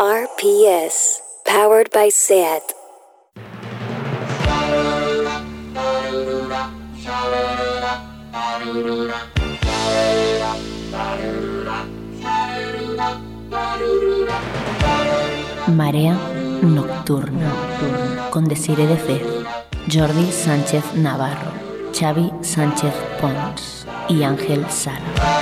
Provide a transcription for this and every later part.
RPS, powered by SAT. Marea Nocturna con Desire de Fez, Jordi Sánchez Navarro, Xavi Sánchez Pons y Ángel Sala.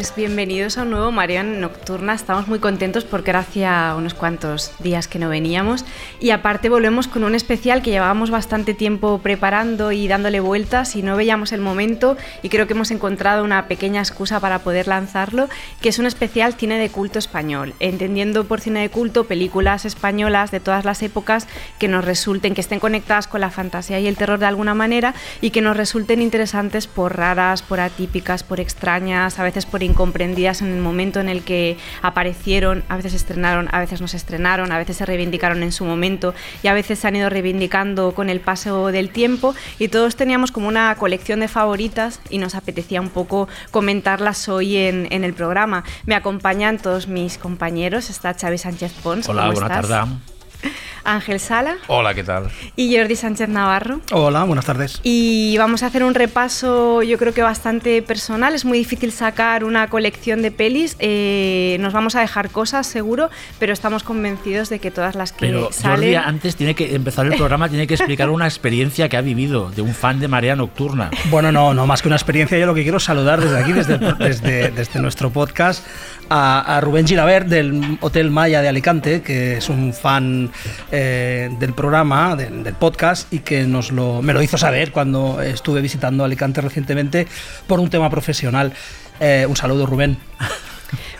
Pues bienvenidos a un nuevo Marian Nocturna. Estamos muy contentos porque era hacía unos cuantos días que no veníamos. Y aparte volvemos con un especial que llevábamos bastante tiempo preparando y dándole vueltas y no veíamos el momento. Y creo que hemos encontrado una pequeña excusa para poder lanzarlo, que es un especial cine de culto español, entendiendo por cine de culto películas españolas de todas las épocas que nos resulten, que estén conectadas con la fantasía y el terror de alguna manera y que nos resulten interesantes por raras, por atípicas, por extrañas, a veces por incomprendidas en el momento en el que aparecieron, a veces estrenaron, a veces no se estrenaron, a veces se reivindicaron en su momento y a veces se han ido reivindicando con el paso del tiempo y todos teníamos como una colección de favoritas y nos apetecía un poco comentarlas hoy en, en el programa. Me acompañan todos mis compañeros, está Xavi Sánchez Pons. Hola, buenas tardes. Ángel Sala. Hola, ¿qué tal? Y Jordi Sánchez Navarro. Hola, buenas tardes. Y vamos a hacer un repaso, yo creo que bastante personal. Es muy difícil sacar una colección de pelis. Eh, nos vamos a dejar cosas, seguro, pero estamos convencidos de que todas las que pero salen. Jordi, antes tiene que empezar el programa, tiene que explicar una experiencia que ha vivido de un fan de Marea Nocturna. Bueno, no, no más que una experiencia. Yo lo que quiero es saludar desde aquí, desde, desde, desde nuestro podcast, a, a Rubén Gilabert del Hotel Maya de Alicante, que es un fan eh, del programa, del, podcast, y que nos lo, me lo hizo saber cuando estuve visitando Alicante recientemente por un tema profesional. Eh, un saludo, Rubén.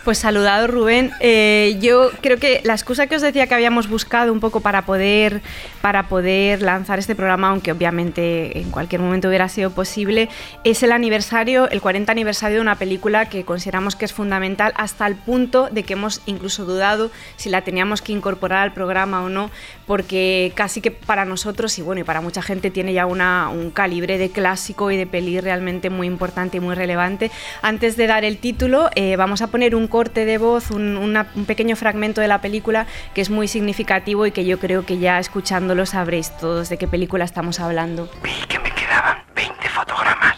Pues saludado Rubén. Eh, yo creo que la excusa que os decía que habíamos buscado un poco para poder, para poder lanzar este programa, aunque obviamente en cualquier momento hubiera sido posible, es el aniversario, el 40 aniversario de una película que consideramos que es fundamental hasta el punto de que hemos incluso dudado si la teníamos que incorporar al programa o no, porque casi que para nosotros y bueno, y para mucha gente tiene ya una, un calibre de clásico y de peli realmente muy importante y muy relevante. Antes de dar el título, eh, vamos a poner un corte de voz, un, una, un, pequeño fragmento de la película que es muy significativo y que yo creo que ya escuchándolo sabréis todos de qué película estamos hablando. Vi que me quedaban 20 fotogramas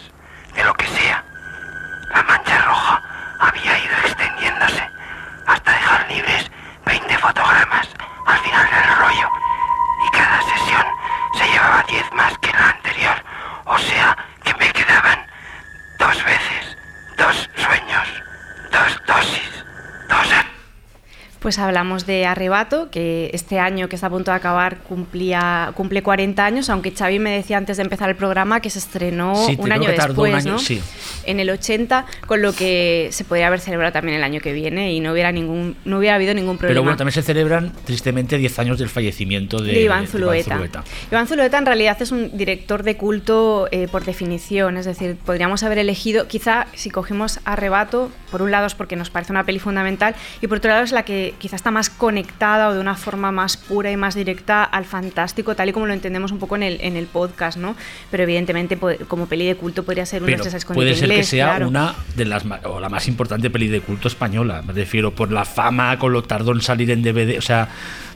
de lo que sea. La mancha roja había ido extendiéndose hasta dejar libres 20 fotogramas al final del rollo. Y cada sesión se llevaba 10 más que la anterior. O sea que me quedaban dos veces, dos sueños dos dosis, dos... Pues hablamos de Arrebato, que este año que está a punto de acabar cumplía, cumple 40 años, aunque Xavi me decía antes de empezar el programa que se estrenó sí, un año después, un año, ¿no? Sí. En el 80, con lo que se podría haber celebrado también el año que viene y no hubiera ningún no hubiera habido ningún problema. Pero bueno, también se celebran tristemente 10 años del fallecimiento de, de Iván, Zulueta. de Iván Zulueta. Iván Zulueta en realidad es un director de culto eh, por definición, es decir, podríamos haber elegido, quizá si cogemos Arrebato, por un lado es porque nos parece una peli fundamental y por otro lado es la que quizá está más conectada o de una forma más pura y más directa al fantástico, tal y como lo entendemos un poco en el, en el podcast, ¿no? Pero evidentemente como peli de culto podría ser una Pero de esas puede ser inglés, que sea claro. una de las o la más importante peli de culto española, me refiero por la fama, con lo tardó en salir en DVD, o sea,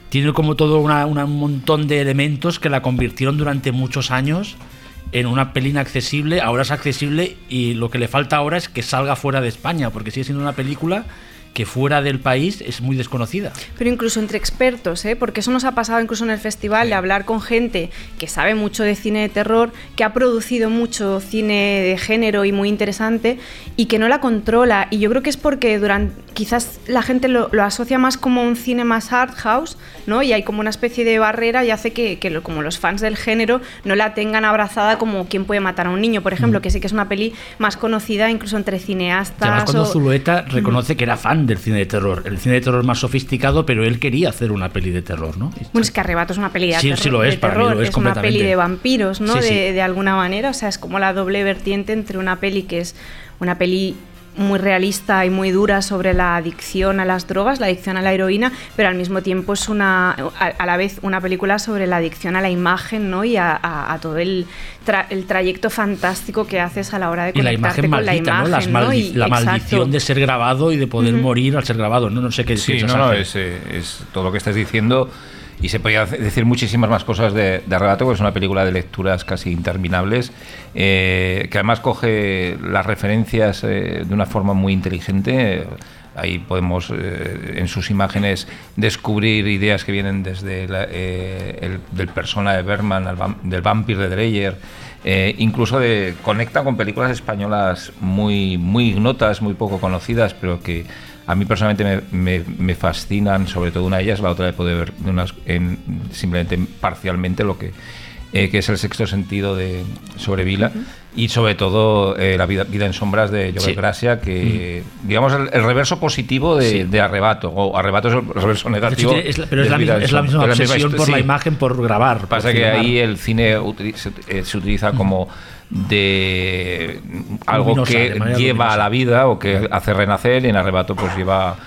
tiene como todo una, una, un montón de elementos que la convirtieron durante muchos años en una peli inaccesible, ahora es accesible y lo que le falta ahora es que salga fuera de España, porque sigue siendo una película que fuera del país es muy desconocida. Pero incluso entre expertos, ¿eh? porque eso nos ha pasado incluso en el festival, sí. de hablar con gente que sabe mucho de cine de terror, que ha producido mucho cine de género y muy interesante y que no la controla. Y yo creo que es porque durante, quizás la gente lo, lo asocia más como un cine más art house, ¿no? y hay como una especie de barrera y hace que, que lo, como los fans del género no la tengan abrazada como quien puede matar a un niño, por ejemplo, mm. que sí que es una peli más conocida incluso entre cineastas. Además, cuando o... Zulueta reconoce mm. que era fan del cine de terror. El cine de terror más sofisticado, pero él quería hacer una peli de terror, ¿no? Bueno, es que Arrebato es una peli de, sí, terror, sí lo es, para terror. Mí lo es, es una peli de vampiros, ¿no? Sí, sí. De, de, alguna manera. O sea, es como la doble vertiente entre una peli que es una peli muy realista y muy dura sobre la adicción a las drogas, la adicción a la heroína, pero al mismo tiempo es una, a, la vez una película sobre la adicción a la imagen ¿no? y a, todo el, el, trayecto fantástico que haces a la hora de conectarte y la imagen con la imagen. la maldición de ser grabado y de poder morir al ser grabado. No, no sé qué Sí, no, no, es, es todo lo que estás diciendo y se podía decir muchísimas más cosas de, Arrebato, porque es una película de lecturas casi interminables, eh, que además coge las referencias eh, de una forma muy inteligente. Ahí podemos eh, en sus imágenes descubrir ideas que vienen desde el del persona de Berman, del vampir de Dreyer, incluso de, conecta con películas españolas muy, muy ignotas, muy poco conocidas, pero que a mí personalmente me, fascinan, sobre todo una de ellas, la otra de poder ver unas, en, simplemente parcialmente lo que, eh, que es el sexto sentido de sobre Vila y sobre todo eh, la vida, vida, en sombras de Joel Gracia, que digamos el, reverso positivo de, Arrebato, o Arrebato es el reverso negativo. pero es, la misma, obsesión por la imagen, por grabar. Pasa que ahí el cine se, eh, se utiliza como de algo que lleva a la vida o que hace renacer y en arrebato pues lleva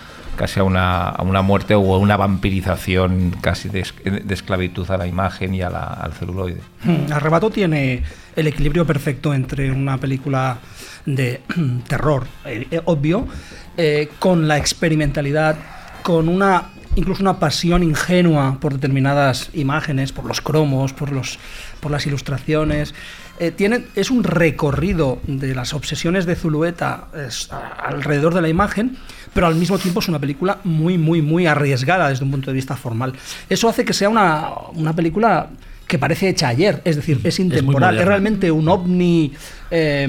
casi a una, a una muerte o a una vampirización casi de, esclavitud a la imagen y al celuloide. Hmm, arrebato tiene el equilibrio perfecto entre una película de terror eh, eh, obvio eh, con la experimentalidad, con una incluso una pasión ingenua por determinadas imágenes, por los cromos, por, los, por las ilustraciones. Eh, tiene, es un recorrido de las obsesiones de Zulueta alrededor de la imagen, pero al mismo tiempo es una película muy, muy, muy arriesgada desde un punto de vista formal. Eso hace que sea una, una película que parece hecha ayer, es decir, es intemporal, es, realmente un ovni eh,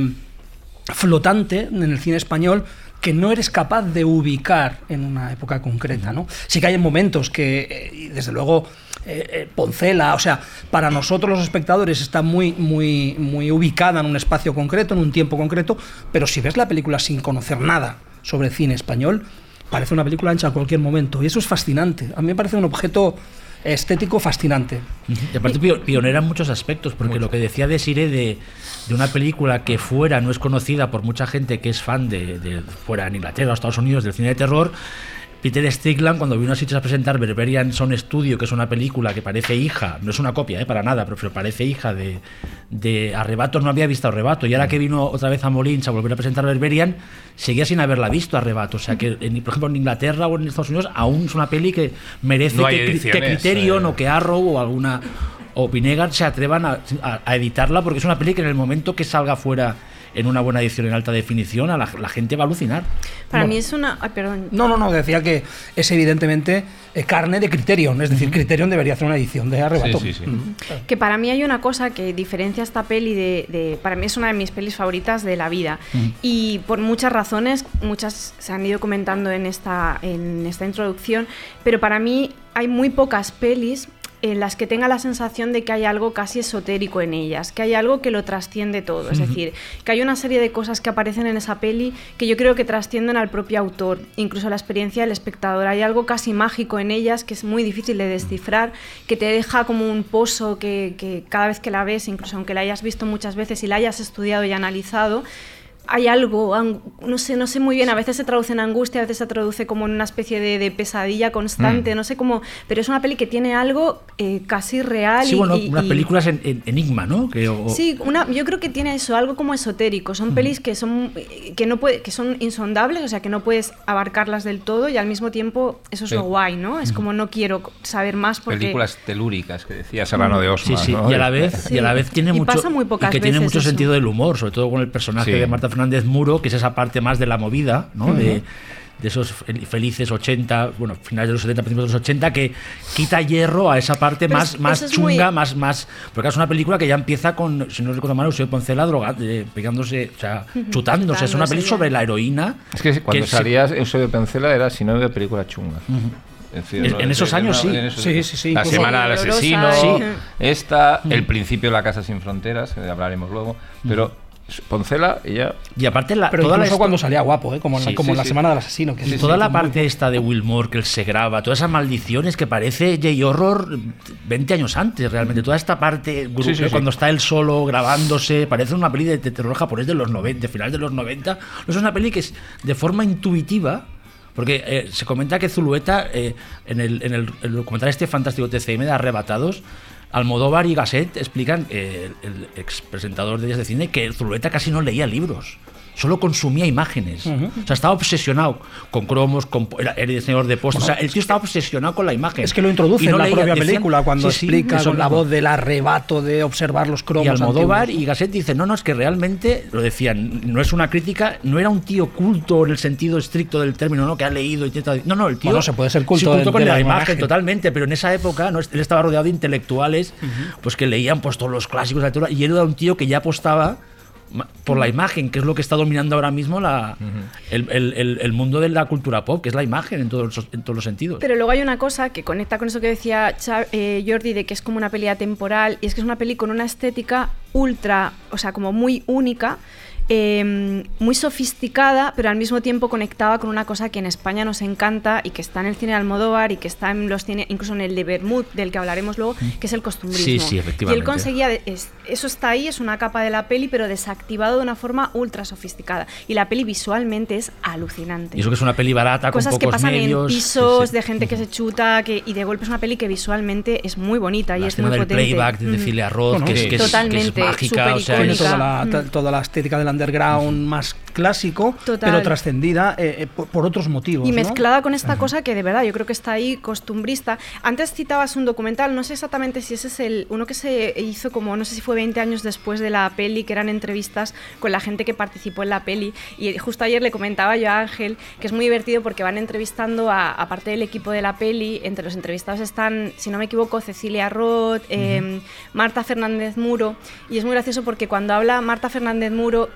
flotante en el cine español que no eres capaz de ubicar en una época concreta, ¿no? Sí que hay momentos que, eh, desde luego, eh, eh, Poncela, o sea, para nosotros los espectadores está muy, muy, muy ubicada en un espacio concreto, en un tiempo concreto, pero si ves la película sin conocer nada sobre cine español, parece una película hecha a cualquier momento, y eso es fascinante. A mí me parece un objeto estético fascinante. Y aparte pionera en muchos aspectos, porque lo que decía de Sire de, de, una película que fuera no es conocida por mucha gente que es fan de, de fuera en Inglaterra o Estados Unidos del cine de terror, Peter Strickland, cuando vino a Sitges a presentar Berberian Son Studio, que es una película que parece hija, no es una copia, eh, para nada, pero, parece hija de, de Arrebato, no había visto Arrebato. Y ahora que vino otra vez a Molins a volver a presentar Berberian, seguía sin haberla visto Arrebato. O sea que, por ejemplo, en Inglaterra o en Estados Unidos, aún es una peli que merece que, Criterion eh. o que Arrow o alguna o Vinegar se atrevan a, a, editarla, porque es una peli que en el momento que salga fuera en una buena edición en alta definición, a la, gente va a alucinar. Para mí es una... perdón. No, no, no, decía que es evidentemente eh, carne de Criterion, es decir, Criterion debería hacer una edición de Arrebato. Sí, sí, sí. Que para mí hay una cosa que diferencia esta peli de, Para mí es una de mis pelis favoritas de la vida. Y por muchas razones, muchas se han ido comentando en esta, en esta introducción, pero para mí hay muy pocas pelis en las que tenga la sensación de que hay algo casi esotérico en ellas, que hay algo que lo trasciende todo. Es decir, que hay una serie de cosas que aparecen en esa peli que yo creo que trascienden al propio autor, incluso la experiencia del espectador. Hay algo casi mágico en ellas que es muy difícil de descifrar, que te deja como un pozo que, que cada vez que la ves, incluso aunque la hayas visto muchas veces y la hayas estudiado y analizado, hay algo, no sé, no sé muy bien, a veces se traduce en angustia, a veces se traduce como en una especie de, pesadilla constante, mm. no sé cómo, pero es una peli que tiene algo eh, casi real. Sí, bueno, unas películas en, enigma, ¿no? Sí, una, yo creo que tiene eso, algo como esotérico, son pelis que son, que, no puede, que son insondables, o sea, que no puedes abarcarlas del todo y al mismo tiempo eso es lo guay, ¿no? Es como no quiero saber más porque... Películas telúricas, que decía Serrano de Osma, Sí, sí, y, a la vez, y a la vez tiene mucho... que tiene mucho sentido del humor, sobre todo con el personaje de Marta Fernández Muro, que es esa parte más de la movida, ¿no? de, esos felices 80, bueno, finales de los 70, principios de los 80, que quita hierro a esa parte más, más chunga, más, más. Porque es una película que ya empieza con, si no recuerdo mal, Eusebio Poncela droga, eh, pegándose, o sea, chutándose. Es una película sobre la heroína. Es que cuando salías Eusebio Poncela era si no de película chunga. en, esos años sí. sí, sí, sí. La Semana del Asesino, esta, El principio de la Casa Sin Fronteras, que hablaremos luego, pero Poncela, ella. Y aparte, la, Pero toda la incluso histo- cuando salía guapo, ¿eh? como, en la- Sí, como sí, en la sí. semana del asesino. Que Y toda la muy- parte esta de Wilmore que él se graba, todas esas maldiciones que parece J-Horror 20 años antes, realmente. Toda esta parte, gru- Sí, sí, sí. cuando está él solo grabándose, parece una peli de, de terror japonés de los 90, de finales de los 90. No es una peli que es de forma intuitiva. Porque eh, se comenta que Zulueta, eh, en, el, en el- el documental este fantástico TCM de Arrebatados, Almodóvar y Gasset explican, eh, el, ex presentador de Días de Cine, que Zulueta casi no leía libros. Solo consumía imágenes. O sea, estaba obsesionado con cromos, con, era, era diseñador de postres. o sea, el tío estaba obsesionado con la imagen. Es que lo introduce no en la leía, propia decían- película cuando Sí, explica con la voz del arrebato de observar los cromos. Y Almodóvar antiguos. y Gasset dicen, no, no, es que realmente, lo decían, no es una crítica, no era un tío culto en el sentido estricto del término, ¿no? Que ha leído y intenta... No, no, el tío... Bueno, se puede ser culto sí, culto de- con de la, la imagen, imagen. totalmente, pero en esa época ¿no? él estaba rodeado de intelectuales pues que leían pues todos los clásicos de la y él era un tío que ya apostaba por la imagen, que es lo que está dominando ahora mismo la, el, el- el- el mundo de la cultura pop, que es la imagen en todos, los- en todos los sentidos. Pero luego hay una cosa que conecta con eso que decía Cha- eh, Jordi de que es como una peli atemporal y es que es una peli con una estética ultra, o sea, como muy única, eh, muy sofisticada, pero al mismo tiempo conectada con una cosa que en España nos encanta y que está en el cine de Almodóvar y que está en los cine, incluso en el de Bermud, del que hablaremos luego, que es el costumbrismo. Sí, sí, Y él conseguía, de- es- eso está ahí, es una capa de la peli, pero desactivado de una forma ultra sofisticada. Y la peli visualmente es alucinante y eso que es una peli barata, cosas con que pasan medios. en pisos sí, sí. de gente que se chuta que, y de golpe es una peli que visualmente es muy bonita y la es muy del potente. playback de Ujú. Celia Roth, Bueno, que, es, sí. que es- que es Totalmente, mágica, o sea, toda la, Mm. toda la estética del underground más clásico, Total. pero trascendida eh, eh, por, por otros motivos. Y ¿no? mezclada con esta cosa que de verdad yo creo que está ahí costumbrista. Antes citabas un documental, no sé exactamente si ese es el uno que se hizo como no sé si fue 20 años después de la peli, que eran entrevistas con la gente que participó en la peli. Y justo ayer le comentaba yo a Ángel que es muy divertido porque van entrevistando a, a parte del equipo de la peli. Entre los entrevistados están, si no me equivoco, Cecilia Roth, eh, Marta Fernández Muro. Y es muy gracioso porque cuando habla Marta Fernández Muro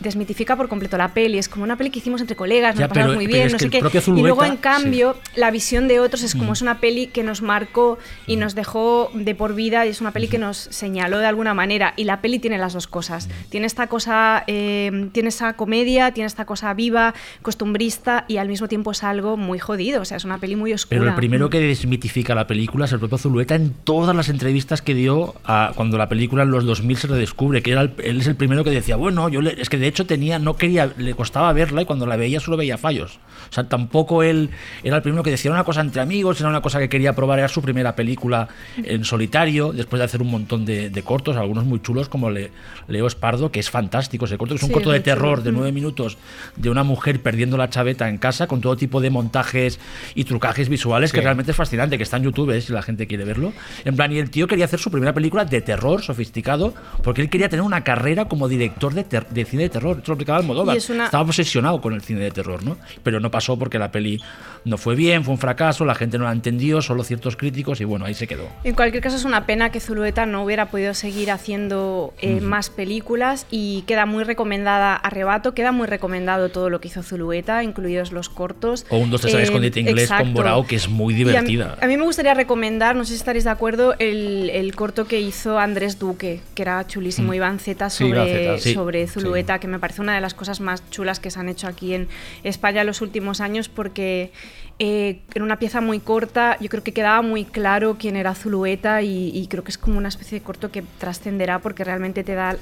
desmitifica por completo la peli. Es como una peli que hicimos entre colegas, nos Ya, pasamos pero- muy bien, no sé qué. Y luego en cambio sí. la visión de otros es Mm. como es una peli que nos marcó y nos dejó de por vida y es una peli que nos señaló de alguna manera y la peli tiene las dos cosas tiene esta cosa eh, tiene esa comedia tiene esta cosa viva costumbrista y al mismo tiempo es algo muy jodido o sea es una peli muy oscura Pero el primero que desmitifica la película es el propio Zulueta en todas las entrevistas que dio a, cuando la película en los 2000 se redescubre, que era el- él es el primero que decía, bueno, yo le- es que de hecho tenía, no quería, le costaba verla y cuando la veía solo veía fallos. O sea, tampoco él era el primero que decía una cosa entre amigos, era una cosa que quería probar, era su primera película en solitario, después de hacer un montón de, de cortos, algunos muy chulos como Le- Leo Espardo, que es fantástico ese corto, que es un Sí, corto de chulo. terror de Mm. nueve minutos de una mujer perdiendo la chaveta en casa con todo tipo de montajes y trucajes visuales que realmente es fascinante, que está en YouTube eh, si la gente quiere verlo. En plan, y el tío quería hacer su primera película de terror sofisticado porque él quería tener una carrera como director de, ter- de cine de terror. Esto lo explicaba Almodóvar. Una- Estaba obsesionado con el cine de terror, ¿no? Pero no pasó porque la peli no fue bien, fue un fracaso, la gente no la entendió, solo ciertos críticos y bueno, ahí se quedó. En cualquier caso es una pena que Zulueta no hubiera podido seguir haciendo eh, más películas y queda muy recomendada Arrebato, queda muy recomendado todo lo que hizo Zulueta, incluidos los cortos. O un dos tres Eh, escondite inglés con. Borao, que es muy Y a mí- divertida. A, mí me gustaría recomendar, no sé si estaréis de acuerdo, el, el corto que hizo Andrés Duque, que era chulísimo, Mm. Iván Sí, sobre, Iván Zeta, sí. sobre Zulueta, que me parece una de las cosas más chulas que se han hecho aquí en España en los últimos años, porque eh, en una pieza muy corta yo creo que quedaba muy claro quién era Zulueta y, y creo que es como una especie de corto que trascenderá porque realmente te da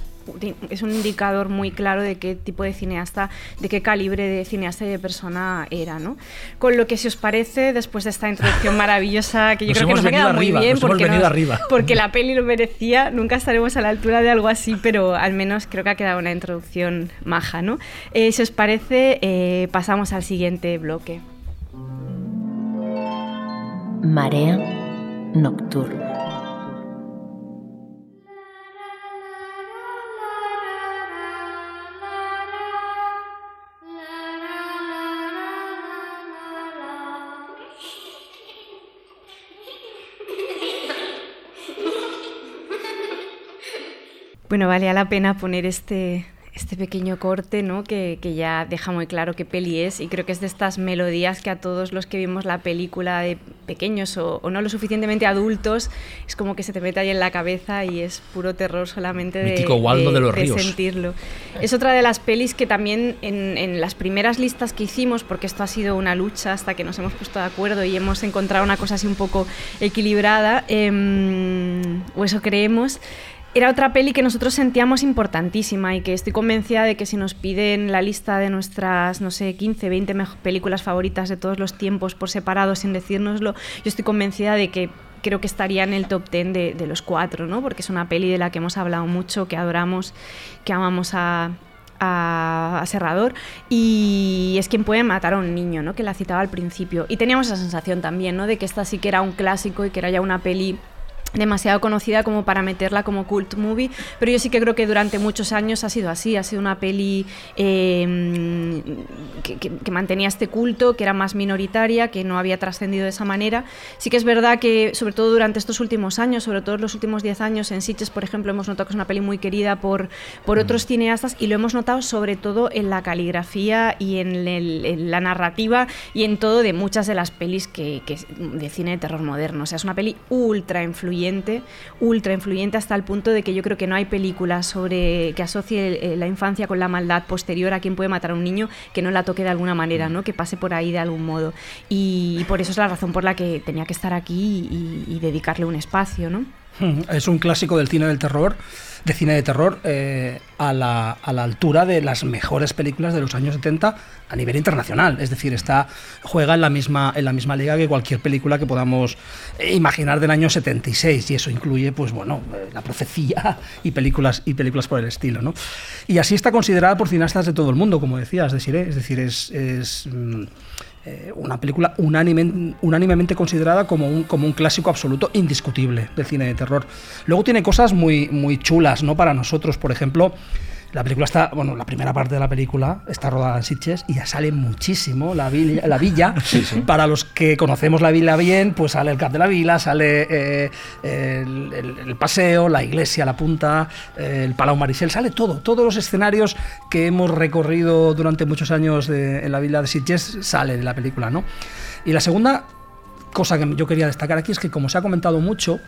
es un indicador muy claro de qué tipo de cineasta, de qué calibre de cineasta y de persona era, ¿no? Con lo que si os parece, después de esta introducción maravillosa, que yo Nos creo que nos ha quedado muy arriba, bien nos hemos porque, venido arriba. porque la peli lo merecía, nunca estaremos a la altura de algo así, pero al menos creo que ha quedado una introducción maja, ¿no? Eh, si os parece, eh, pasamos al siguiente bloque. Marea nocturna. Bueno, valía la pena poner este, este pequeño corte, ¿no? Que, que ya deja muy claro qué peli es y creo que es de estas melodías que a todos los que vimos la película de pequeños o, no lo suficientemente adultos, es como que se te mete ahí en la cabeza y es puro terror solamente de, sentirlo. Es otra de las pelis que también en, las primeras listas que hicimos, porque esto ha sido una lucha hasta que nos hemos puesto de acuerdo y hemos encontrado una cosa así un poco equilibrada, em, o eso creemos, era otra peli que nosotros sentíamos importantísima y que estoy convencida de que si nos piden la lista de nuestras, no sé, 15, 20 películas favoritas de todos los tiempos por separado sin decírnoslo, yo estoy convencida de que creo que estaría en el top 10 de, los cuatro, ¿no? Porque es una peli de la que hemos hablado mucho, que adoramos, que amamos a, a, Serrador y es quien puede matar a un niño, ¿no? Que la citaba al principio. Y teníamos esa sensación también, ¿no? De que esta sí que era un clásico y que era ya una peli demasiado conocida como para meterla como cult movie, pero yo sí que creo que durante muchos años ha sido así, ha sido una peli em, que, mantenía este culto, que era más minoritaria, que no había trascendido de esa manera. Sí que es verdad que, sobre todo durante estos últimos años, sobre todo los últimos 10 años, en Sitges, por ejemplo, hemos notado que es una peli muy querida por, por mm. otros cineastas y lo hemos notado sobre todo en la caligrafía y en, la narrativa y en todo de muchas de las pelis que, de cine de terror moderno. O sea, es una peli ultra influyente ultra influyente hasta el punto de que yo creo que no hay película sobre que asocie eh, la infancia con la maldad posterior a quien puede matar a un niño que no la toque de alguna manera, ¿no? que pase por ahí de algún modo. Y, por eso es la razón por la que tenía que estar aquí y, y dedicarle un espacio. ¿no? Es un clásico del cine del terror de cine de terror eh, a, la, a, la, altura de las mejores películas de los años 70 a nivel internacional. Es decir, está, juega en la, misma, en la misma liga que cualquier película que podamos eh, imaginar del año 76 y eso incluye, pues bueno, eh, La Profecía y películas, y películas por el estilo. ¿no? Y así está considerada por cineastas de todo el mundo, como decías, es decir, es... es mm, eh, una película unánime, unánimemente considerada como un, como un clásico absoluto indiscutible del cine de terror. Luego tiene cosas muy, muy chulas, ¿no? Para nosotros, por ejemplo, la película está, bueno, la primera parte de la película está rodada en Sitges y ya sale muchísimo la villa. La villa. Para los que conocemos la villa bien, pues sale el Cap de la Vila, sale eh, el, paseo, la iglesia, la punta, eh, el Palau Marisel, sale todo. Todos los escenarios que hemos recorrido durante muchos años en la villa de Sitges sale de la película, ¿no? Y la segunda cosa que yo quería destacar aquí es que, como se ha comentado mucho,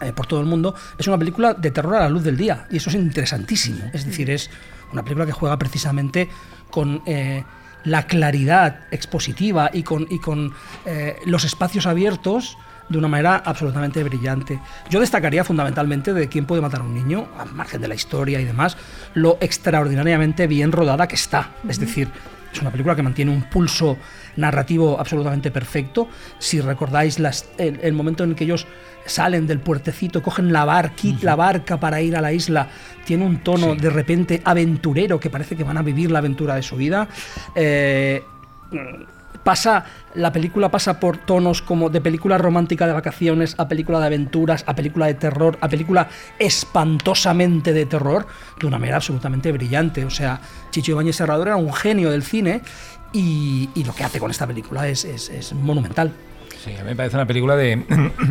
eh, por todo el mundo, es una película de terror a la luz del día. Y eso es interesantísimo. Es decir, es una película que juega precisamente con eh, la claridad expositiva y con, y con eh, los espacios abiertos de una manera absolutamente brillante. Yo destacaría fundamentalmente de quién puede matar a un niño, al margen de la historia y demás, lo extraordinariamente bien rodada que está. Es decir, es una película que mantiene un pulso narrativo absolutamente perfecto. Si recordáis el, momento en que ellos salen del puertecito, cogen la, la barca para ir a la isla, tiene un tono de repente aventurero que parece que van a vivir la aventura de su vida. Eh, pasa la película pasa por tonos como de película romántica de vacaciones a película de aventuras a película de terror a película espantosamente de terror de una manera absolutamente brillante. O sea Chicho Ibáñez Serrador era un genio del cine y, lo que hace con esta película es, monumental Sí, a mí me parece una película de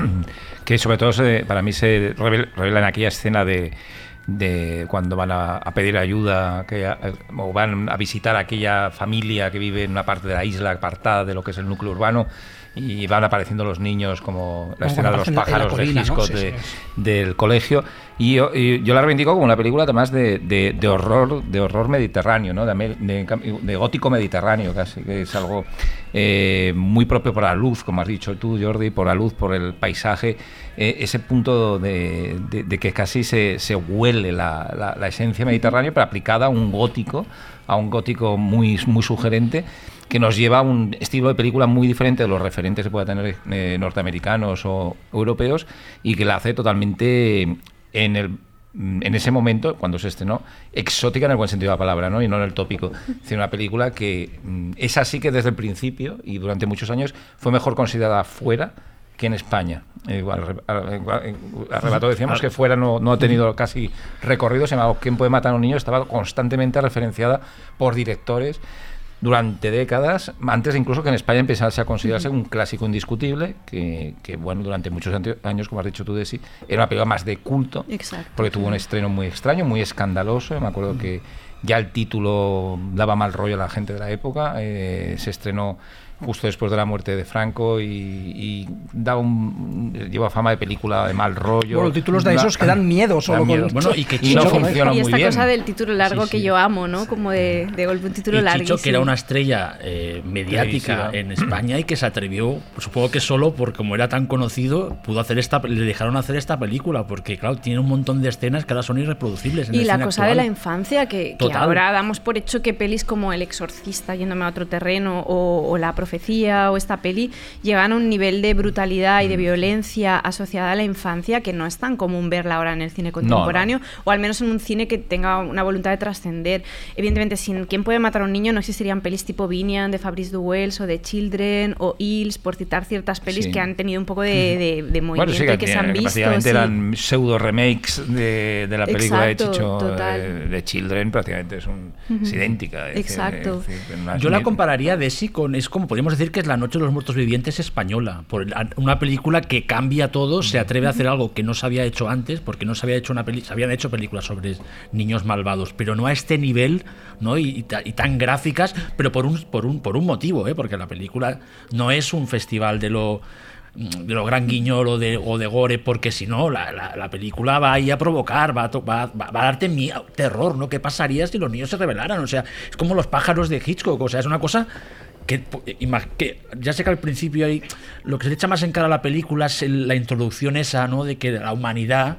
que sobre todo para mí se revela en aquella escena de de cuando van a, pedir ayuda que, o van a visitar a aquella familia que vive en una parte de la isla apartada de lo que es el núcleo urbano y van apareciendo los niños como la escena de los pájaros de Hitchcock del colegio. Y yo, la reivindico como una película además de, de, horror de horror mediterráneo ¿no? de, gótico mediterráneo casi que es algo eh, muy propio por la luz como has dicho tú Jordi por la luz por el paisaje. Eh, ese punto de, que casi se, se huele la, la, esencia mediterránea pero aplicada a un gótico a un gótico muy, muy sugerente que nos lleva a un estilo de película muy diferente de los referentes que pueda tener eh, norteamericanos o europeos y que la hace totalmente en el en ese momento, cuando se estrenó, exótica en el buen sentido de la palabra, ¿no? y no en el tópico. Es una película que mm, es así que desde el principio y durante muchos años fue mejor considerada fuera que en España. Igual, arrebato decíamos que fuera no, no ha tenido casi recorrido, se llama ¿Quién puede matar a un niño? Estaba constantemente referenciada por directores durante décadas, antes incluso que en España empezase a considerarse un clásico indiscutible, que, bueno, durante muchos años, como has dicho tú, Desi, era una película más de culto, porque tuvo un estreno muy extraño, muy escandaloso, me acuerdo que ya el título daba mal rollo a la gente de la época, eh, se estrenó justo después de la muerte de Franco y, y da un, lleva fama de película de mal rollo. Bueno, títulos de esos que dan miedo solo Dan miedo. con- Bueno, y que Y no Chicho- funciona y muy esta bien. cosa del título largo Sí, que yo amo, ¿no? Como de, de golpe un título larguísimo. Chicho, que era una estrella eh, mediática en España y que se atrevió, supongo que solo porque como era tan conocido, pudo hacer esta, le dejaron hacer esta película, porque claro, tiene un montón de escenas que ahora son irreproducibles. En Y la cosa de la infancia, que, ahora damos por hecho que pelis como El Exorcista, yéndome a otro terreno, o, o La Profecía, o esta peli, llegan a un nivel de brutalidad y Mm. de violencia asociada a la infancia que no es tan común verla ahora en el cine contemporáneo, o al menos en un cine que tenga una voluntad de trascender. Evidentemente, sin ¿Quién puede matar a un niño? no existirían pelis tipo Vinian, de Fabrice Duels, o de Children, o Hills, por citar ciertas pelis Sí. que han tenido un poco de, de, de movimiento Bueno, sí, que, y que se han que visto. básicamente sí. eran pseudo remakes de, de la película Exacto, de Chicho total. eh, de Children, prácticamente son, es idéntica. es decir, Exacto. es decir, no es Yo la compararía de sí con. Es como podríamos decir que es La Noche de los Muertos Vivientes española. Por una película que cambia todo, se atreve a hacer algo que no se había hecho antes, porque no se había hecho una peli se habían hecho películas sobre niños malvados, pero no a este nivel, ¿no? Y, y ta- y tan gráficas, pero por un, por un, por un motivo, ¿eh? Porque la película no es un festival de lo de lo gran guiñol o de, o de gore, porque si no, la, la- la película va ahí a provocar, va a, to- va, va- va a darte miedo, terror, ¿no? ¿Qué pasaría si los niños se rebelaran? O sea, es como los pájaros de Hitchcock, o sea, es una cosa que, ya sé que al principio hay, lo que se le echa más en cara a la película es el- la introducción esa, ¿no? De que la humanidad...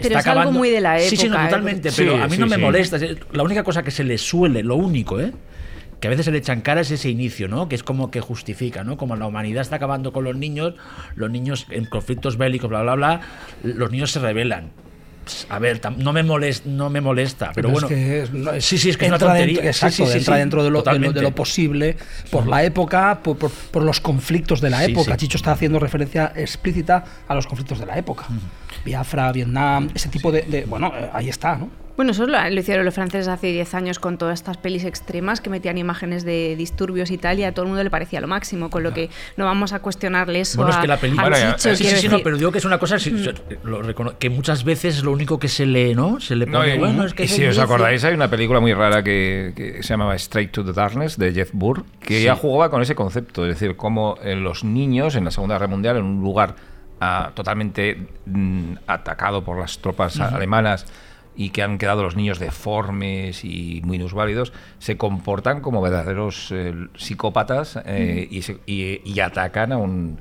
Pero es algo muy de la Sí, sí, no, época, ¿eh? totalmente, Sí, pero a mí sí, no me sí. molesta. es- La única cosa que se le suele, lo único, ¿eh? que a veces se le echan cara es ese inicio, ¿no? Que es como que justifica, ¿no? Como la humanidad está acabando con los niños, los niños en conflictos bélicos, bla, bla, bla, los niños se rebelan. A ver, no me molesta, no me molesta, pero, bueno. que es- no, es- sí, sí, es que es una entra tontería. dentro- exacto, Sí, sí, sí, entra sí, dentro de lo, de lo- de totalmente. lo posible por la época, por, por- por los conflictos de la época. Chicho está haciendo referencia explícita a los conflictos de la época. Biafra, Vietnam, ese tipo de... de- bueno, eh, ahí está, ¿no? Bueno, eso lo, lo hicieron los franceses hace 10 años con todas estas pelis extremas que metían imágenes de disturbios y tal, y a todo el mundo le parecía lo máximo, con lo que no vamos a cuestionarle eso Bueno, es que la película. Bueno, ya, Chicho, sí, Sí, sí, sí, no, pero digo que es una cosa recono- que muchas veces es lo único que se le, ¿no? Se le No, pone, y, bueno, es que y es si os acordáis, hay una película muy rara que, que se llamaba Straight to the Darkness de Jeff Burr, que ya jugaba con ese concepto, es decir, cómo eh, los niños en la Segunda Guerra Mundial, en un lugar ah, totalmente mm, atacado por las tropas alemanas y que han quedado los niños deformes y muy minusválidos, se comportan como verdaderos eh, psicópatas eh, y, se- y- y atacan a un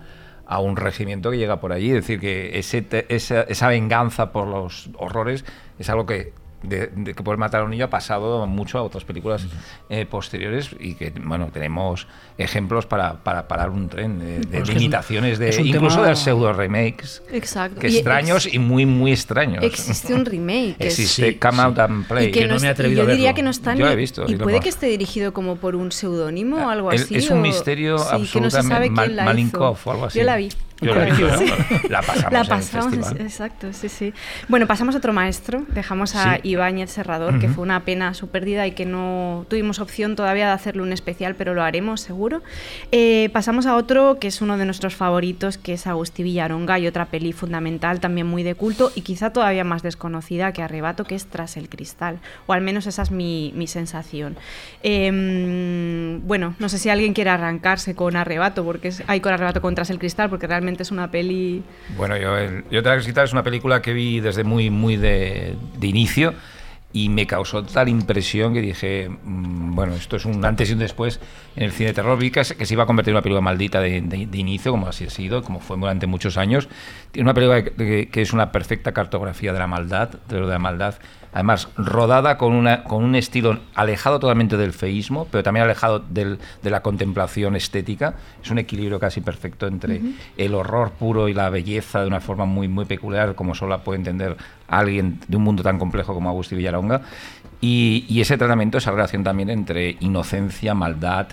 a un regimiento que llega por allí. Es decir, que ese te- esa, esa venganza por los horrores es algo que de, de que poder matar a un niño ha pasado mucho a otras películas eh, posteriores y que, bueno, tenemos ejemplos para, para parar un tren de, de que limitaciones de incluso tema- de pseudo remakes Exacto. que Y extraños ex- y muy muy extraños Existe un remake. que existe Sí, Come sí. Out and Play y que que no no me he atrevido yo a diría verlo. que no está Yo ni- lo he visto, y puede que esté dirigido como por un seudónimo o algo Es- así. es un o- misterio sí, que no se sabe absolutamente quién la Malinkov hizo. o algo así. Yo la vi. Yo la, pasamos, La en el pasamos, exacto, sí, sí. Bueno, pasamos a otro maestro. Dejamos a Sí. Ibáñez Serrador, que fue una pena su pérdida y que no tuvimos opción todavía de hacerle un especial, pero lo haremos seguro. Eh, pasamos a otro que es uno de nuestros favoritos, que es Agustí Villaronga y otra peli fundamental, también muy de culto y quizá todavía más desconocida que Arrebato, que es Tras el Cristal. O al menos esa es mi, mi sensación. Em, bueno, no sé si alguien quiere arrancarse con Arrebato, porque hay con Arrebato con Tras el Cristal, porque realmente es una peli... Bueno, yo, yo Tras el Cristal es una película que vi desde muy, muy de, de inicio y me causó tal impresión que dije, mm, bueno, esto es un antes y un después en el cine de terror. Vi que, se- iba a convertir en una película maldita de, de- inicio, como así ha sido, como fue durante muchos años. Tiene una película que- que es una perfecta cartografía de la maldad, de lo de la maldad. Además, rodada con, una, con un estilo alejado totalmente del feísmo, pero también alejado del- de la contemplación estética. Es un equilibrio casi perfecto entre el horror puro y la belleza de una forma muy, muy peculiar, como solo la puede entender alguien de un mundo tan complejo como Agustín Villaronga. Y, y ese tratamiento, esa relación también entre inocencia, maldad,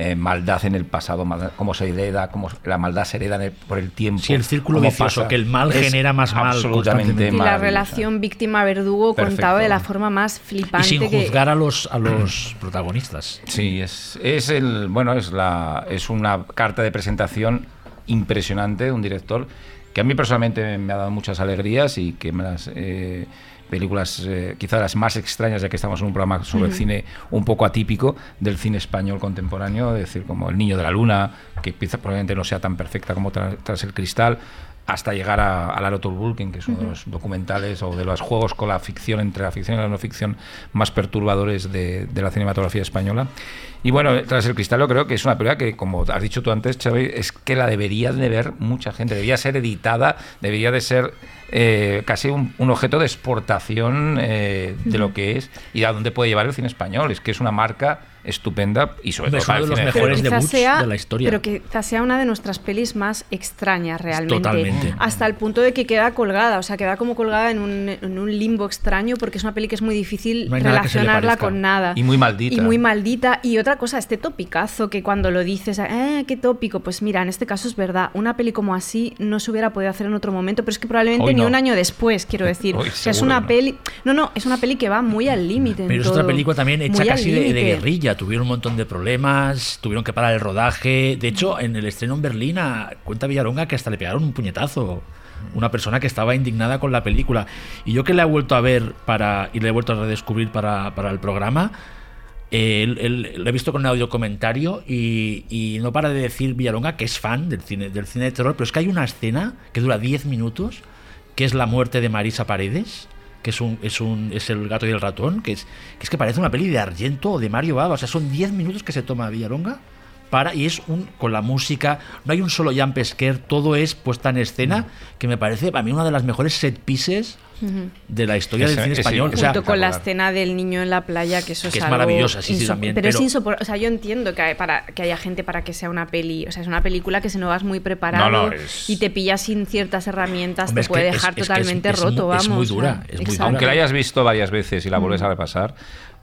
eh, maldad en el pasado, maldad- cómo se hereda, cómo la maldad se hereda el- por el tiempo. Sí, el círculo vicioso, pasa. que el mal genera más mal Absolutamente constantemente. Y la relación víctima-verdugo contado de la forma más Y flipante sin que... juzgar a los, a los protagonistas. Sí, es, es el bueno es la es una carta de presentación impresionante de un director que a mí personalmente me ha dado muchas alegrías y que me las eh, películas eh, quizá las más extrañas, ya que estamos en un programa sobre cine un poco atípico del cine español contemporáneo, es decir, como El Niño de la Luna, que quizá probablemente no sea tan perfecta como Tra- Tras el Cristal, hasta llegar a, a Laro Vulcan, que es uno de los documentales o de los juegos con la ficción, entre la ficción y la no ficción, más perturbadores de, de la cinematografía española. Y bueno, Tras el Cristal yo creo que es una película que, como has dicho tú antes, Xavi, es que la debería de ver mucha gente, debería ser editada, debería de ser eh, casi un, un objeto de exportación eh, de lo que es y a dónde puede llevar el cine español. Es que es una marca estupenda y sobre todo es uno de los mejores debuts sea, de la historia. Pero quizás sea una de nuestras pelis más extrañas realmente. Totalmente. Hasta el punto de que queda colgada, o sea, queda como colgada en un, en un limbo extraño porque es una peli que es muy difícil No relacionarla con nada. Y muy maldita. Y muy maldita. Y otra cosa, este topicazo que cuando lo dices, eh, qué tópico, pues mira, en este caso es verdad, una peli como así no se hubiera podido hacer en otro momento, pero es que probablemente ni un año después, quiero decir. Hoy o sea, es una no. peli... No, no, es una peli que va muy al límite. en Pero es otra todo. película también hecha Muy casi de, de guerrilla. Tuvieron un montón de problemas, tuvieron que parar el rodaje. De hecho, en el estreno en Berlín, cuenta Villaronga que hasta le pegaron un puñetazo. Una persona que estaba indignada con la película. Y yo que la he vuelto a ver para y la he vuelto a redescubrir para, para el programa, eh, él- él- lo he visto con un audio comentario y, y no para de decir Villalonga que es fan del cine, del cine de terror, pero es que hay una escena que dura 10 minutos, que es la muerte de Marisa Paredes, que es un, es un es el gato y el ratón, que es, que es que parece una peli de Argento o de Mario Bava, o sea, son 10 minutos que se toma Villalonga para y es un con la música, no hay un solo jump scare, todo es puesta en escena, que me parece a mí una de las mejores set pieces de la historia Ese- del cine ese- español. O Junto sea, con la escena del niño en la playa, que eso Que es, es algo maravillosa, sí, sí, también, Pero, es pero- insoportable. O sea, yo entiendo que, hay- para, que haya gente para que sea una peli. O sea, es una película que si no vas muy preparado No, no, es- y te pillas sin ciertas herramientas, Hombre, te es puede es- dejar es es- totalmente es roto, es vamos. muy o sea, dura, es muy dura. Aunque la hayas visto varias veces y la vuelves a repasar,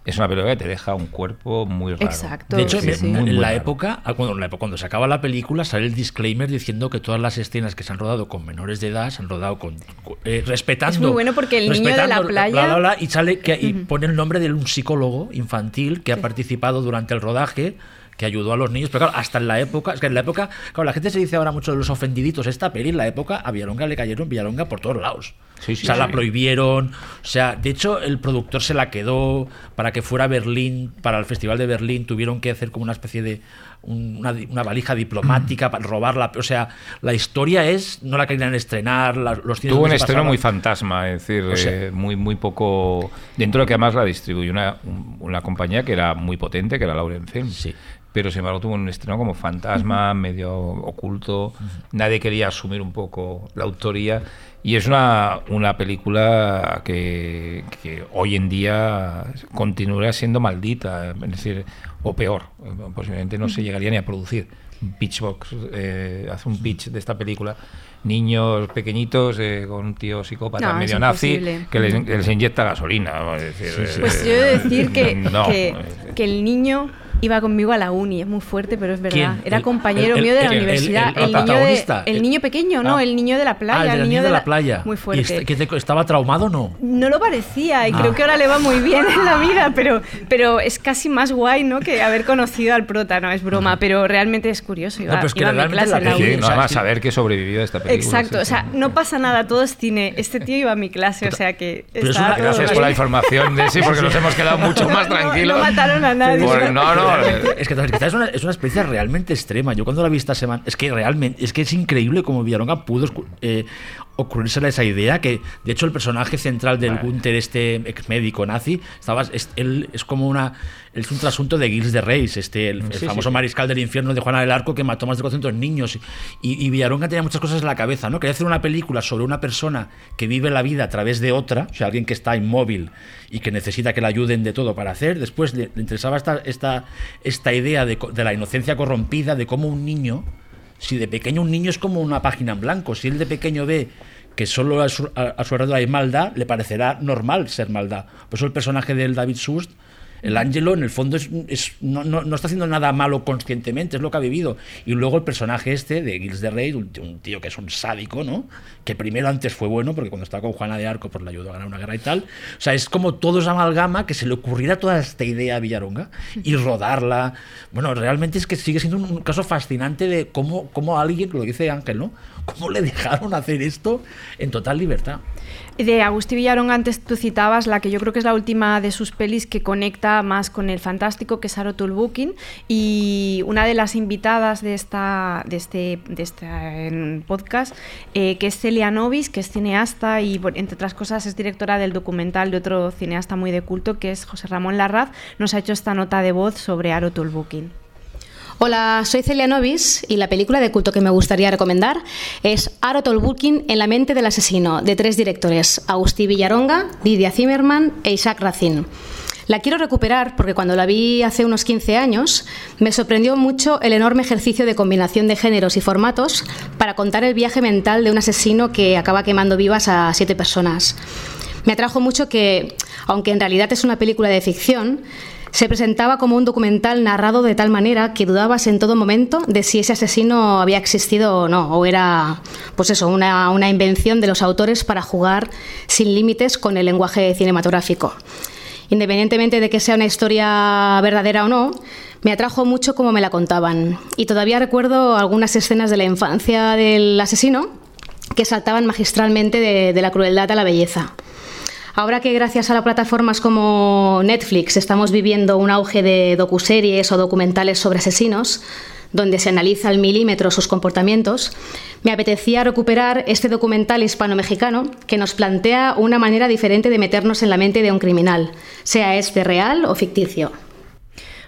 es una película que te deja un cuerpo muy raro. Exacto. De hecho, sí, me- sí. muy, muy en la época, cuando, en la época- cuando se acaba la película, sale el disclaimer diciendo que todas las escenas que se han rodado con menores de edad se han rodado con, con- eh, respetando. Es muy bueno porque el niño de la playa- bla, bla, bla, y sale que y pone el nombre de un psicólogo infantil que ha participado durante el rodaje que ayudó a los niños, pero claro, hasta en la época, es que en la época, claro, la gente se dice ahora mucho de los ofendiditos, esta peli en la época a Villalonga le cayeron Villalonga por todos lados. Sí, sí, o sea, la prohibieron, o sea, de hecho el productor se la quedó para que fuera a Berlín, para el Festival de Berlín, tuvieron que hacer como una especie de un- una, una valija diplomática para robarla, o sea, la historia es, no la querían estrenar, la- los Tuvo un estreno muy fantasma, es decir, O sea- eh, muy, muy poco. Dentro de que además la distribuyó una, un- una compañía que era muy potente, que era Lauren Film. Sí. Pero sin embargo tuvo un estreno como fantasma, medio oculto. Nadie quería asumir un poco la autoría. Y es una, una película que, que hoy en día continúa siendo maldita, es decir, o peor. Posiblemente no se llegaría ni a producir. Pitchbox eh, hace un pitch de esta película. Niños pequeñitos eh, con un tío psicópata No, medio nazi que les, inyecta gasolina. decir, Pues eh, yo he de decir que, no, que, que el niño iba conmigo a la uni, es muy fuerte, pero es verdad. ¿Quién? Era El- compañero el- mío de la el- el- universidad. el- el niño, de- el niño pequeño, ¿no? Ah. El niño de la playa. Ah, el, el niño de la playa. Muy ¿Y fuerte. este- que te- estaba traumado o no? No lo parecía y Ah. creo que ahora le va muy bien en la vida, pero, pero es casi más guay, ¿no? Que haber conocido al prota, no es broma, pero realmente es curioso. Iba, No, pero es que iba a mi realmente clase la la uni. no, además saber que sobrevivió a esta película. Exacto, sí, o sea, sí. no pasa nada, todo es cine. Este tío iba a mi clase, o sea que. Pero es estaba una- todo Gracias por la información, de sí, porque nos hemos quedado mucho más No, no tranquilos. mataron a nadie. Por- no, no. eh, Es que quizás es una, es una experiencia realmente extrema. Yo cuando la vi esta semana, es que realmente, es que es increíble como Villalonga pudo eh, ocurrírsele esa idea que, de hecho, el personaje central del Gunther, este ex médico nazi, estaba, es, él es como una, es un trasunto de Gilles de Reis, este, el, famoso sí. mariscal del infierno de Juana del Arco que mató más de 400 niños. Y, y Villalonga tenía muchas cosas en la cabeza, ¿no? Quería hacer una película sobre una persona que vive la vida a través de otra, o sea, alguien que está inmóvil y que necesita que le ayuden de todo para hacer. Después le, le interesaba esta, esta, esta idea de, de la inocencia corrompida, de cómo un niño, si de pequeño un niño es como una página en blanco, si él de pequeño ve que solo a su, a- su alrededor hay maldad, le parecerá normal ser maldad. Por eso el personaje del David Sust El Ángelo, en el fondo, es, es- no, no- no está haciendo nada malo conscientemente, es lo que ha vivido. Y luego el personaje este de Gilles de Rey, un, tío- un tío que es un sádico, ¿no? Que primero antes fue bueno, porque cuando estaba con Juana de Arco, pues le ayudó a ganar una guerra y tal. O sea, es como todo esa amalgama que se le ocurriera toda esta idea a Villaronga y rodarla. Bueno, realmente es que sigue siendo un, un caso fascinante de cómo, cómo alguien, lo dice Ángel, ¿no? ¿Cómo le dejaron hacer esto en total libertad? De Agustí Villarón antes tú citabas la que yo creo que es la última de sus pelis que conecta más con el fantástico, que es Arotul Booking, y una de las invitadas de esta de este, de este eh, podcast, eh, que es Celia Novis, que es cineasta y entre otras cosas es directora del documental de otro cineasta muy de culto, que es José Ramón Larraz, nos ha hecho esta nota de voz sobre Arotul Booking. Hola, soy Celia Novis y la película de culto que me gustaría recomendar es Aro Tolbukin en la mente del asesino, de tres directores, Agustí Villaronga, Lidia Zimmerman e Isaac Racine. La quiero recuperar porque cuando la vi hace unos 15 años me sorprendió mucho el enorme ejercicio de combinación de géneros y formatos para contar el viaje mental de un asesino que acaba quemando vivas a siete personas. Me atrajo mucho que, aunque en realidad es una película de ficción, se presentaba como un documental narrado de tal manera que dudabas en todo momento de si ese asesino había existido o no, o era, pues eso, una, una invención de los autores para jugar sin límites con el lenguaje cinematográfico. Independientemente de que sea una historia verdadera o no, me atrajo mucho como me la contaban. Y todavía recuerdo algunas escenas de la infancia del asesino que saltaban magistralmente de, de la crueldad a la belleza. Ahora que gracias a las plataformas como Netflix estamos viviendo un auge de docuseries o documentales sobre asesinos, donde se analiza al milímetro sus comportamientos, me apetecía recuperar este documental hispano-mexicano que nos plantea una manera diferente de meternos en la mente de un criminal, sea este real o ficticio.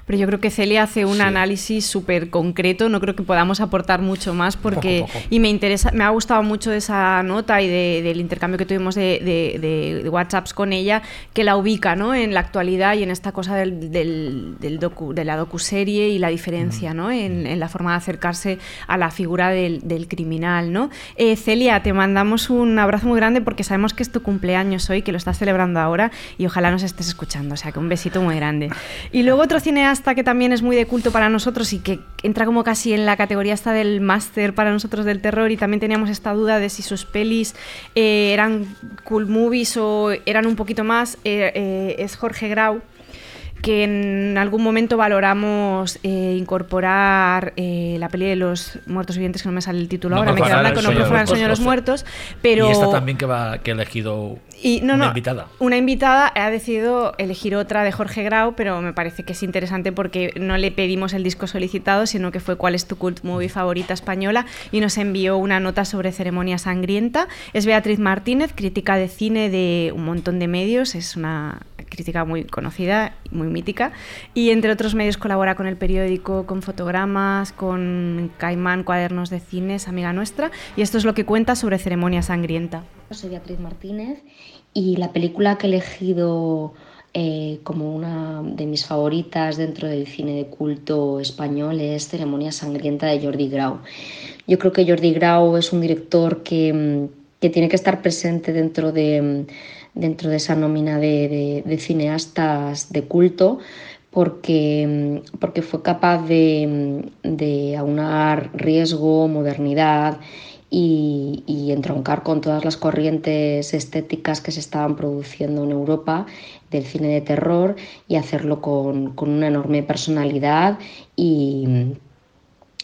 Pero yo creo que Celia hace un análisis súper concreto, no creo que podamos aportar mucho más porque Poco, poco. y me interesa, me ha gustado mucho esa nota y de- del intercambio que tuvimos de, de- de- de WhatsApps con ella, que la ubica ¿no? en la actualidad y en esta cosa del, del- del docu- de la docuserie y la diferencia ¿no? en, en la forma de acercarse a la figura del, del criminal. ¿no? Eh, Celia, te mandamos un abrazo muy grande porque sabemos que es tu cumpleaños hoy, que lo estás celebrando ahora y ojalá nos estés escuchando, o sea que un besito muy grande. Y luego otro cineasta que también es muy de culto para nosotros y que entra como casi en la categoría esta del máster para nosotros del terror y también teníamos esta duda de si sus pelis eh, eran cool movies o eran un poquito más, eh, eh, es Jorge Grau que en algún momento valoramos eh, incorporar eh, la peli de los muertos vivientes, que no me sale el título No ahora, me queda blanco, no profanar el sueño de los muertos, pero... Y esta también que, va, que ha elegido Y no, una no, invitada. Una invitada ha decidido elegir otra de Jorge Grau, pero me parece que es interesante porque no le pedimos el disco solicitado, sino que fue cuál es tu cult movie favorita española y nos envió una nota sobre ceremonia sangrienta. Es Beatriz Martínez, crítica de cine de un montón de medios, es una crítica muy conocida, muy mítica, y entre otros medios colabora con el periódico, con fotogramas, con Caimán, cuadernos de cine, es amiga nuestra, y esto es lo que cuenta sobre ceremonia sangrienta. Soy Beatriz Martínez y la película que he elegido eh, como una de mis favoritas dentro del cine de culto español es Ceremonia Sangrienta de Jordi Grau. Yo creo que Jordi Grau es un director que, mm, que tiene que estar presente dentro de, mm, dentro de esa nómina de, cineastas de culto porque, porque fue capaz de, aunar riesgo, modernidad y, y entroncar con todas las corrientes estéticas que se estaban produciendo en Europa del cine de terror y hacerlo con, con una enorme personalidad y,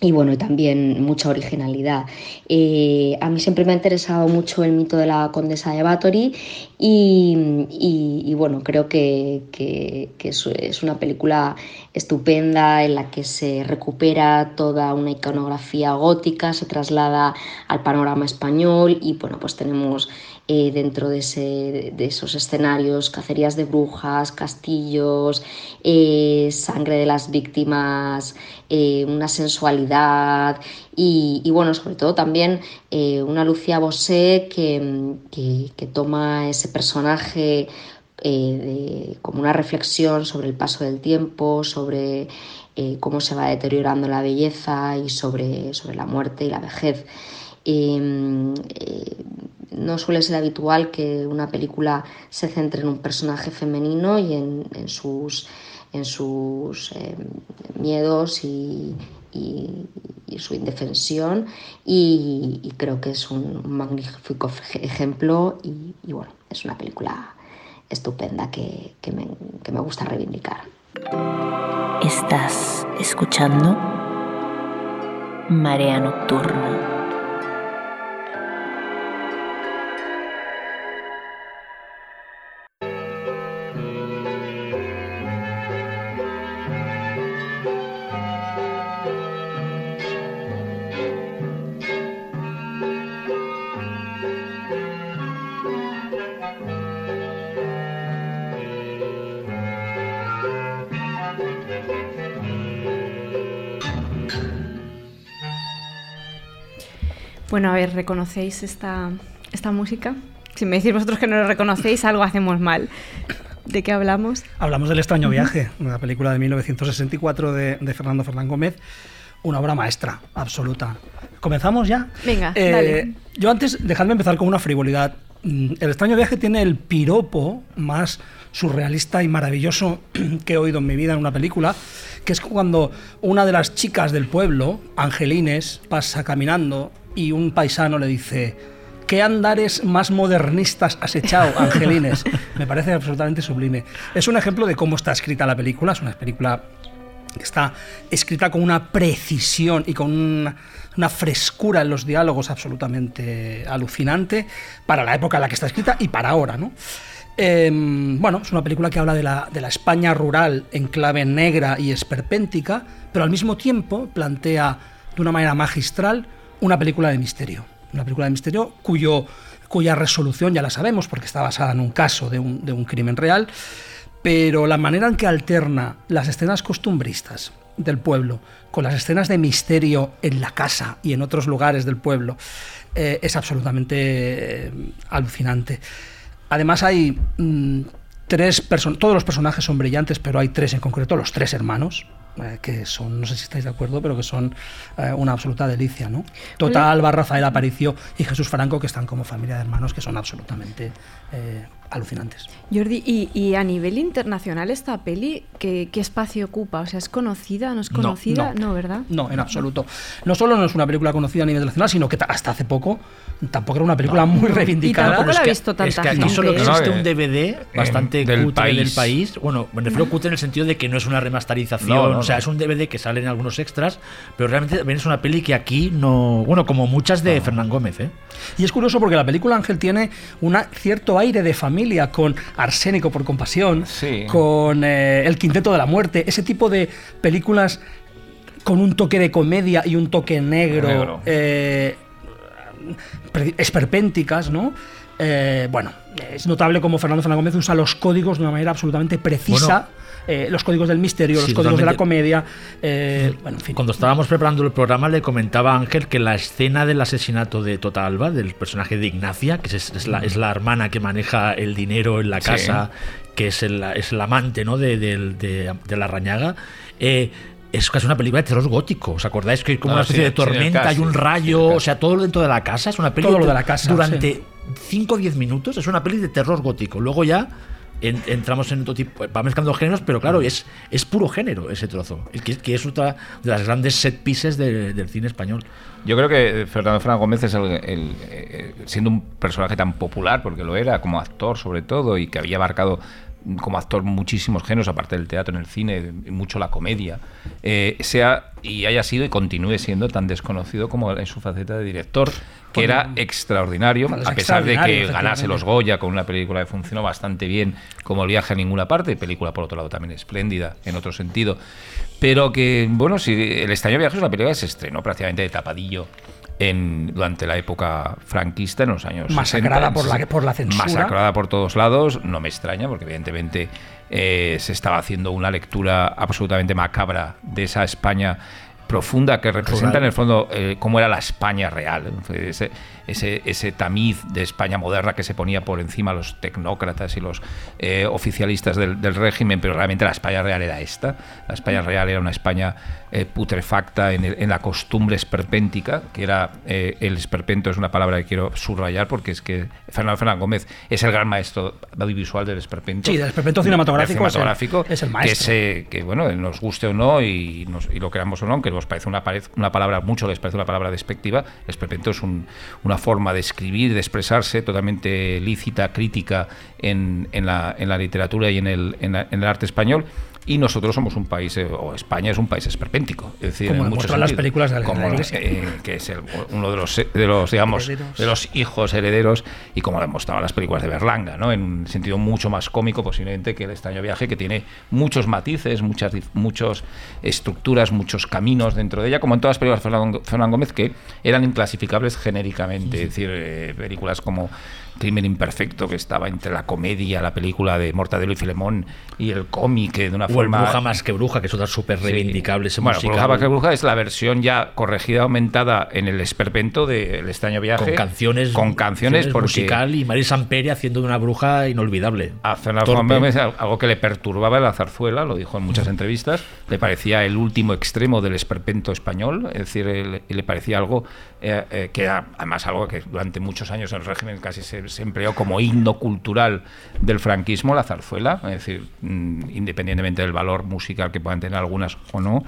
y bueno, también mucha originalidad. Eh, a mí siempre me ha interesado mucho el mito de la condesa de Bathory y, y- bueno, creo que, que- es una película estupenda en la que se recupera toda una iconografía gótica, se traslada al panorama español y bueno, pues tenemos eh, dentro de, esos escenarios cacerías de brujas, castillos, eh, sangre de las víctimas, eh, una sensualidad y, bueno, sobre todo también una Lucía Bosé que, que- toma ese personaje como una reflexión sobre el paso del tiempo, sobre cómo se va deteriorando la belleza y sobre, sobre la muerte y la vejez. Eh, eh, no suele ser habitual que una película se centre en un personaje femenino y en, sus, eh, miedos y, su indefensión y, creo que es un magnífico ejemplo y, bueno, es una película estupenda que me gusta reivindicar. Estás escuchando Marea Nocturna. Bueno, a ver, ¿reconocéis esta, esta música? Si me decís vosotros que no lo reconocéis, algo hacemos mal. ¿De qué hablamos? Hablamos del extraño viaje, una película de 1964 de, de Fernando Fernán Gómez, una obra maestra, absoluta. ¿Comenzamos ya? Venga, Eh, dale. Yo antes, dejadme empezar con una frivolidad. Mm, El extraño viaje tiene el piropo más surrealista y maravilloso que he oído en mi vida en una película, que es cuando una de las chicas del pueblo, Angelines, pasa caminando y un paisano le dice, ¿qué andares más modernistas has echado, Angelines? Me parece absolutamente sublime. Es un ejemplo de cómo está escrita la película, es una película que está escrita con una precisión y con una, una frescura en los diálogos absolutamente alucinante para la época en la que está escrita y para ahora, ¿no? Eh, bueno, es una película que habla de la, de la España rural en clave negra y esperpéntica, pero al mismo tiempo plantea de una manera magistral una película de misterio. Una película de misterio cuyo, cuya resolución ya la sabemos porque está basada en un caso de un, de un crimen real, pero la manera en que alterna las escenas costumbristas del pueblo con las escenas de misterio en la casa y en otros lugares del pueblo eh, es absolutamente eh, alucinante. Además hay mm, tres personas, todos los personajes son brillantes, pero hay tres en concreto, los tres hermanos, eh, que son, no sé si estáis de acuerdo, pero que son eh, una absoluta delicia, ¿no? Total, Alba, Rafael Aparicio y Jesús Franco, que están como familia de hermanos, que son absolutamente eh, alucinantes. Jordi, y, y a nivel internacional esta peli, ¿qué, qué espacio ocupa? O sea, ¿es conocida? ¿No es No, conocida? no. ¿verdad? No, en absoluto. No solo no es una película conocida a nivel nacional, sino que ta- hasta hace poco tampoco era una película muy reivindicada. tampoco la ha es visto Es tanta que aquí gente, solo ¿eh? existe No, un eh, DVD bastante en- del cutre del país. país. Bueno, me refiero a cutre en el sentido de que no es una remasterización. No, no, o sea, no. es un DVD que sale en algunos extras, pero realmente también es una peli que aquí no. Bueno, como muchas de Fernán Gómez, ¿eh? Y es curioso porque la película Ángel tiene un cierto aire de familia con Arsénico por compasión, Sí. con eh, El Quinteto de la Muerte, ese tipo de películas con un toque de comedia y un toque negro, Negro. eh, esperpénticas, ¿no? Eh, bueno, es notable cómo Fernando Fernández Gómez usa los códigos de una manera absolutamente precisa. Eh, los códigos del misterio, los códigos de la comedia. eh, bueno, en fin. Cuando estábamos preparando el programa le comentaba a Ángel que la escena del asesinato de Tota Alba, del personaje de Ignacia, que es, es la, es la hermana que maneja el dinero en la Sí. casa, que es el, es el amante ¿no? de, de- de la rañaga, eh, es casi una película de terror gótico. ¿Os acordáis que hay como No, una especie sí, de tormenta, hay un rayo, o sea, todo dentro de la casa? Es una lo de la casa, Durante sí. 5 o 10 minutos es una peli de terror gótico. Luego ya en- entramos en otro tipo, va mezclando géneros, pero claro, es, es puro género ese trozo, el que, que es otra de las grandes set pieces de- del cine español. Yo creo que Fernando Fernández Gómez es el, el- eh, siendo un personaje tan popular, porque lo era como actor sobre todo, y que había marcado como actor muchísimos géneros, aparte del teatro, en el cine, mucho la comedia, eh, sea y haya sido y continúe siendo tan desconocido como en su faceta de director, que era extraordinario, Bueno, a pesar de que ganase los Goya con una película que funcionó bastante bien, como El viaje a ninguna parte, película por otro lado también espléndida en otro sentido, pero que, bueno, si El extraño viaje es una película que se estrenó prácticamente de tapadillo en, durante la época franquista, en los años Masacrada 60, por la- por la censura. Masacrada por todos lados, no me extraña, porque evidentemente eh, se estaba haciendo una lectura absolutamente macabra de esa España profunda que representa en el fondo eh, cómo era la España real, ese, ese, ese, tamiz de España moderna que se ponía por encima los tecnócratas y los eh, oficialistas del, del, régimen, pero realmente la España real era esta, la España real era una España eh, putrefacta en, el, en, la costumbre esperpéntica, que era el esperpento es una palabra que quiero subrayar porque es que Fernando Fernández Gómez es el gran maestro audiovisual del esperpento. Sí, del esperpento cinematográfico, cinematográfico es, el, es el maestro. Que, se, que, bueno, nos guste o no y, nos, y lo creamos o no, que nos parece una, una palabra, mucho les parece una palabra despectiva, esperpento es un, una forma de escribir, de expresarse totalmente lícita, crítica en, en, la, en la, literatura y en el, en, la, en el arte español y nosotros somos un país, eh, o España es un país esperpéntico. Es decir, como en muchos las películas de como, eh, que es el, uno de los, de los digamos, herederos. de los hijos herederos, y como lo mostraban las películas de Berlanga, ¿no? en un sentido mucho más cómico posiblemente que el extraño viaje, que tiene muchos matices, muchas muchos estructuras, muchos caminos dentro de ella, como en todas las películas de Fernando Gómez, que eran inclasificables genéricamente, sí. es decir, eh, películas como Crimen Imperfecto, que estaba entre la comedia, la película de Mortadelo y Filemón y el cómic de una o forma. Bruja más que Bruja, que es otra súper reivindicable. Sí. Bueno, Bruja más que Bruja es la versión ya corregida, aumentada en el esperpento del extraño viaje. Con canciones. Con canciones. Musical y María Sampere haciendo de una bruja inolvidable. Gómez, algo que le perturbaba la zarzuela, lo dijo en muchas entrevistas, le parecía el último extremo del esperpento español, es decir, le, le parecía algo eh, eh, que era además algo que durante muchos años en el régimen casi se, se, empleó como himno cultural del franquismo, la zarzuela, es decir, mmm, independientemente del valor musical que puedan tener algunas o no,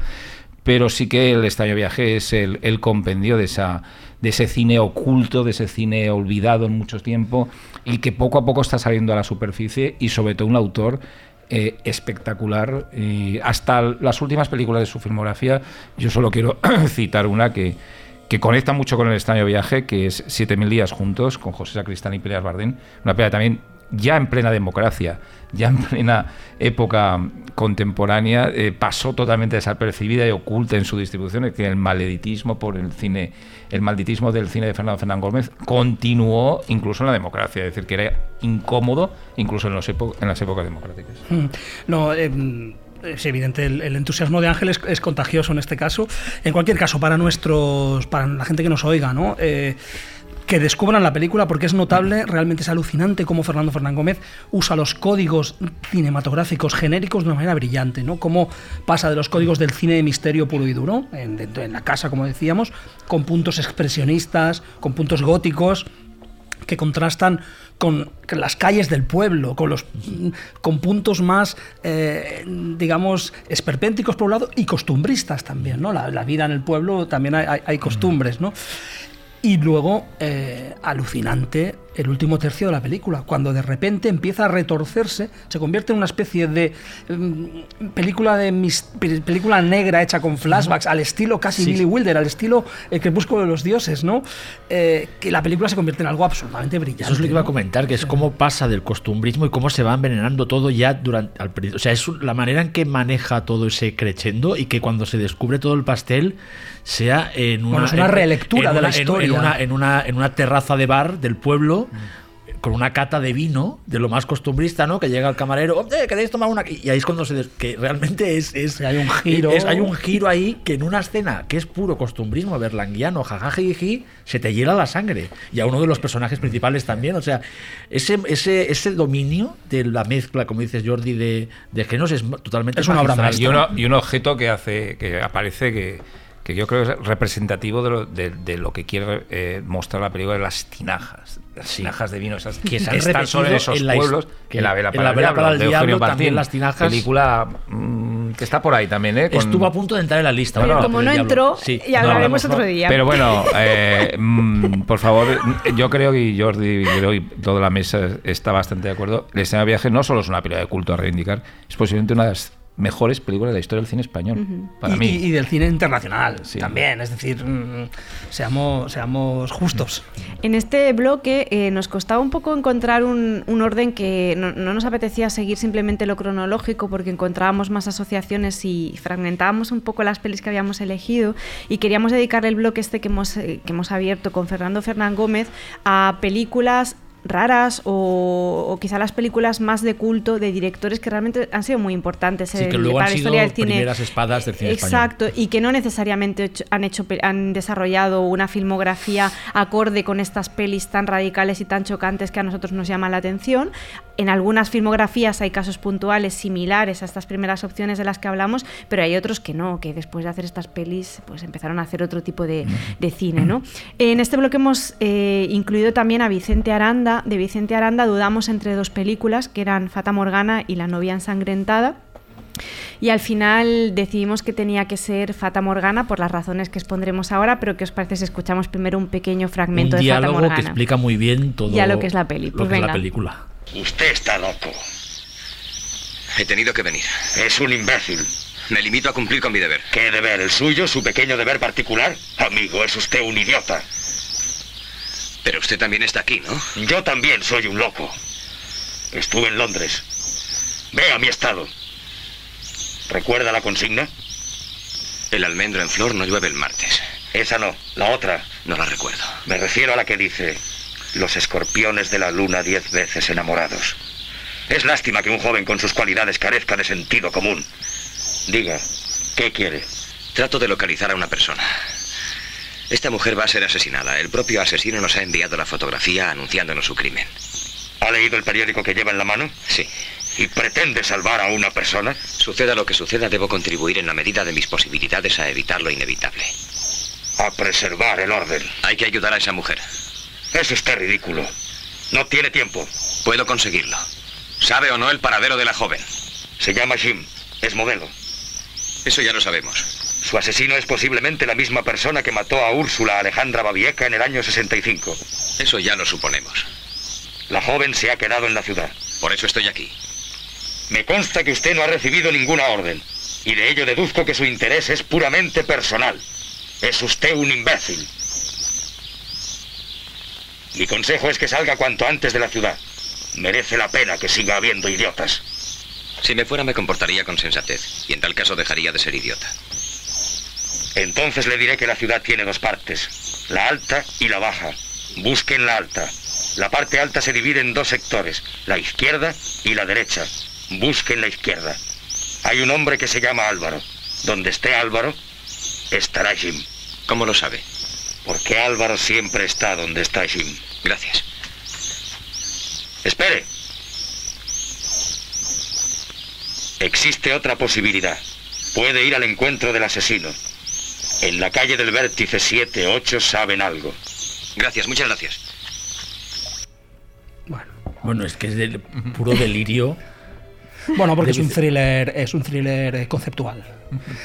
pero sí que el extraño viaje es el, compendio de, esa, de ese cine oculto, de ese cine olvidado en mucho tiempo y que poco a poco está saliendo a la superficie y sobre todo un autor eh, espectacular. Hasta las últimas películas de su filmografía, yo solo quiero citar una que, que conecta mucho con el extraño viaje, que es Siete mil días juntos, con José Sacristán y Peleas Bardén. Una película también ya en plena democracia, ya en plena época contemporánea, eh, pasó totalmente desapercibida y oculta en su distribución, que el maleditismo por el cine, el malditismo del cine de Fernando Fernández Gómez continuó incluso en la democracia, es decir, que era incómodo incluso en, los en las épocas democráticas. No, eh es evidente, el, entusiasmo de Ángel es, contagioso en este caso. En cualquier caso, para nuestros, para la gente que nos oiga, ¿no? Eh, que descubran la película porque es notable, realmente es alucinante cómo Fernando Fernán Gómez usa los códigos cinematográficos genéricos de una manera brillante, ¿no? Cómo pasa de los códigos del cine de misterio puro y duro, en la casa, como decíamos, con puntos expresionistas, con puntos góticos, que contrastan con las calles del pueblo, con, los, con puntos más, eh, digamos, esperpénticos por un lado y costumbristas también, ¿no? La, vida en el pueblo también hay, hay costumbres, ¿no? Y luego, eh, alucinante, el último tercio de la película, cuando de repente empieza a retorcerse, se convierte en una especie de um, película de mis, película negra hecha con flashbacks, al estilo casi sí. Billy Wilder, al estilo El crepúsculo de los dioses, ¿no? Eh, que la película se convierte en algo absolutamente brillante. Eso es lo que iba a comentar, que es cómo pasa del costumbrismo y cómo se va envenenando todo ya durante al O sea, es la manera en que maneja todo ese crescendo y que cuando se descubre todo el pastel sea en una, bueno, es una relectura en, en de la historia. En, en, una, en, una, en una terraza de bar del pueblo con una cata de vino, de lo más costumbrista, ¿no? Que llega el camarero, oye, ¿queréis tomar una? Y ahí es cuando se... Des... que realmente es... es hay un giro. Es, hay un giro ahí que en una escena que es puro costumbrismo berlanguiano, jajajiji, se te hiela la sangre. Y a uno de los personajes principales también. O sea, ese, ese, ese dominio de la mezcla, como dices Jordi, de, de géneros es totalmente... Es una obra maestra. Y, uno, y un objeto que hace, que aparece que que yo creo que es representativo de lo, de, de lo que quiere eh, mostrar la película de las tinajas, las sí. tinajas de vino, esas que se están solo en esos en la, pueblos, que la vela para, la vela el, para el de diablo, Martín, también las tinajas, película mmm, que está por ahí también, ¿eh? Con... Estuvo a punto de entrar en la lista. Pero como no entró, sí. ya no hablaremos no, otro día. Pero bueno, eh, mmm, por favor, yo creo que Jordi y toda la mesa está bastante de acuerdo. El escena de viaje no solo es una película de culto a reivindicar, es posiblemente una de las mejores películas de la historia del cine español. Uh -huh. para y, mí. Y, del cine internacional sí. también. Es decir, mmm, seamos, seamos justos. En este bloque eh, nos costaba un poco encontrar un, un orden que no, no, nos apetecía seguir simplemente lo cronológico porque encontrábamos más asociaciones y fragmentábamos un poco las pelis que habíamos elegido y queríamos dedicarle el bloque este que hemos, eh, que hemos abierto con Fernando Fernán Gómez a películas raras o, o quizá las películas más de culto de directores que realmente han sido muy importantes Sí, que luego para han la sido historia del cine. primeras espadas del cine Exacto, y que no necesariamente han hecho han desarrollado una filmografía acorde con estas pelis tan radicales y tan chocantes que a nosotros nos llaman la atención. En algunas filmografías hay casos puntuales similares a estas primeras opciones de las que hablamos, pero hay otros que no, que después de hacer estas pelis pues empezaron a hacer otro tipo de, de cine, ¿no? En este bloque hemos eh, incluido también a Vicente Aranda. De Vicente Aranda dudamos entre dos películas que eran Fata Morgana y La novia ensangrentada. Y al final decidimos que tenía que ser Fata Morgana por las razones que expondremos ahora, pero ¿qué os parece si escuchamos primero un pequeño fragmento Un de Fata diálogo Morgana? que explica muy bien todo Ya lo que es la peli. lo Pues que es la película. Usted está loco. He tenido que venir. Es un imbécil. Me limito a cumplir con mi deber. ¿Qué deber? ¿El suyo? ¿Su pequeño deber particular? Amigo, es usted un idiota. Pero usted también está aquí, ¿no? Yo también soy un loco. Estuve en Londres. Vea mi estado. ¿Recuerda la consigna? El almendro en flor no llueve el martes. Esa no, la otra. No la recuerdo. Me refiero a la que dice, los escorpiones de la luna diez veces enamorados. Es lástima que un joven con sus cualidades carezca de sentido común. Diga, ¿qué quiere? Trato de localizar a una persona. Esta mujer va a ser asesinada. El propio asesino nos ha enviado la fotografía anunciándonos su crimen. ¿Ha leído el periódico que lleva en la mano? Sí. ¿Y pretende salvar a una persona? Suceda lo que suceda, debo contribuir en la medida de mis posibilidades a evitar lo inevitable. A preservar el orden. Hay que ayudar a esa mujer. Es usted ridículo. No tiene tiempo. Puedo conseguirlo. ¿Sabe o no el paradero de la joven? Se llama Jim. Es modelo. Eso ya lo sabemos. Su asesino es posiblemente la misma persona que mató a Úrsula Alejandra Babieca en el año 65. Eso ya lo suponemos. La joven se ha quedado en la ciudad. Por eso estoy aquí. Me consta que usted no ha recibido ninguna orden. Y de ello deduzco que su interés es puramente personal. Es usted un imbécil. Mi consejo es que salga cuanto antes de la ciudad. Merece la pena que siga habiendo idiotas. Si me fuera me comportaría con sensatez y en tal caso dejaría de ser idiota. Entonces le diré que la ciudad tiene dos partes, la alta y la baja. Busquen la alta. La parte alta se divide en dos sectores, la izquierda y la derecha. Busquen la izquierda. Hay un hombre que se llama Álvaro. Donde esté Álvaro, estará Jim. ¿Cómo lo sabe? Porque Álvaro siempre está donde está Jim. Gracias. Espere. Existe otra posibilidad. Puede ir al encuentro del asesino. En la calle del vértice 7-8 saben algo. Gracias, muchas gracias. Bueno, es que es del puro delirio. Bueno, porque es un thriller, es un thriller eh, conceptual.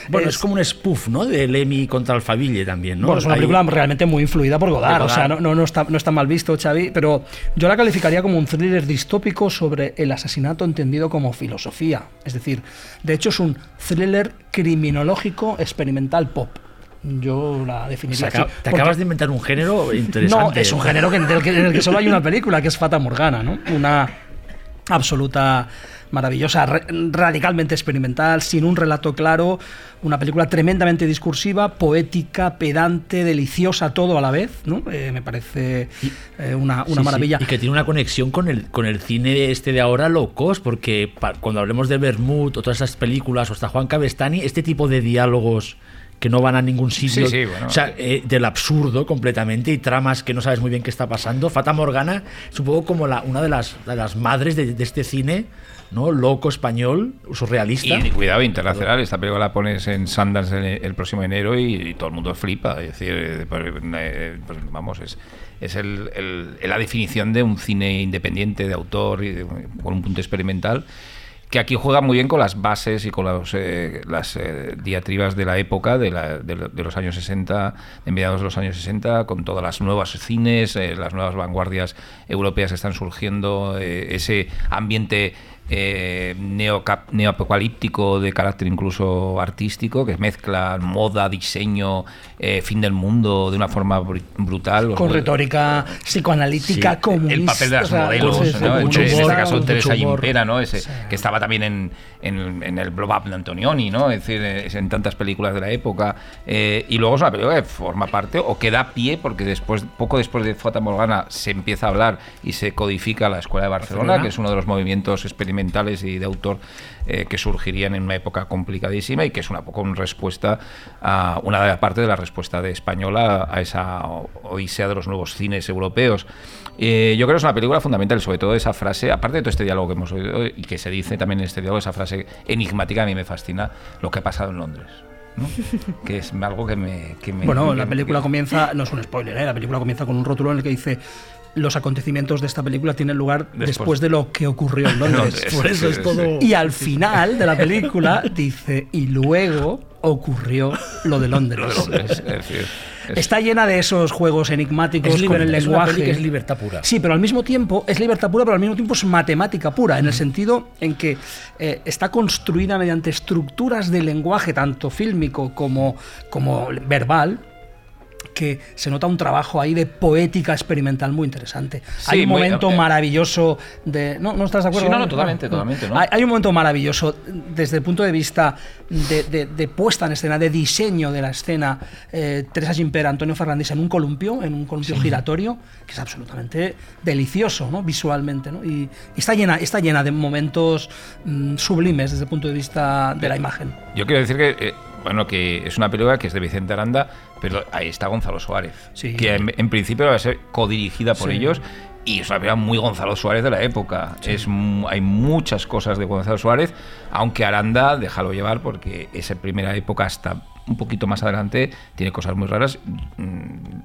Bueno, es, como un spoof, ¿no? De Lemmy contra Alfaville también, ¿no? Bueno, es una película realmente muy influida por Godard, o sea, no, no, no está, no está mal visto, Xavi, pero yo la calificaría como un thriller distópico sobre el asesinato entendido como filosofía. Es decir, de hecho es un thriller criminológico experimental pop. Yo la O definiría sea, así. te acabas de inventar un género No, interesante. es un género que, del que- en el que solo hay una película, que es Fata Morgana, ¿no? Una absoluta maravillosa, ra- radicalmente experimental, sin un relato claro, una película tremendamente discursiva, poética, pedante, deliciosa, todo a la vez, ¿no? Eh, me parece eh, una, Sí, una sí, maravilla. Y que tiene una conexión con el, con el cine este de ahora low cost, porque pa- cuando hablemos de Bermud o todas esas películas, o hasta Juan Cabestani, este tipo de diálogos que no van a ningún sitio, Sí, sí, bueno. o sea, eh, del absurdo completamente y tramas que no sabes muy bien qué está pasando. Fata Morgana es un poco como la, una de las, de las madres de, de este cine, ¿no? Loco español, surrealista. Y cuidado, internacional. Esta película la pones en Sundance el, el próximo enero y, y todo el mundo flipa. Es decir, eh, pues, eh, pues, vamos, es, es el- el- la definición de un cine independiente, de autor, y de- con un punto experimental. Que aquí juega muy bien con las bases y con los, eh, las eh, diatribas de la época, de, la- de lo- de los años 60, de mediados de los años 60, con todas las nuevas cines, eh, las nuevas vanguardias europeas que están surgiendo, ese ambiente eh, neoapocalíptico de carácter incluso artístico, que mezcla moda, diseño, eh, fin del mundo de una forma br- brutal. Con retórica psicoanalítica, Sí, comunista. el papel de las o sea, modelos, pues, ¿no? con en, este caso Teresa. Gimpera, ¿no? Ese, que estaba también en, en- en el Blow Up de Antonioni, ¿no? Es decir, en tantas películas de la época. Eh, y luego es una película que forma parte o que da pie, porque después, poco después de Fata Morgana se empieza a hablar y se codifica la Escuela de Barcelona, Barcelona. que es uno de los movimientos experimentales y de autor eh, que surgirían en una época complicadísima y que es una poco una respuesta a una de la parte de la respuesta de española a esa odisea de los nuevos cines europeos. Eh, yo creo que es una película fundamental, sobre todo esa frase, aparte de todo este diálogo que hemos oído y que se dice también en este diálogo, esa frase enigmática a mí me fascina, lo que ha pasado en Londres. ¿no? que es algo que me... que me- Bueno, que la me- película comienza, no es un spoiler, ¿eh? la película comienza con un rótulo en el que dice los acontecimientos de esta película tienen lugar después, Después- de lo que ocurrió en Londres. Por eso sí, es todo. sí. Y al final de la película dice, y luego ocurrió lo de Londres. Lo de Londres, es decir, es- Está llena de esos juegos enigmáticos Es con el una lenguaje. peli que es libertad pura. Sí, pero al mismo tiempo es libertad pura, pero al mismo tiempo es matemática pura, en el sentido en que eh, está construida mediante estructuras de lenguaje, tanto fílmico como, como verbal, que se nota un trabajo ahí de poética experimental muy interesante. Sí, hay un muy- momento eh, maravilloso de... ¿No, ¿no estás de acuerdo? Sí, no, no, totalmente, ah. totalmente, ¿no? Hay, hay un momento maravilloso desde el punto de vista de, de- de puesta en escena, de diseño de la escena. eh, Teresa Gimpera, Antonio Fernández en un columpio, en un columpio giratorio, que es absolutamente delicioso ¿no? visualmente. ¿no? Y, y está, llena, está llena de momentos mm, sublimes desde el punto de vista de la imagen. Yo quiero decir que, eh, bueno, que es una película que es de Vicente Aranda, pero ahí está Gonzalo Suárez, Sí. que en, en principio va a ser codirigida por Sí. ellos. Y es una película muy Gonzalo Suárez de la época. Es, hay muchas cosas de Gonzalo Suárez, aunque Aranda, déjalo llevar, porque esa primera época hasta un poquito más adelante tiene cosas muy raras. Mm,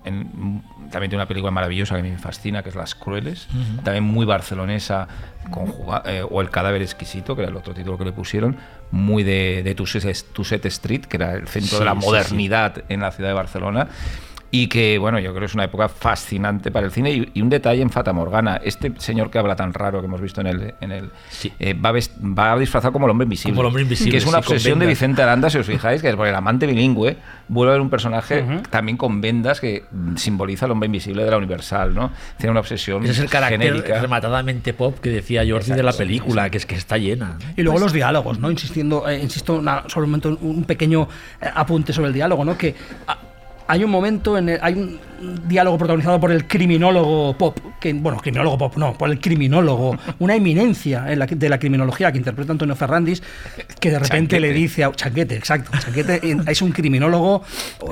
en- también tiene una película maravillosa que a mí me fascina, que es Las Crueles, también muy barcelonesa, conjuga- eh, o El cadáver exquisito, que era el otro título que le pusieron, muy de, de Tusset Street, que era el centro Sí, de la sí, sí. modernidad en la ciudad de Barcelona. Y que, bueno, yo creo que es una época fascinante para el cine. Y, y un detalle en Fata Morgana: este señor que habla tan raro que hemos visto en el. En el Sí. eh, va, vest- va disfrazado como el hombre invisible. Como el hombre invisible, Que es una sí, obsesión de. Vicente Aranda, si os fijáis, que es porque el amante bilingüe vuelve a ver un personaje también con vendas que mm, simboliza el hombre invisible de la Universal, ¿no? Tiene una obsesión Ese es el carácter genérica. rematadamente pop que decía Jordi de la película, que es que está llena. Y luego los diálogos, ¿no? Insistiendo, eh, insisto, una- solo un momento, un pequeño eh, apunte sobre el diálogo, ¿no? Que ah, hay un momento, en el- hay un diálogo protagonizado por el criminólogo pop, que, bueno, criminólogo pop, no, por el criminólogo, una eminencia en la- de la criminología que interpreta Antonio Ferrandis, que de repente Chanquete. le dice a Chanquete, exacto, Chanquete es un criminólogo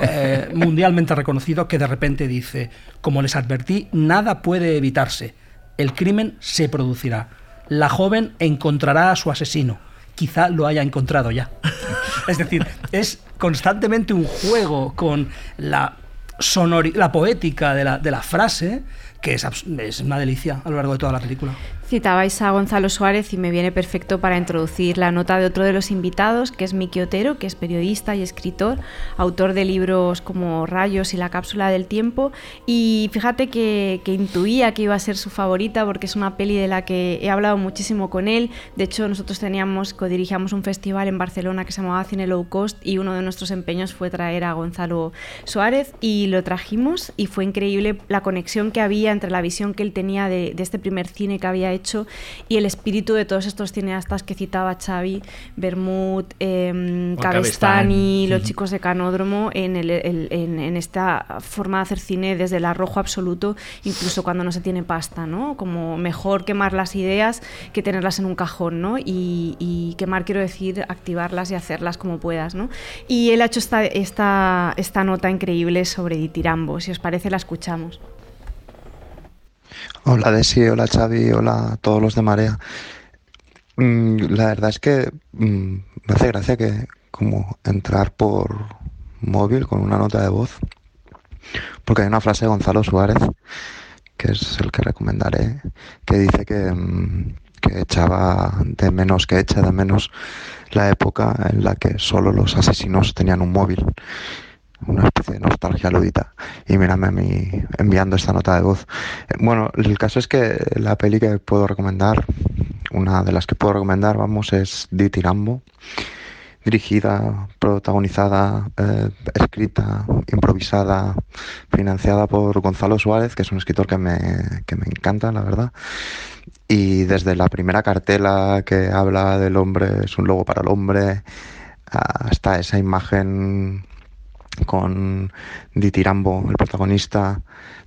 eh, mundialmente reconocido que de repente dice, como les advertí, nada puede evitarse, el crimen se producirá, la joven encontrará a su asesino, quizá lo haya encontrado ya. es decir, es constantemente un juego con la sonori- la poética de la, de la frase, que es, es una delicia a lo largo de toda la película. Citabais a Gonzalo Suárez y me viene perfecto para introducir la nota de otro de los invitados, que es Miki Otero, que es periodista y escritor, autor de libros como Rayos y La cápsula del tiempo. Y fíjate que, que intuía que iba a ser su favorita porque es una peli de la que he hablado muchísimo con él. De hecho, nosotros teníamos, codirigíamos un festival en Barcelona que se llamaba Cine Low Cost y uno de nuestros empeños fue traer a Gonzalo Suárez y lo trajimos y fue increíble la conexión que había entre la visión que él tenía de, de este primer cine que había hecho y el espíritu de todos estos cineastas que citaba Xavi, Bermud, eh, Cabestani, Cabestany. los chicos de Canódromo, en, el- el- en- en esta forma de hacer cine desde el arrojo absoluto, incluso cuando no se tiene pasta, ¿no? Como mejor quemar las ideas que tenerlas en un cajón, ¿no? Y, y quemar, quiero decir, activarlas y hacerlas como puedas, ¿no? Y él ha hecho esta, esta, esta nota increíble sobre Ditirambo. Si os parece, la escuchamos. Hola Desi, hola Xavi, hola a todos los de Marea. Mm, la verdad es que mm, me hace gracia que como entrar por móvil con una nota de voz, porque hay una frase de Gonzalo Suárez, que es el que recomendaré, que dice que, mm, que echaba de menos, que echa de menos la época en la que solo los asesinos tenían un móvil una especie de nostalgia ludita. Y mírame a mí enviando esta nota de voz. Eh, Bueno, el caso es que la peli que puedo recomendar, una de las que puedo recomendar, vamos, es Di Tirambo dirigida, protagonizada, eh, escrita, improvisada, financiada por Gonzalo Suárez, que es un escritor que me, que me encanta, la verdad. Y desde la primera cartela que habla del hombre, es un logo para el hombre, hasta esa imagen con Ditirambo, el protagonista,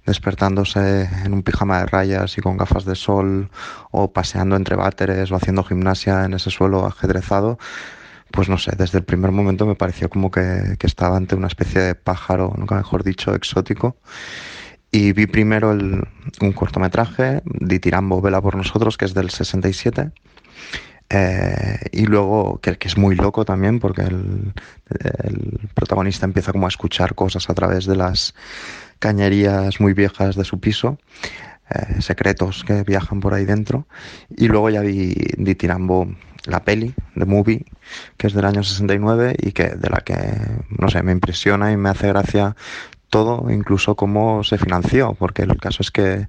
despertándose en un pijama de rayas y con gafas de sol, o paseando entre váteres, o haciendo gimnasia en ese suelo ajedrezado, pues no sé, desde el primer momento me pareció como que, estaba ante una especie de pájaro, mejor dicho, exótico. Y vi primero un cortometraje, Ditirambo Vela por nosotros, que es del 67. Eh, y luego, que, es muy loco también, porque el, protagonista empieza como a escuchar cosas a través de las cañerías muy viejas de su piso, eh, secretos que viajan por ahí dentro. Y luego ya vi Ditirambo la peli, The Movie, que es del año 69 y que de la que, no sé, me impresiona y me hace gracia todo, incluso cómo se financió, porque el caso es que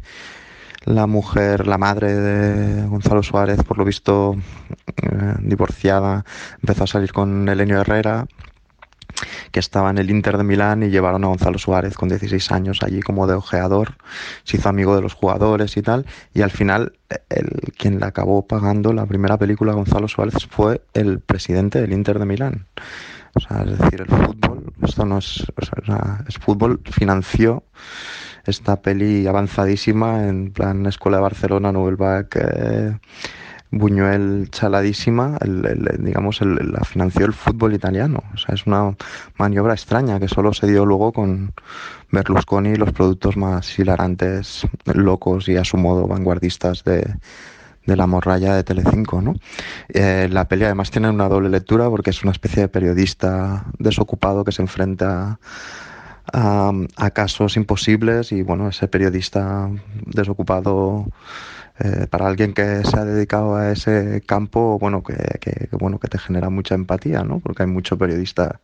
la mujer, la madre de Gonzalo Suárez, por lo visto eh, divorciada, empezó a salir con Elenio Herrera, que estaba en el Inter de Milán y llevaron a Gonzalo Suárez con 16 años allí como de ojeador, se hizo amigo de los jugadores y tal, y al final el, quien le acabó pagando la primera película Gonzalo Suárez fue el presidente del Inter de Milán. O sea, es decir, el fútbol, esto no es, o sea, es fútbol financió esta peli avanzadísima en plan Escuela de Barcelona, Novelback, eh, Buñuel chaladísima, el, digamos, la financió el fútbol italiano. O sea, es una maniobra extraña que solo se dio luego con Berlusconi y los productos más hilarantes, locos y a su modo vanguardistas de, la morralla de Telecinco, ¿no? Eh, la peli además tiene una doble lectura porque es una especie de periodista desocupado que se enfrenta a, a casos imposibles y bueno, ese periodista desocupado eh, para alguien que se ha dedicado a ese campo, bueno, que, bueno, que te genera mucha empatía, ¿no? Porque hay mucho periodista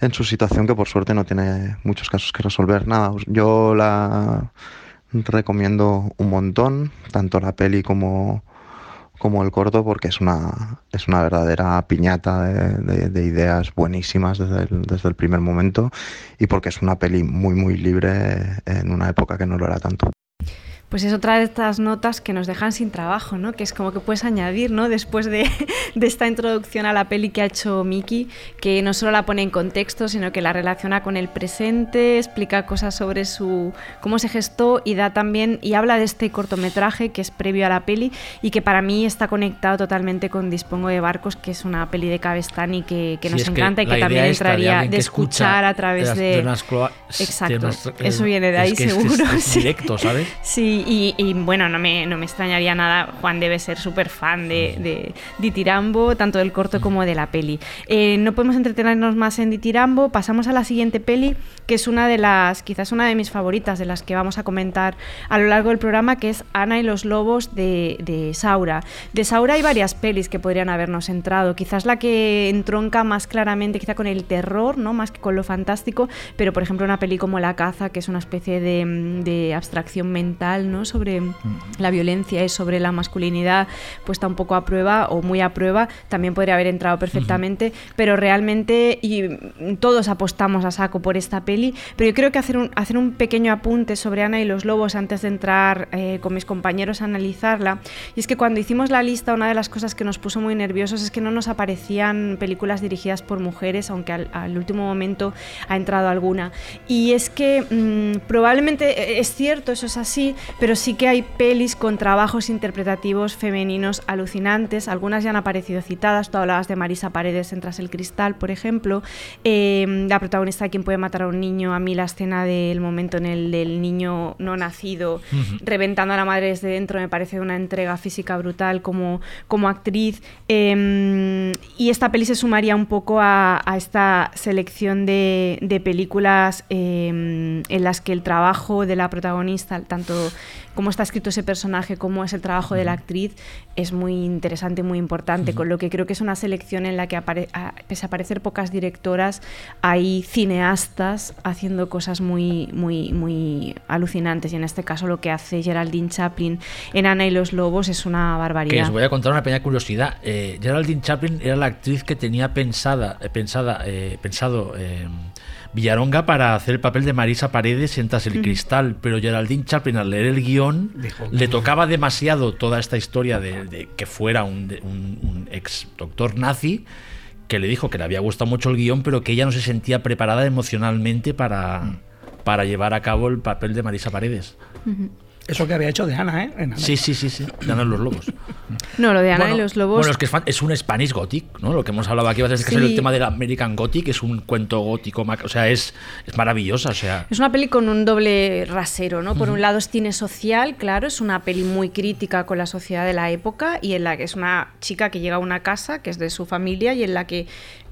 en su situación que por suerte no tiene muchos casos que resolver. Nada, yo la recomiendo un montón, tanto la peli como, como el corto, porque es una, es una verdadera piñata de, ideas buenísimas desde desde el primer momento y porque es una peli muy, muy libre en una época que no lo era tanto pues es otra de estas notas que nos dejan sin trabajo, ¿no? Que es como que puedes añadir, ¿no? Después de, esta introducción a la peli que ha hecho Miki, que no solo la pone en contexto, sino que la relaciona con el presente, explica cosas sobre su cómo se gestó y da también y habla de este cortometraje que es previo a la peli y que para mí está conectado totalmente con Dispongo de barcos, que es una peli de Cabestani que, que nos encanta y que también entraría de, escuchar a través de, exacto, eso viene de ahí seguro, directo, ¿sabes? Sí y, bueno, no me, no me, extrañaría nada, Juan debe ser súper fan de, Ditirambo, tanto del corto como de la peli. Eh, no podemos entretenernos más en Ditirambo, pasamos a la siguiente peli, que es una de las, quizás una de mis favoritas, de las que vamos a comentar a lo largo del programa, que es Ana y los lobos de, de Saura. De Saura hay varias pelis que podrían habernos entrado, quizás la que entronca más claramente, quizá con el terror, ¿no? más que con lo fantástico, pero por ejemplo una peli como La caza, que es una especie de, de abstracción mental, sobre la violencia y sobre la masculinidad puesta un poco a prueba o muy a prueba, también podría haber entrado perfectamente, pero realmente y todos apostamos a saco por esta peli, pero yo creo que hacer un, hacer un pequeño apunte sobre Ana y los Lobos antes de entrar eh, con mis compañeros a analizarla, y es que cuando hicimos la lista una de las cosas que nos puso muy nerviosos es que no nos aparecían películas dirigidas por mujeres, aunque al, último momento ha entrado alguna. Y es que mm, probablemente eh, es cierto, eso es así, pero sí que hay pelis con trabajos interpretativos femeninos alucinantes. Algunas ya han aparecido citadas. Tú hablabas de Marisa Paredes en Tras el Cristal, por ejemplo. Eh, la protagonista de Quien puede matar a un niño. A mí la escena del momento en el del niño no nacido reventando a la madre desde dentro me parece una entrega física brutal como, como actriz. Em, y esta peli se sumaría un poco a, esta selección de, películas em, en las que el trabajo de la protagonista, tanto cómo está escrito ese personaje, cómo es el trabajo de la actriz, es muy interesante, muy importante, con lo que creo que es una selección en la que, apare a, pese a aparecer pocas directoras, hay cineastas haciendo cosas muy, muy, muy alucinantes. Y en este caso lo que hace Geraldine Chaplin en Ana y los Lobos es una barbaridad. Que os voy a contar una pequeña curiosidad. Eh, Geraldine Chaplin era la actriz que tenía pensada, eh, pensada, eh, pensado eh, Villaronga para hacer el papel de Marisa Paredes en Tras el Cristal, pero Geraldine Chaplin al leer el guion le tocaba demasiado toda esta historia de, de que fuera un, de- un- un ex doctor nazi que le dijo que le había gustado mucho el guion, pero que ella no se sentía preparada emocionalmente para, para llevar a cabo el papel de Marisa Paredes. Eso que había hecho de Ana, ¿eh? En Ana. Sí, sí, sí, sí, de Ana y los Lobos. No, lo de Ana Bueno, y los Lobos. Bueno, es que es, un Spanish Gothic, ¿no? Lo que hemos hablado aquí va a ser que es Sí. el tema del American Gothic, es un cuento gótico, o sea, es, es maravillosa, o sea. Es una peli con un doble rasero, ¿no? Por un lado es cine social, claro, es una peli muy crítica con la sociedad de la época y en la que es una chica que llega a una casa que es de su familia y en la que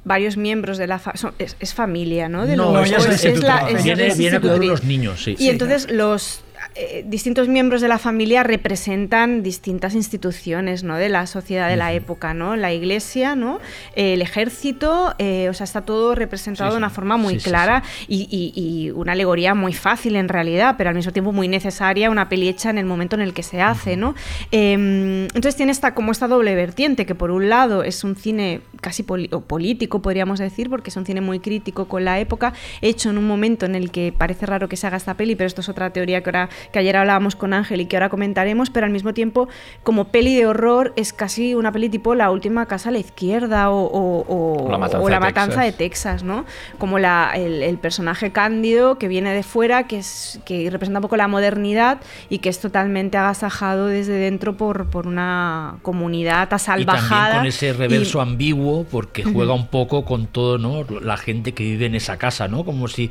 varios miembros de la fa- son- es, es familia, ¿no? De No, los- es es la- es- Viene- es viene a cuidar los niños, sí. Y Sí, entonces los eh, distintos miembros de la familia representan distintas instituciones ¿no? de la sociedad de la época, ¿no? La iglesia, ¿no? Eh, el ejército, eh, o sea, está todo representado Sí, de una forma muy Sí, clara Y, y- y una alegoría muy fácil en realidad, pero al mismo tiempo muy necesaria, una peli hecha en el momento en el que se hace, ¿no? Eh, entonces tiene esta, como esta doble vertiente, que por un lado es un cine casi político, podríamos decir, porque es un cine muy crítico con la época, hecho en un momento en el que parece raro que se haga esta peli, pero esto es otra teoría que, ahora, que ayer hablábamos con Ángel y que ahora comentaremos, pero al mismo tiempo, como peli de horror, es casi una peli tipo La última casa a la izquierda o, o- o- O La matanza La de matanza de Texas. ¿no? Como la, el, el personaje cándido que viene de fuera, que, es, que representa un poco la modernidad y que es totalmente agasajado desde dentro por, por una comunidad Y también asalvajada. con ese reverso y- ambiguo, porque juega un poco con todo, ¿no? La gente que vive en esa casa, ¿no? Como si.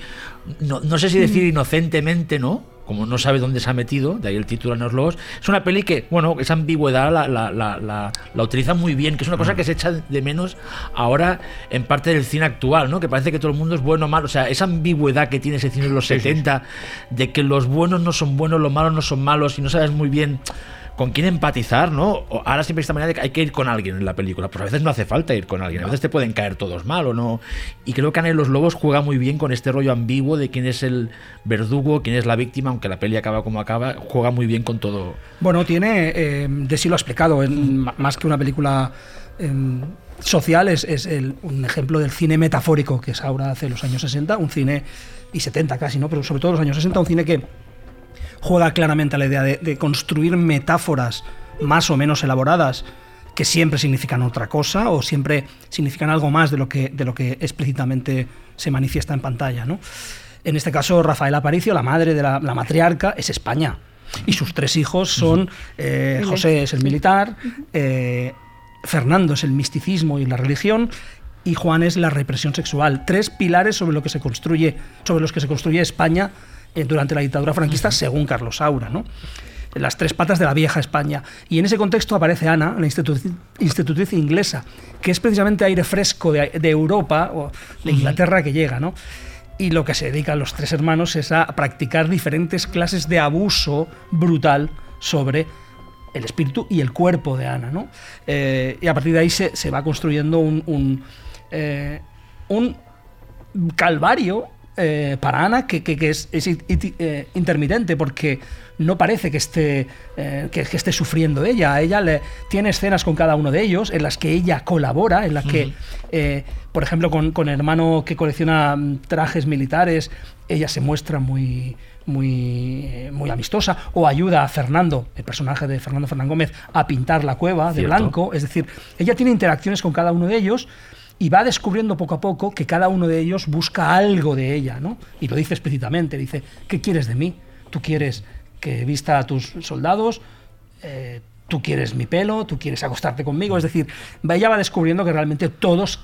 No, no sé si decir inocentemente, ¿no? Como no sabe dónde se ha metido, de ahí el título y los Lobos. Es una peli que, bueno, esa ambigüedad la, la, la, la, la utiliza muy bien, que es una cosa que se echa de menos ahora en parte del cine actual, ¿no? Que parece que todo el mundo es bueno o malo. O sea, esa ambigüedad que tiene ese cine en los 70, de que los buenos no son buenos, los malos no son malos, y no sabes muy bien con quién empatizar, ¿no? Ahora siempre esta manera de que hay que ir con alguien en la película. Pues a veces no hace falta ir con alguien, a veces te pueden caer todos mal o no. Y creo que Ana y los Lobos juega muy bien con este rollo ambiguo de quién es el verdugo, quién es la víctima, aunque la peli acaba como acaba, juega muy bien con todo. Bueno, tiene, eh, de lo ha explicado, más que una película em, social, es, es el- un ejemplo del cine metafórico que Saura hace en los años 60, un cine, y 70 casi, ¿no? Pero sobre todo los años 60, un cine que juega claramente a la idea de, de construir metáforas más o menos elaboradas que siempre significan otra cosa o siempre significan algo más de lo que, de lo que explícitamente se manifiesta en pantalla, ¿no? En este caso, Rafael Aparicio, la madre de la, la matriarca, es España. Y sus tres hijos son, eh, José es el militar, eh, Fernando es el misticismo y la religión, y Juan es la represión sexual. Tres pilares sobre, lo que se construye, sobre los que se construye España eh, durante la dictadura franquista, según Carlos Saura. ¿no? Las tres patas de la vieja España. Y en ese contexto aparece Ana, la institutriz, institutriz inglesa, que es precisamente aire fresco de, de Europa o de Inglaterra que llega. ¿no? Y lo que se dedican los tres hermanos es a practicar diferentes clases de abuso brutal sobre el espíritu y el cuerpo de Ana. ¿no? Eh, y a partir de ahí se, se va construyendo un, un, eh, un calvario eh, para Ana que, que- que es, eh, intermitente porque no parece que esté, eh, que, que esté sufriendo ella. Ella le, tiene escenas con cada uno de ellos en las que ella colabora, en las que, eh, por ejemplo, con, con el hermano que colecciona mm, trajes militares, ella se muestra muy, muy, muy amistosa o ayuda a Fernando, el personaje de Fernando Fernán Gómez, a pintar la cueva de Cierto. blanco. Es decir, ella tiene interacciones con cada uno de ellos y va descubriendo poco a poco que cada uno de ellos busca algo de ella, ¿no? Y lo dice explícitamente, dice, ¿qué quieres de mí? ¿Tú quieres que vista a tus soldados? Eh, ¿Tú quieres mi pelo? ¿Tú quieres acostarte conmigo? Es decir, ella va descubriendo que realmente todos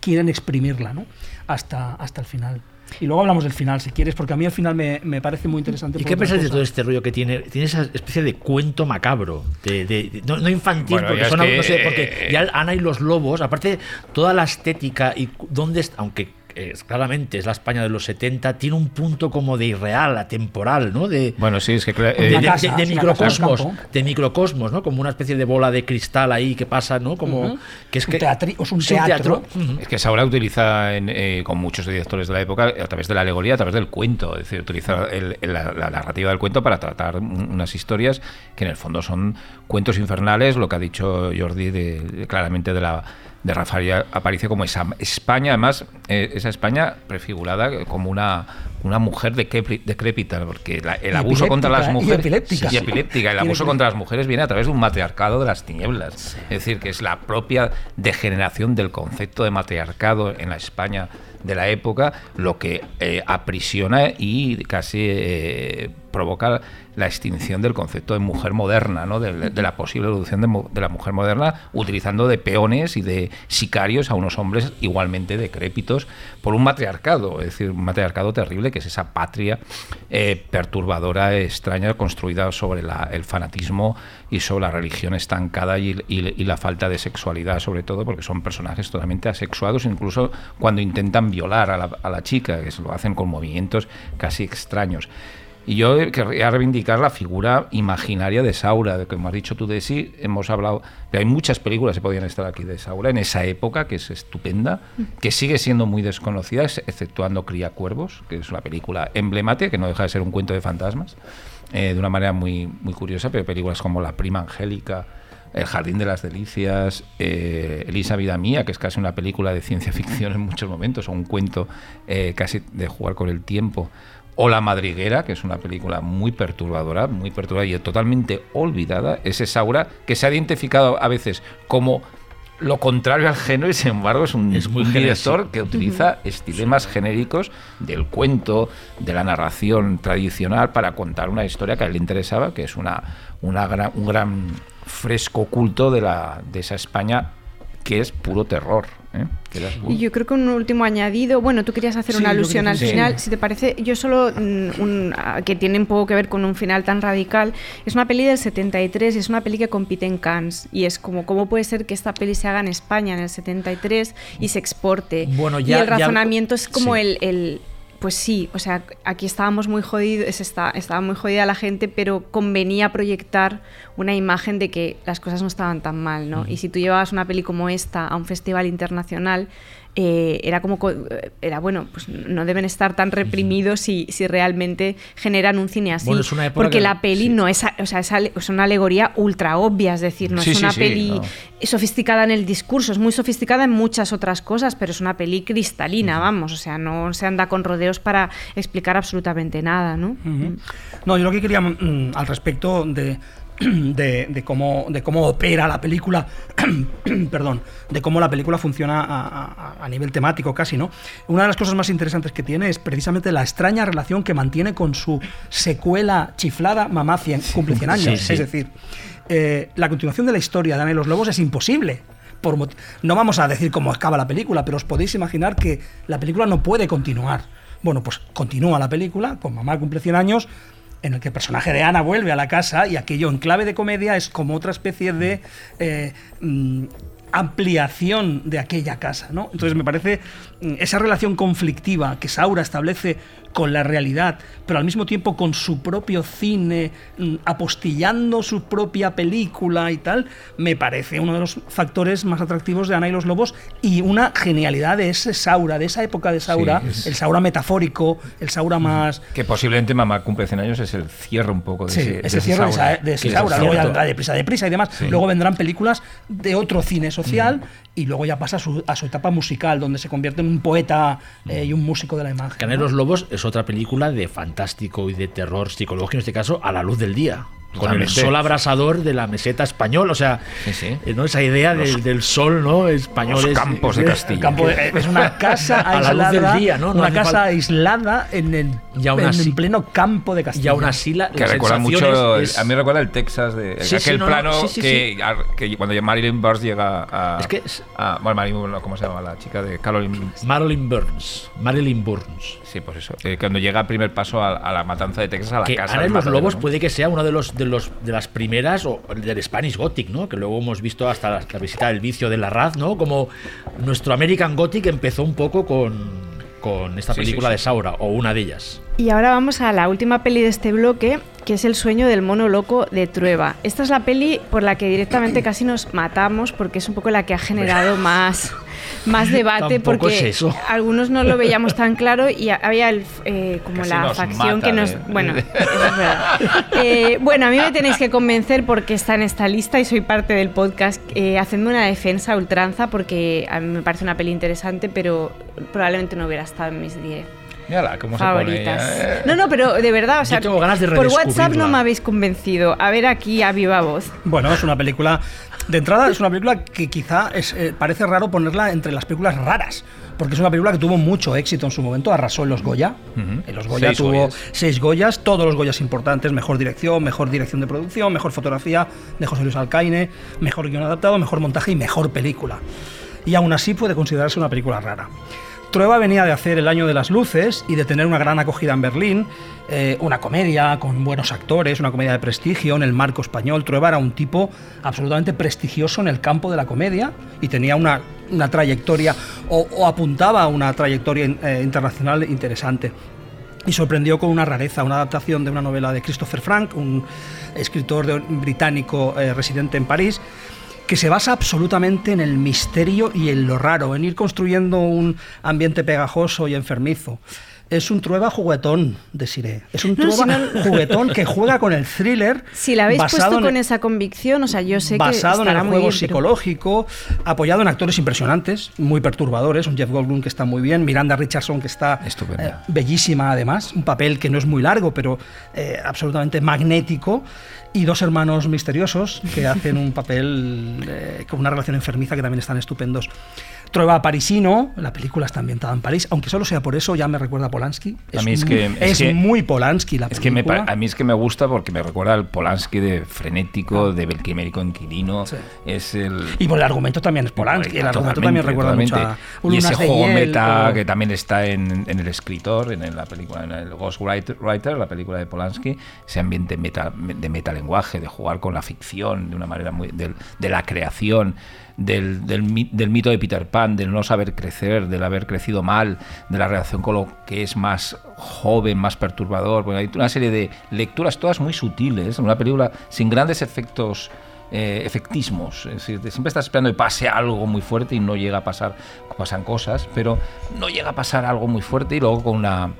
quieren exprimirla, ¿no? Hasta, hasta el final. Y luego hablamos del final, si quieres, porque a mí el final me, me parece muy interesante. ¿Y qué pensáis de todo este rollo que tiene? Tiene esa especie de cuento macabro, de, de- de- no, no infantil, Bueno, porque son, que, no sé, eh, porque ya Ana y los lobos, aparte toda la estética y dónde, aunque es- claramente es la España de los 70, tiene un punto como de irreal, atemporal, ¿no? De, Bueno, sí, es que... de, eh, de- casa, de- de microcosmos, de microcosmos, ¿no? Como una especie de bola de cristal ahí que pasa, ¿no? Como que es Un que es un teatro. Es que Saura utiliza, en, eh, con muchos directores de la época, a través de la alegoría, a través del cuento, es decir, utiliza el- el- la, la narrativa del cuento para tratar un- unas historias que en el fondo son cuentos infernales, lo que ha dicho Jordi de- claramente de la de Rafael Aparicio como esa España, además, eh, esa España prefigurada como una, una mujer decrépita, porque la- el abuso contra las epiléptica, y mujeres epiléptica. y epiléptica, el abuso contra las mujeres viene a través de un matriarcado de las tinieblas. Es decir, que es la propia degeneración del concepto de matriarcado en la España de la época lo que eh, aprisiona y casi eh, provoca la extinción del concepto de mujer moderna, ¿no? de, la posible evolución de, la mujer moderna, utilizando de peones y de sicarios a unos hombres igualmente decrépitos por un matriarcado, es decir, un matriarcado terrible que es esa patria eh, perturbadora, extraña, construida sobre el fanatismo y sobre la religión estancada y, y- la falta de sexualidad, sobre todo, porque son personajes totalmente asexuados, incluso cuando intentan violar a la, chica, que lo hacen con movimientos casi extraños. Y yo querría reivindicar la figura imaginaria de Saura, de que como has dicho tú de sí, hemos hablado, hay muchas películas que podían estar aquí de Saura en esa época, que es estupenda, que sigue siendo muy desconocida, ex- exceptuando Cría Cuervos, que es una película emblemática, que no deja de ser un cuento de fantasmas, eh, de una manera muy, muy curiosa, pero películas como La Prima Angélica, El Jardín de las Delicias, eh, Elisa Vida Mía, que es casi una película de ciencia ficción en muchos momentos, o un cuento eh, casi de jugar con el tiempo. O La Madriguera, que es una película muy perturbadora, muy perturbadora y totalmente olvidada. Es esa aura que se ha identificado a veces como lo contrario al género y sin embargo es un, Es muy un director que utiliza estilemas genéricos del cuento, de la narración tradicional para contar una historia que a él le interesaba, que es una, una gran- un gran fresco oculto de, la, de esa España que es puro terror. ¿Eh? Y yo creo que un último añadido, bueno, tú querías hacer Sí, una alusión al final, si te parece, yo solo, mm, un, que tiene un poco que ver con un final tan radical, es una peli del 73 y es una peli que compite en Cannes y es como, ¿cómo puede ser que esta peli se haga en España en el 73 y se exporte? Bueno, y ya- el ya- razonamiento es como sí. el... el- pues sí, o sea, aquí estábamos muy jodidos, está, estaba muy jodida la gente, pero convenía proyectar una imagen de que las cosas no estaban tan mal, ¿no? Y si tú llevabas una peli como esta a un festival internacional, eh, era como, co- era bueno, pues no deben estar tan reprimidos si, si realmente generan un cine así. Bueno, es una época porque que- la peli sí. no es, o sea, es, ale- es una alegoría ultra obvia, es decir, no Sí, es una sí, peli sofisticada en el discurso, es muy sofisticada en muchas otras cosas, pero es una peli cristalina, vamos, o sea, no se anda con rodeos para explicar absolutamente nada, ¿no? Ujú. No, yo lo que quería mm, al respecto de, de, de cómo, de cómo opera la película, perdón, de cómo la película funciona a, a- a nivel temático casi, ¿no? Una de las cosas más interesantes que tiene es precisamente la extraña relación que mantiene con su secuela chiflada Mamá 100, cumple 100 años. Sí, sí. Es decir, eh, la continuación de la historia de Ana y los Lobos es imposible. Por no vamos a decir cómo acaba la película, pero os podéis imaginar que la película no puede continuar. Bueno, pues continúa la película, con Mamá cumple 100 años, en el que el personaje de Ana vuelve a la casa y aquello en clave de comedia es como otra especie de eh, mm, ampliación de aquella casa, ¿no? Entonces me parece mm, esa relación conflictiva que Saura establece con la realidad, pero al mismo tiempo con su propio cine, mm, apostillando su propia película y tal, me parece uno de los factores más atractivos de Ana y los Lobos y una genialidad de ese Saura, de esa época de Saura, Sí, es- el Saura metafórico, el Saura más... Que posiblemente Mamá cumple 100 años es el cierre un poco de Sí, ese, ese cierre de Saura, esa- de ese que es Saura. Luego ya vendrá deprisa, deprisa y demás. Sí. Luego vendrán películas de otro cine social y luego ya pasa a su, a su etapa musical, donde se convierte en un poeta eh, y un músico de la imagen. Caner ¿no? los Lobos es otra película de fantástico y de terror psicológico, en este caso, a la luz del día. Con el sol abrasador de la meseta española, o sea, Sí, sí. eh, ¿no? esa idea del, del sol ¿no? español. los es- campos de es- Castilla. El campo de- es una casa A la luz aislada, del día, ¿no? No una casa aislada en el, Y aún en así- pleno campo de Y Castilla. aún así, la, Que las recuerda mucho, es- a mí recuerda el Texas, de Sí, sí, aquel no, no, plano sí, sí, que, a- que cuando Marilyn Burns llega a... Es que es- a- bueno, Marilyn, no, ¿cómo se llama? La chica de Caroline... Marilyn Burns. Marilyn Burns. Sí, pues eso. eh, cuando llega el primer paso a, a la matanza de Texas, a la que casa y del los Lobos ¿no? puede que sea uno de los de los de las primeras o del Spanish Gothic, ¿no? Que luego hemos visto hasta la, la visita del vicio de la Raz, ¿no? Como nuestro American Gothic empezó un poco con con esta Sí, sí, película sí. de Saura, o una de ellas. Y ahora vamos a la última peli de este bloque, que es El sueño del mono loco de Trueba. Esta es la peli por la que directamente casi nos matamos, porque es un poco la que ha generado más, más debate, porque es eso. algunos no lo veíamos tan claro y había el, eh, como Casi la facción que nos... de- Bueno, eso es verdad. Eh, bueno, a mí me tenéis que convencer porque está en esta lista y soy parte del podcast, eh, haciendo una defensa a ultranza, porque a mí me parece una peli interesante, pero probablemente no hubiera estado en mis 10 Mírala, cómo se pone favoritas. ella, eh. No, no, pero de verdad, o sea, tengo ganas de por WhatsApp no me habéis convencido. A ver aquí a viva voz. Bueno, es una película. De entrada, es una película que quizá es, eh, parece raro ponerla entre las películas raras. Porque es una película que tuvo mucho éxito en su momento, arrasó en los Goya. En los Goya Seis tuvo Goyas. seis Goyas, todos los Goyas importantes: mejor dirección, mejor dirección de producción, mejor fotografía de José Luis Alcaine, mejor guion adaptado, mejor montaje y mejor película. Y aún así puede considerarse una película rara. Trueba venía de hacer El Año de las Luces y de tener una gran acogida en Berlín, eh, una comedia con buenos actores, una comedia de prestigio en el marco español. Trueba era un tipo absolutamente prestigioso en el campo de la comedia y tenía una, una trayectoria o, apuntaba a una trayectoria eh, internacional interesante y sorprendió con una rareza, una adaptación de una novela de Christopher Frank, un escritor británico eh, residente en París, que se basa absolutamente en el misterio y en lo raro, en ir construyendo un ambiente pegajoso y enfermizo. Es un trueba juguetón, deciré. Es un No, trueba si no- juguetón que juega con el thriller. Si la habéis basado puesto en- con esa convicción, o sea, yo sé que basado en el juego bien, pero- psicológico, apoyado en actores impresionantes, muy perturbadores, un Jeff Goldblum que está muy bien, Miranda Richardson que está eh, bellísima además, un papel que no es muy largo, pero eh, absolutamente magnético, y dos hermanos misteriosos que hacen un papel eh, con una relación enfermiza que también están estupendos. Trueba parisino, la película está ambientada en París, aunque solo sea por eso ya me recuerda a Polanski. A mí es muy- que- es es que- muy Polanski la Es que me película. a mí es que me gusta porque me recuerda al Polanski de frenético, de Belquimérico Inquilino. Sí. Es el. Y por el argumento también es Polanski, el argumento también Totalmente, recuerda mucho a totalmente. Un Y ese de juego Hiel meta o- que también está en, en El Escritor, en la película, en el Ghostwriter, Writer, la película de Polanski, ese ambiente meta, de metalenguaje, de jugar con la ficción de una manera muy. del- de la creación. Del, del, del mito de Peter Pan, del no saber crecer, del haber crecido mal, de la relación con lo que es más joven, más perturbador. Bueno, hay una serie de lecturas todas muy sutiles, una película sin grandes efectos eh, efectismos. Es decir, siempre estás esperando que pase algo muy fuerte y no llega a pasar, pasan cosas, pero no llega a pasar algo muy fuerte y luego con una...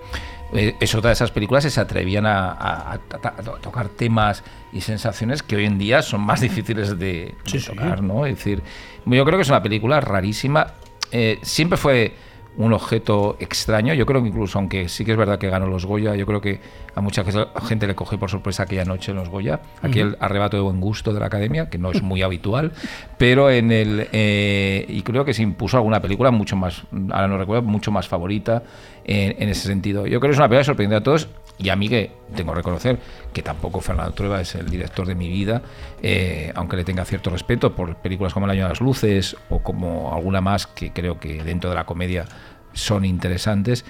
eh, es otra de esas películas que se atrevían a, a- a ta- a tocar temas y sensaciones que hoy en día son más difíciles de, de tocar, ¿no? Es decir, yo creo que es una película rarísima. Eh, siempre fue un objeto extraño. Yo creo que incluso, aunque sí que es verdad que ganó los Goya, yo creo que a mucha gente le cogió por sorpresa aquella noche en los Goya. Aquí Ujú. el arrebato de buen gusto de la academia, que no es muy habitual, pero en el. eh, y creo que se impuso alguna película mucho más, ahora no recuerdo, mucho más favorita en, ese sentido. Yo creo que es una película que sorprendió a todos y a mí que tengo que reconocer que tampoco Fernando Trueba es el director de mi vida, eh, aunque le tenga cierto respeto por películas como El Año de las Luces o como alguna más que creo que dentro de la comedia son interesantes.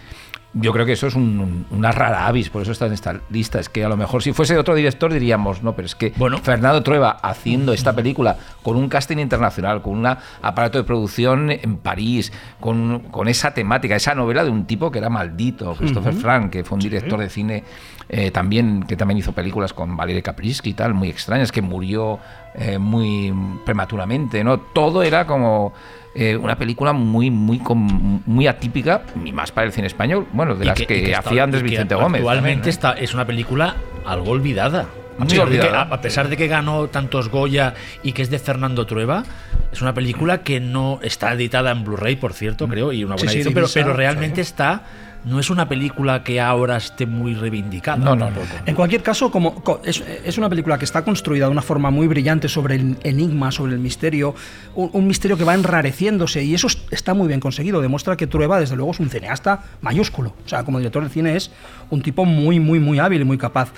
Yo creo que eso es un- una rara avis, por eso está en esta lista. Es que a lo mejor si fuese otro director diríamos, no, pero es que Fernando Trueba haciendo esta película con un casting internacional, con un aparato de producción en París, con, con esa temática, esa novela de un tipo que era maldito, Christopher. Frank, que fue un director de cine eh, también que también hizo películas con Valeria Caprisky y tal, muy extrañas, que murió eh, muy prematuramente, ¿no? Todo era como eh, una película muy muy com- muy atípica, y más para el cine español, bueno, de Y las y que, está- hacía Andrés que Vicente Gómez. Actualmente también, ¿eh? está, es una película algo olvidada. A Muy pesar, de que, olvidada. a- pesar de que ganó tantos Goya y que es de Fernando Trueba, es una película que no está editada en Blu-ray, por cierto, creo, y una buena sí, edición, pero, divisa, pero realmente está. No es una película que ahora esté muy reivindicada. No, no, no. En cualquier caso, como co- es, es una película que está construida de una forma muy brillante sobre el enigma, sobre el misterio, un, un misterio que va enrareciéndose y eso es- está muy bien conseguido. Demuestra que Trueba, desde luego, es un cineasta mayúsculo. O sea, como director de cine es un tipo muy, muy, muy hábil y muy capaz.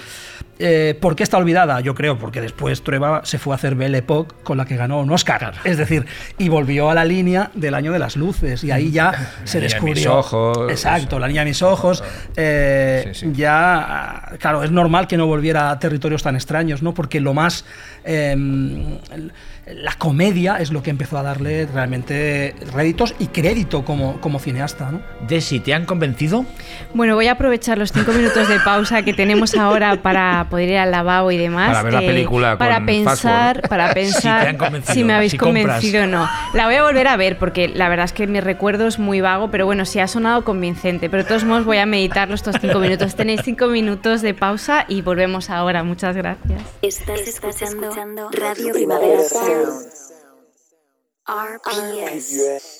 Eh, ¿Por qué está olvidada? Yo creo, porque después Trueba se fue a hacer Belle Époque con la que ganó un Oscar. Es decir, y volvió a la línea del año de las luces y ahí ya se descubrió. mis ojos, Exacto, la niña de mis ojos, eh, ya, claro, es normal que no volviera a territorios tan extraños, ¿no? Porque lo más... em, la comedia es lo que empezó a darle realmente réditos y crédito como, como cineasta, ¿no? Desi, ¿te han convencido? Bueno, voy a aprovechar los cinco minutos de pausa que tenemos ahora para poder ir al lavabo y demás. Para ver la película para con pensar, para pensar si me habéis si compras. convencido o no. La voy a volver a ver porque la verdad es que mi recuerdo es muy vago, pero bueno, sí ha sonado convincente. Pero de todos modos voy a meditarlo estos cinco minutos. Tenéis cinco minutos de pausa y volvemos ahora. Muchas gracias. Estás escuchando Radio Primavera Sound. RPS. Marea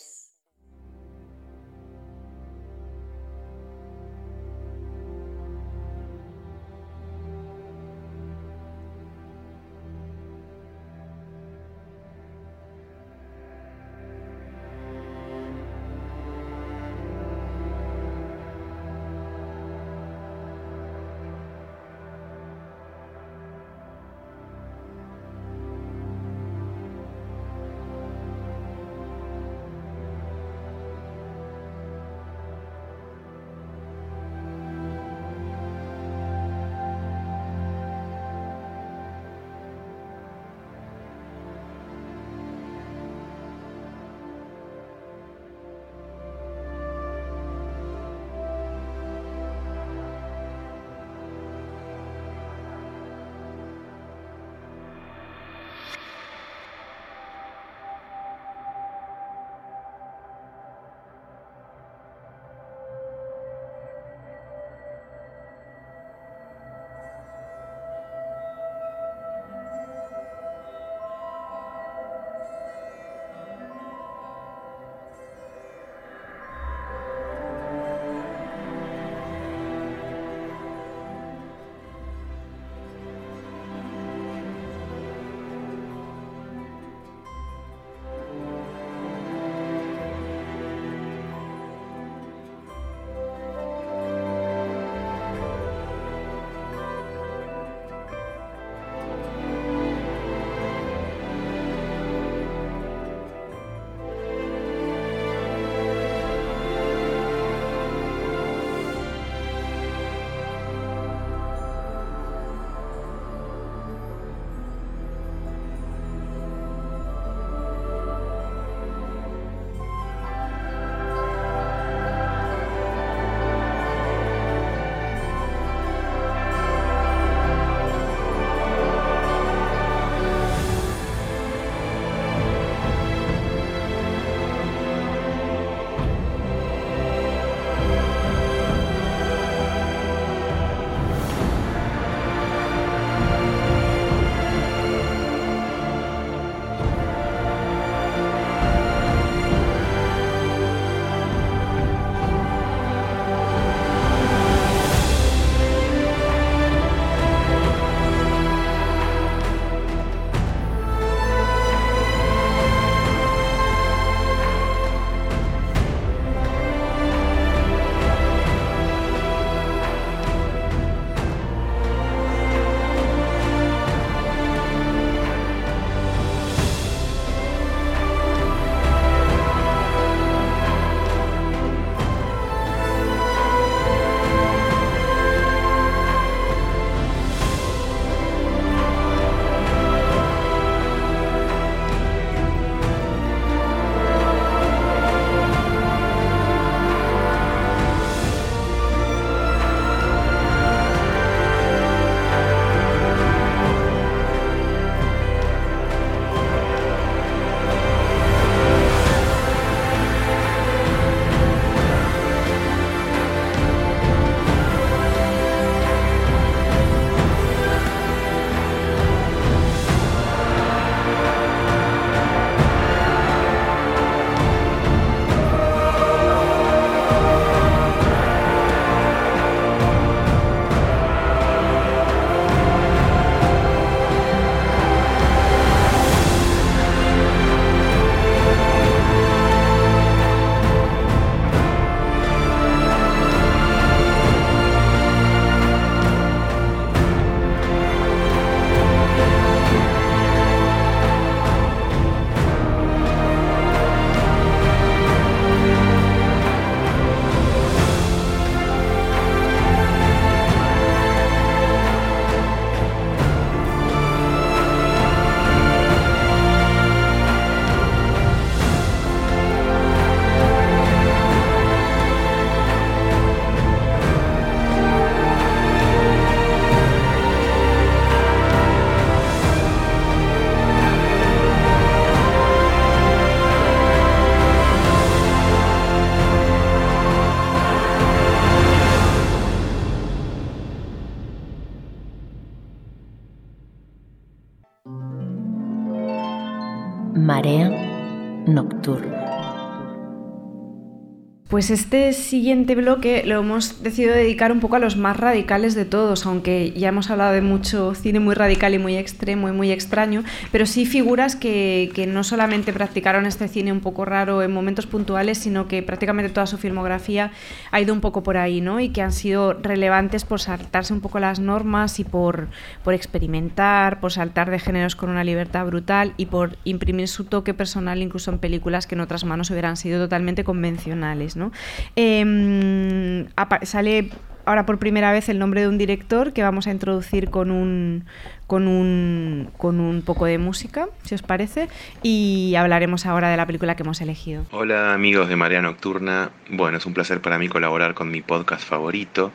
Pues este siguiente bloque lo hemos decidido dedicar un poco a los más radicales de todos, aunque ya hemos hablado de mucho cine muy radical y muy extremo y muy extraño, pero sí figuras que, que no solamente practicaron este cine un poco raro en momentos puntuales, sino que prácticamente toda su filmografía ha ido un poco por ahí, ¿no? Y que han sido relevantes por saltarse un poco las normas y por, por experimentar, por saltar de géneros con una libertad brutal y por imprimir su toque personal incluso en películas que en otras manos hubieran sido totalmente convencionales. ¿no? Eh, sale ahora por primera vez el nombre de un director que vamos a introducir con un, con un, con un poco de música, si os parece, y hablaremos ahora de la película que hemos elegido. Hola amigos de Marea Nocturna, bueno, es un placer para mí colaborar con mi podcast favorito.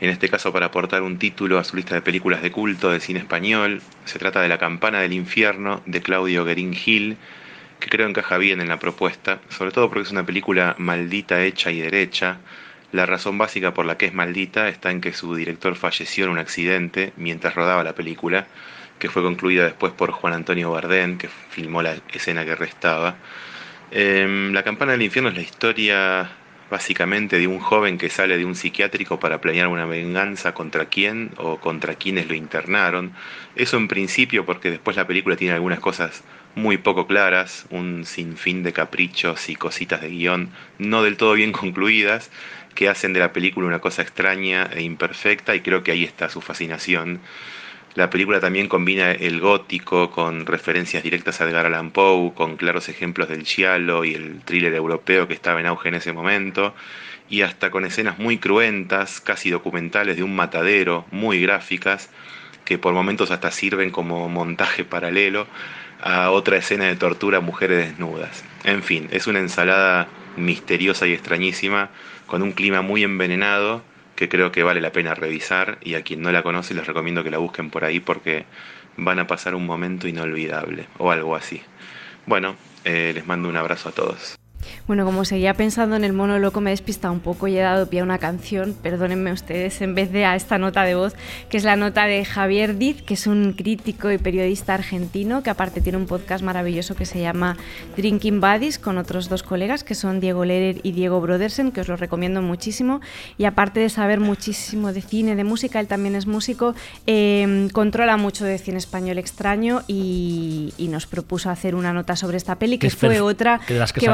En este caso para aportar un título a su lista de películas de culto de cine español. Se trata de La campana del infierno de Claudio Guerín Gil, que creo encaja bien en la propuesta, sobre todo porque es una película maldita hecha y derecha. La razón básica por la que es maldita está en que su director falleció en un accidente mientras rodaba la película, que fue concluida después por Juan Antonio Bardén, que filmó la escena que restaba. Eh, la campana del infierno es la historia básicamente de un joven que sale de un psiquiátrico para planear una venganza contra quién o contra quienes lo internaron. Eso en principio porque después la película tiene algunas cosas muy poco claras, un sinfín de caprichos y cositas de guion no del todo bien concluidas, que hacen de la película una cosa extraña e imperfecta y creo que ahí está su fascinación. La película también combina el gótico con referencias directas a Edgar Allan Poe, con claros ejemplos del giallo y el thriller europeo que estaba en auge en ese momento, y hasta con escenas muy cruentas, casi documentales de un matadero, muy gráficas, que por momentos hasta sirven como montaje paralelo a otra escena de tortura mujeres desnudas. En fin, es una ensalada misteriosa y extrañísima, con un clima muy envenenado, que creo que vale la pena revisar y a quien no la conoce les recomiendo que la busquen por ahí porque van a pasar un momento inolvidable o algo así. Bueno, eh, les mando un abrazo a todos. Bueno, como seguía pensando en el mono loco, me he despistado un poco y he dado pie a una canción, perdónenme ustedes, en vez de a esta nota de voz, que es la nota de Javier Diz, que es un crítico y periodista argentino, que aparte tiene un podcast maravilloso que se llama Drinking Buddies, con otros dos colegas, que son Diego Lerer y Diego Brodersen, que os lo recomiendo muchísimo. Y aparte de saber muchísimo de cine, de música, él también es músico, eh, controla mucho de cine español extraño y, y, nos propuso hacer una nota sobre esta peli, que, que fue otra que, que, que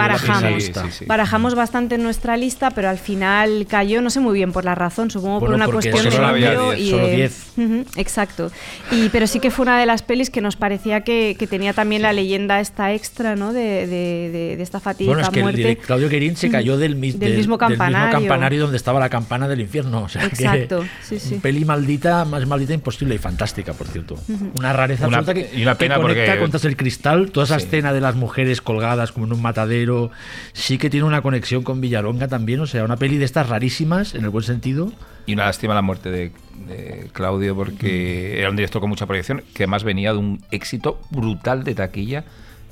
barajamos. Sí, sí, barajamos bastante en nuestra lista, pero al final cayó, no sé muy bien por la razón, supongo bueno, por una cuestión solo de número y solo 10. Uh -huh, exacto. Y, pero sí que fue una de las pelis que nos parecía que, que tenía también la leyenda esta extra, ¿no? De, de, de, de esta fatídica bueno, es que muerte. El, Claudio Querín se cayó del, del, del, mismo campanario. del, mismo campanario. donde estaba la campana del infierno. O sea, exacto. Que, sí, sí. Peli maldita, más maldita imposible y fantástica, por cierto. Uh -huh. Una rareza una, absoluta que, y una pena que conecta porque... contra el cristal. Toda esa sí. escena de las mujeres colgadas como en un matadero sí que tiene una conexión con Villaronga también, o sea, una peli de estas rarísimas, en el buen sentido. Y una lástima la muerte de, de Claudio, porque mm. era un director con mucha proyección, que además venía de un éxito brutal de taquilla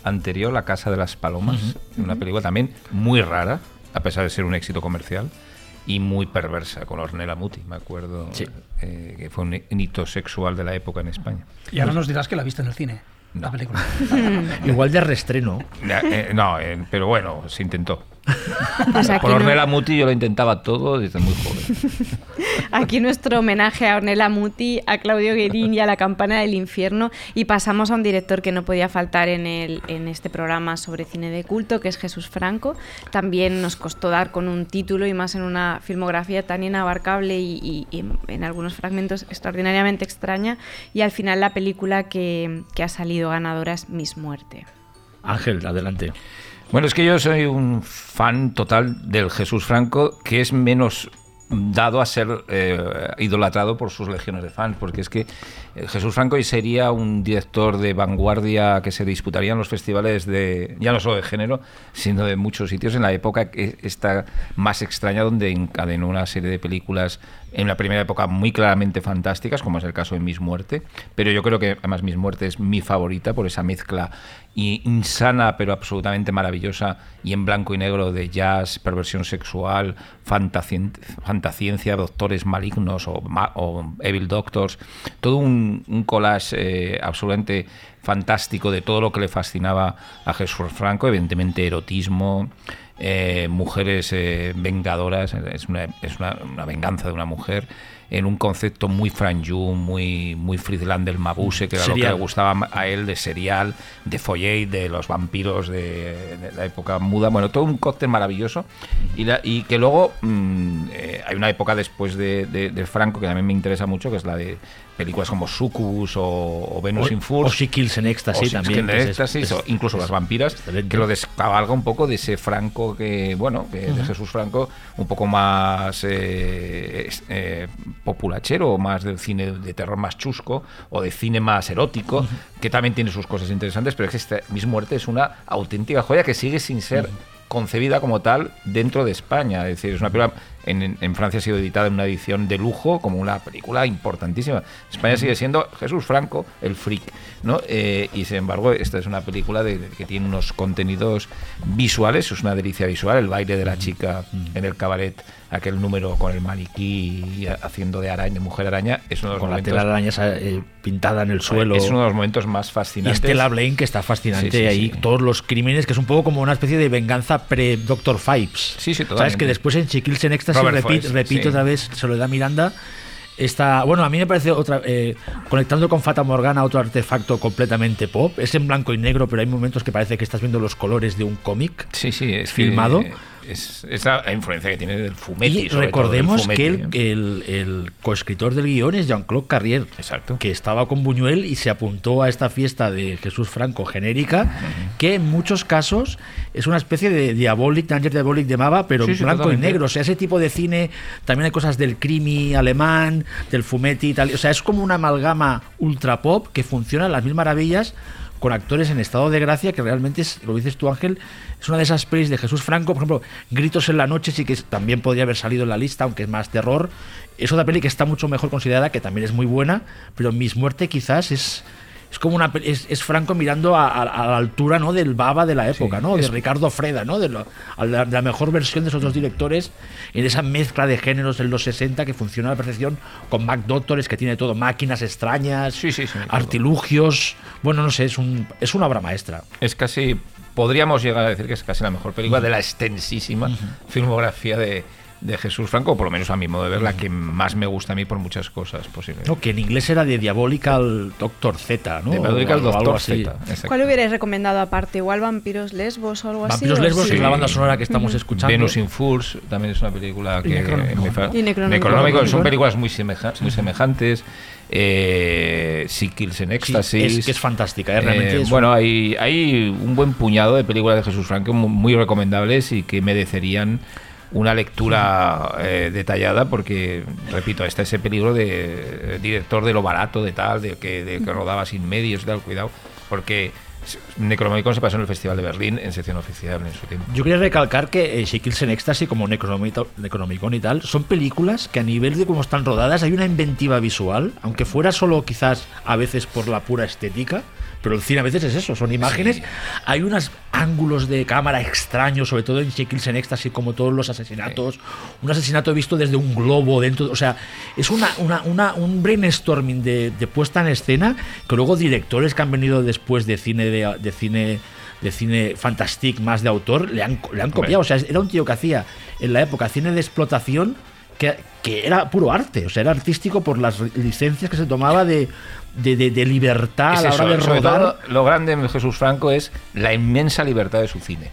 anterior, La Casa de las Palomas, una película también muy rara, a pesar de ser un éxito comercial, y muy perversa, con Ornella Muti, me acuerdo, sí. eh, que fue un hito sexual de la época en España. Y ahora nos dirás que la viste en el cine. No. La película. Igual de restreno. Eh, no, eh, pero bueno, se intentó. Pues Por Ornella no. Muti yo lo intentaba todo desde muy joven. Aquí nuestro homenaje a Ornella Muti, a Claudio Guerín y a la campana del infierno. Y pasamos a un director que no podía faltar en, el, en este programa sobre cine de culto, que es Jesús Franco. También nos costó dar con un título y más en una filmografía tan inabarcable y, y, y en algunos fragmentos extraordinariamente extraña. Y al final la película que, que ha salido ganadora es Miss Muerte. Ángel, adelante. Bueno, es que yo soy un fan total del Jesús Franco, que es menos dado a ser eh, idolatrado por sus legiones de fans, porque es que eh, Jesús Franco sería un director de vanguardia que se disputaría en los festivales de, ya no solo de género, sino de muchos sitios en la época que está más extraña, donde encadenó una serie de películas en la primera época muy claramente fantásticas, como es el caso de Miss Muerte, pero yo creo que además Miss Muerte es mi favorita por esa mezcla insana pero absolutamente maravillosa y en blanco y negro de jazz, perversión sexual, fantasciencia, doctores malignos o, evil doctors, todo un, collage eh, absolutamente fantástico de todo lo que le fascinaba a Jesús Franco, evidentemente erotismo, eh, mujeres eh, vengadoras, es, una, es una, una, venganza de una mujer, en un concepto muy Frank muy, muy Friedland del Mabuse, que era lo que le gustaba a él de serial, de Follett, de los vampiros de, la época muda. Bueno, todo un cóctel maravilloso. Y, y que luego mm, eh, hay una época después de, de, Franco que también me interesa mucho, que es la de películas como Succubus o, Venus in Furs. O She Kills en Ecstasy también. o incluso Las Vampiras, que lo descabalga un poco de ese Franco que, bueno, de Jesús Franco, un poco más eh, eh, populachero, más del cine de terror más chusco, o de cine más erótico, que también tiene sus cosas interesantes, pero es que esta Miss Muerte es una auténtica joya que sigue sin ser concebida como tal dentro de España. Es decir, es una película. En, Francia ha sido editada en una edición de lujo, como una película importantísima. España sigue siendo Jesús Franco, el freak, ¿no? Eh, y sin embargo, esta es una película de, que tiene unos contenidos visuales, es una delicia visual. El baile de la chica en el cabaret aquel número con el maniquí haciendo de araña, de mujer araña, es uno de los con momentos, la tela araña eh, pintada en el suelo. Es uno de los momentos más fascinantes. Y Estela Blaine, que está fascinante ahí, todos los crímenes, que es un poco como una especie de venganza pre-Doctor Fipes. Sí, sí, Sabes que después en Chiquills en Éxtasis, repito, repito otra vez, se lo da Miranda. Está, bueno, a mí me parece otra. Eh, conectando con Fata Morgana, otro artefacto completamente pop. Es en blanco y negro, pero hay momentos que parece que estás viendo los colores de un cómic. Sí, sí, es filmado es, la influencia que tiene del Fumetti. Y recordemos que el, el, coescritor del guion es Jean-Claude Carrier, Exacto. que estaba con Buñuel y se apuntó a esta fiesta de Jesús Franco genérica, que en muchos casos es una especie de Diabolic, Danger Diabolic de Mava, pero en blanco y negro. O sea, ese tipo de cine, también hay cosas del crimi alemán, del Fumetti y tal. O sea, es como una amalgama ultra pop que funciona a las mil maravillas con actores en estado de gracia, que realmente es, lo dices tú Ángel, es una de esas pelis de Jesús Franco, por ejemplo, Gritos en la noche sí que también podría haber salido en la lista, aunque es más terror. Es otra peli que está mucho mejor considerada, que también es muy buena, pero Mis Muerte quizás es es como una es, Franco mirando a, la altura no del baba de la época no de Ricardo Freda no de, la, mejor versión de esos dos directores en esa mezcla de géneros en los 60 que funciona a la perfección con Mac Doctores que tiene todo máquinas extrañas artilugios. Bueno no sé es un es una obra maestra. Es casi podríamos llegar a decir que es casi la mejor película de la extensísima filmografía de, de Jesús Franco, por lo menos a mi modo de ver, la que más me gusta a mí por muchas cosas posibles. No, que en inglés era de Diabolical Doctor Z, ¿no? Diabolical Doctor Z. ¿Cuál hubierais recomendado aparte? ¿Igual Vampiros Lesbos o algo así? Vampiros Lesbos es la banda sonora que estamos escuchando. Venus in Furs también es una película que... Y Necronómico. Son películas muy, muy semejantes. Eh, Kills en Éxtasis. es, que es fantástica, ¿eh? realmente. bueno, hay, hay un buen puñado de películas de Jesús Franco muy recomendables y que merecerían una lectura eh, detallada porque, repito, está ese peligro de director de lo barato, de tal, de que, de que rodaba sin medios tal, cuidado, porque Necronomicon se pasó en el Festival de Berlín en sección oficial en su tiempo. Yo quería recalcar que eh, en Ecstasy como Necronomicon y tal son películas que a nivel de cómo están rodadas hay una inventiva visual, aunque fuera solo quizás a veces por la pura estética, pero el cine a veces es eso, son imágenes. Hay unos ángulos de cámara extraños, sobre todo en Shekils en Ecstasy, como todos los asesinatos. Un asesinato visto desde un globo dentro. O sea, es una, una, un brainstorming de, puesta en escena que luego directores que han venido después de cine de, cine de cine fantastic más de autor le han, le han copiado. O sea, era un tío que hacía en la época cine de explotación que, que, era puro arte, o sea, era artístico por las licencias que se tomaba de, de, libertad a la hora de rodar. lo grande en Jesús Franco es la inmensa libertad de su cine.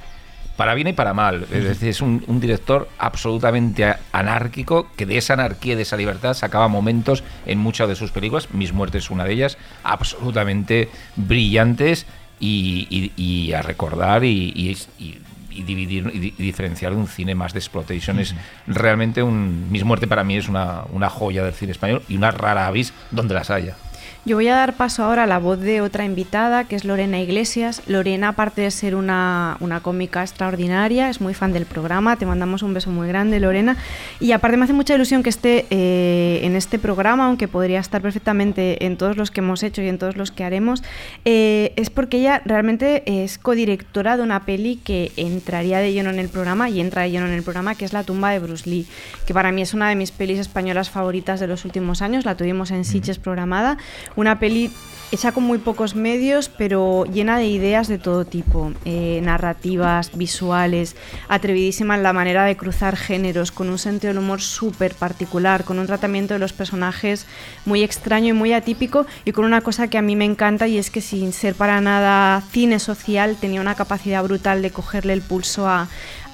Para bien y para mal. Es decir, es un, director absolutamente anárquico que de esa anarquía y de esa libertad sacaba momentos en muchas de sus películas. Mis muertes es una de ellas, absolutamente brillantes y, a recordar y, dividir y, diferenciar de un cine más de explotación. Es realmente un. Mis muertes para mí es una, una joya del cine español y una rara avis donde las haya. Yo voy a dar paso ahora a la voz de otra invitada, que es Lorena Iglesias. Lorena, aparte de ser una, una cómica extraordinaria, es muy fan del programa. Te mandamos un beso muy grande, Lorena. Y aparte me hace mucha ilusión que esté eh, en este programa, aunque podría estar perfectamente en todos los que hemos hecho y en todos los que haremos. eh, es porque ella realmente es codirectora de una peli que entraría de lleno en el programa y entra de lleno en el programa, que es La tumba de Bruce Lee, que para mí es una de mis pelis españolas favoritas de los últimos años. La tuvimos en Sitges programada. Una peli hecha con muy pocos medios, pero llena de ideas de todo tipo, eh, narrativas, visuales, atrevidísima en la manera de cruzar géneros, con un sentido del humor súper particular, con un tratamiento de los personajes muy extraño y muy atípico, y con una cosa que a mí me encanta y es que sin ser para nada cine social, tenía una capacidad brutal de cogerle el pulso a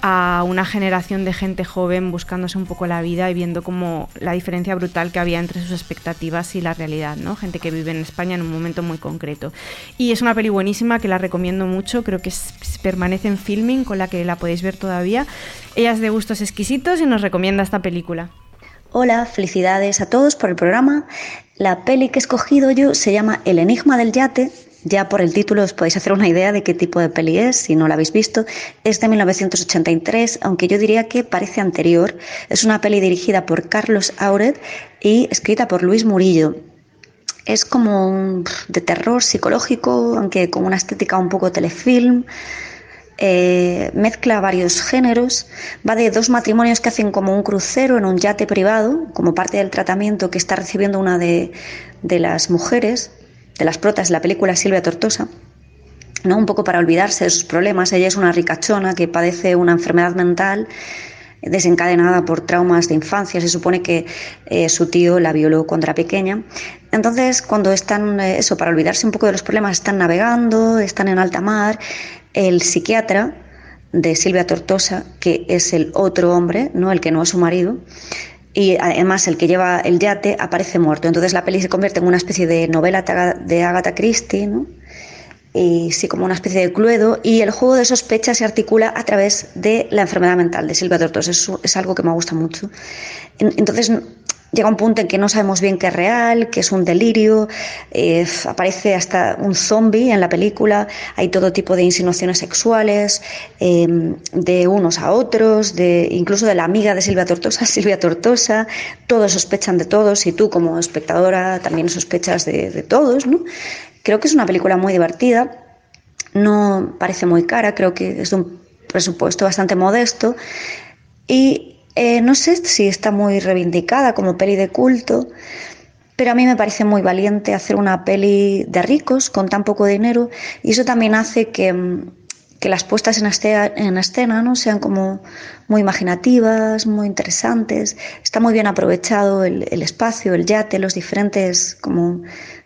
a una generación de gente joven buscándose un poco la vida y viendo como la diferencia brutal que había entre sus expectativas y la realidad, ¿no? Gente que vive en España en un momento muy concreto. Y es una peli buenísima que la recomiendo mucho, creo que permanece en filming, con la que la podéis ver todavía. Ella es de gustos exquisitos y nos recomienda esta película. Hola, felicidades a todos por el programa. La peli que he escogido yo se llama El Enigma del Yate. Ya por el título os podéis hacer una idea de qué tipo de peli es, si no la habéis visto. Es de 1983, aunque yo diría que parece anterior. Es una peli dirigida por Carlos Auret y escrita por Luis Murillo. Es como un, de terror psicológico, aunque con una estética un poco telefilm. Eh, mezcla varios géneros, va de dos matrimonios que hacen como un crucero en un yate privado, como parte del tratamiento que está recibiendo una de, de las mujeres, de las protas de la película Silvia Tortosa, ¿no? un poco para olvidarse de sus problemas. Ella es una ricachona que padece una enfermedad mental desencadenada por traumas de infancia. Se supone que eh, su tío la violó cuando era pequeña. Entonces, cuando están, eh, eso, para olvidarse un poco de los problemas, están navegando, están en alta mar, el psiquiatra de Silvia Tortosa, que es el otro hombre, no el que no es su marido, y además el que lleva el yate aparece muerto. Entonces la peli se convierte en una especie de novela de Agatha Christie, ¿no? y sí, como una especie de cluedo, y el juego de sospecha se articula a través de la enfermedad mental de Silvia Tortosa. Eso es algo que me gusta mucho. En- Entonces llega un punto en que no sabemos bien qué es real, qué es un delirio, eh, aparece hasta un zombie en la película, hay todo tipo de insinuaciones sexuales, eh, de unos a otros, de, incluso de la amiga de Silvia Tortosa, Silvia Tortosa, todos sospechan de todos y tú como espectadora también sospechas de, de todos, ¿no? Creo que es una película muy divertida, no parece muy cara, creo que es de un presupuesto bastante modesto y eh, no sé si está muy reivindicada como peli de culto, pero a mí me parece muy valiente hacer una peli de ricos con tan poco dinero y eso también hace que, mm, que las puestas en escena, en escena ¿no? sean como muy imaginativas, muy interesantes. Está muy bien aprovechado el, el espacio, el yate, los diferentes como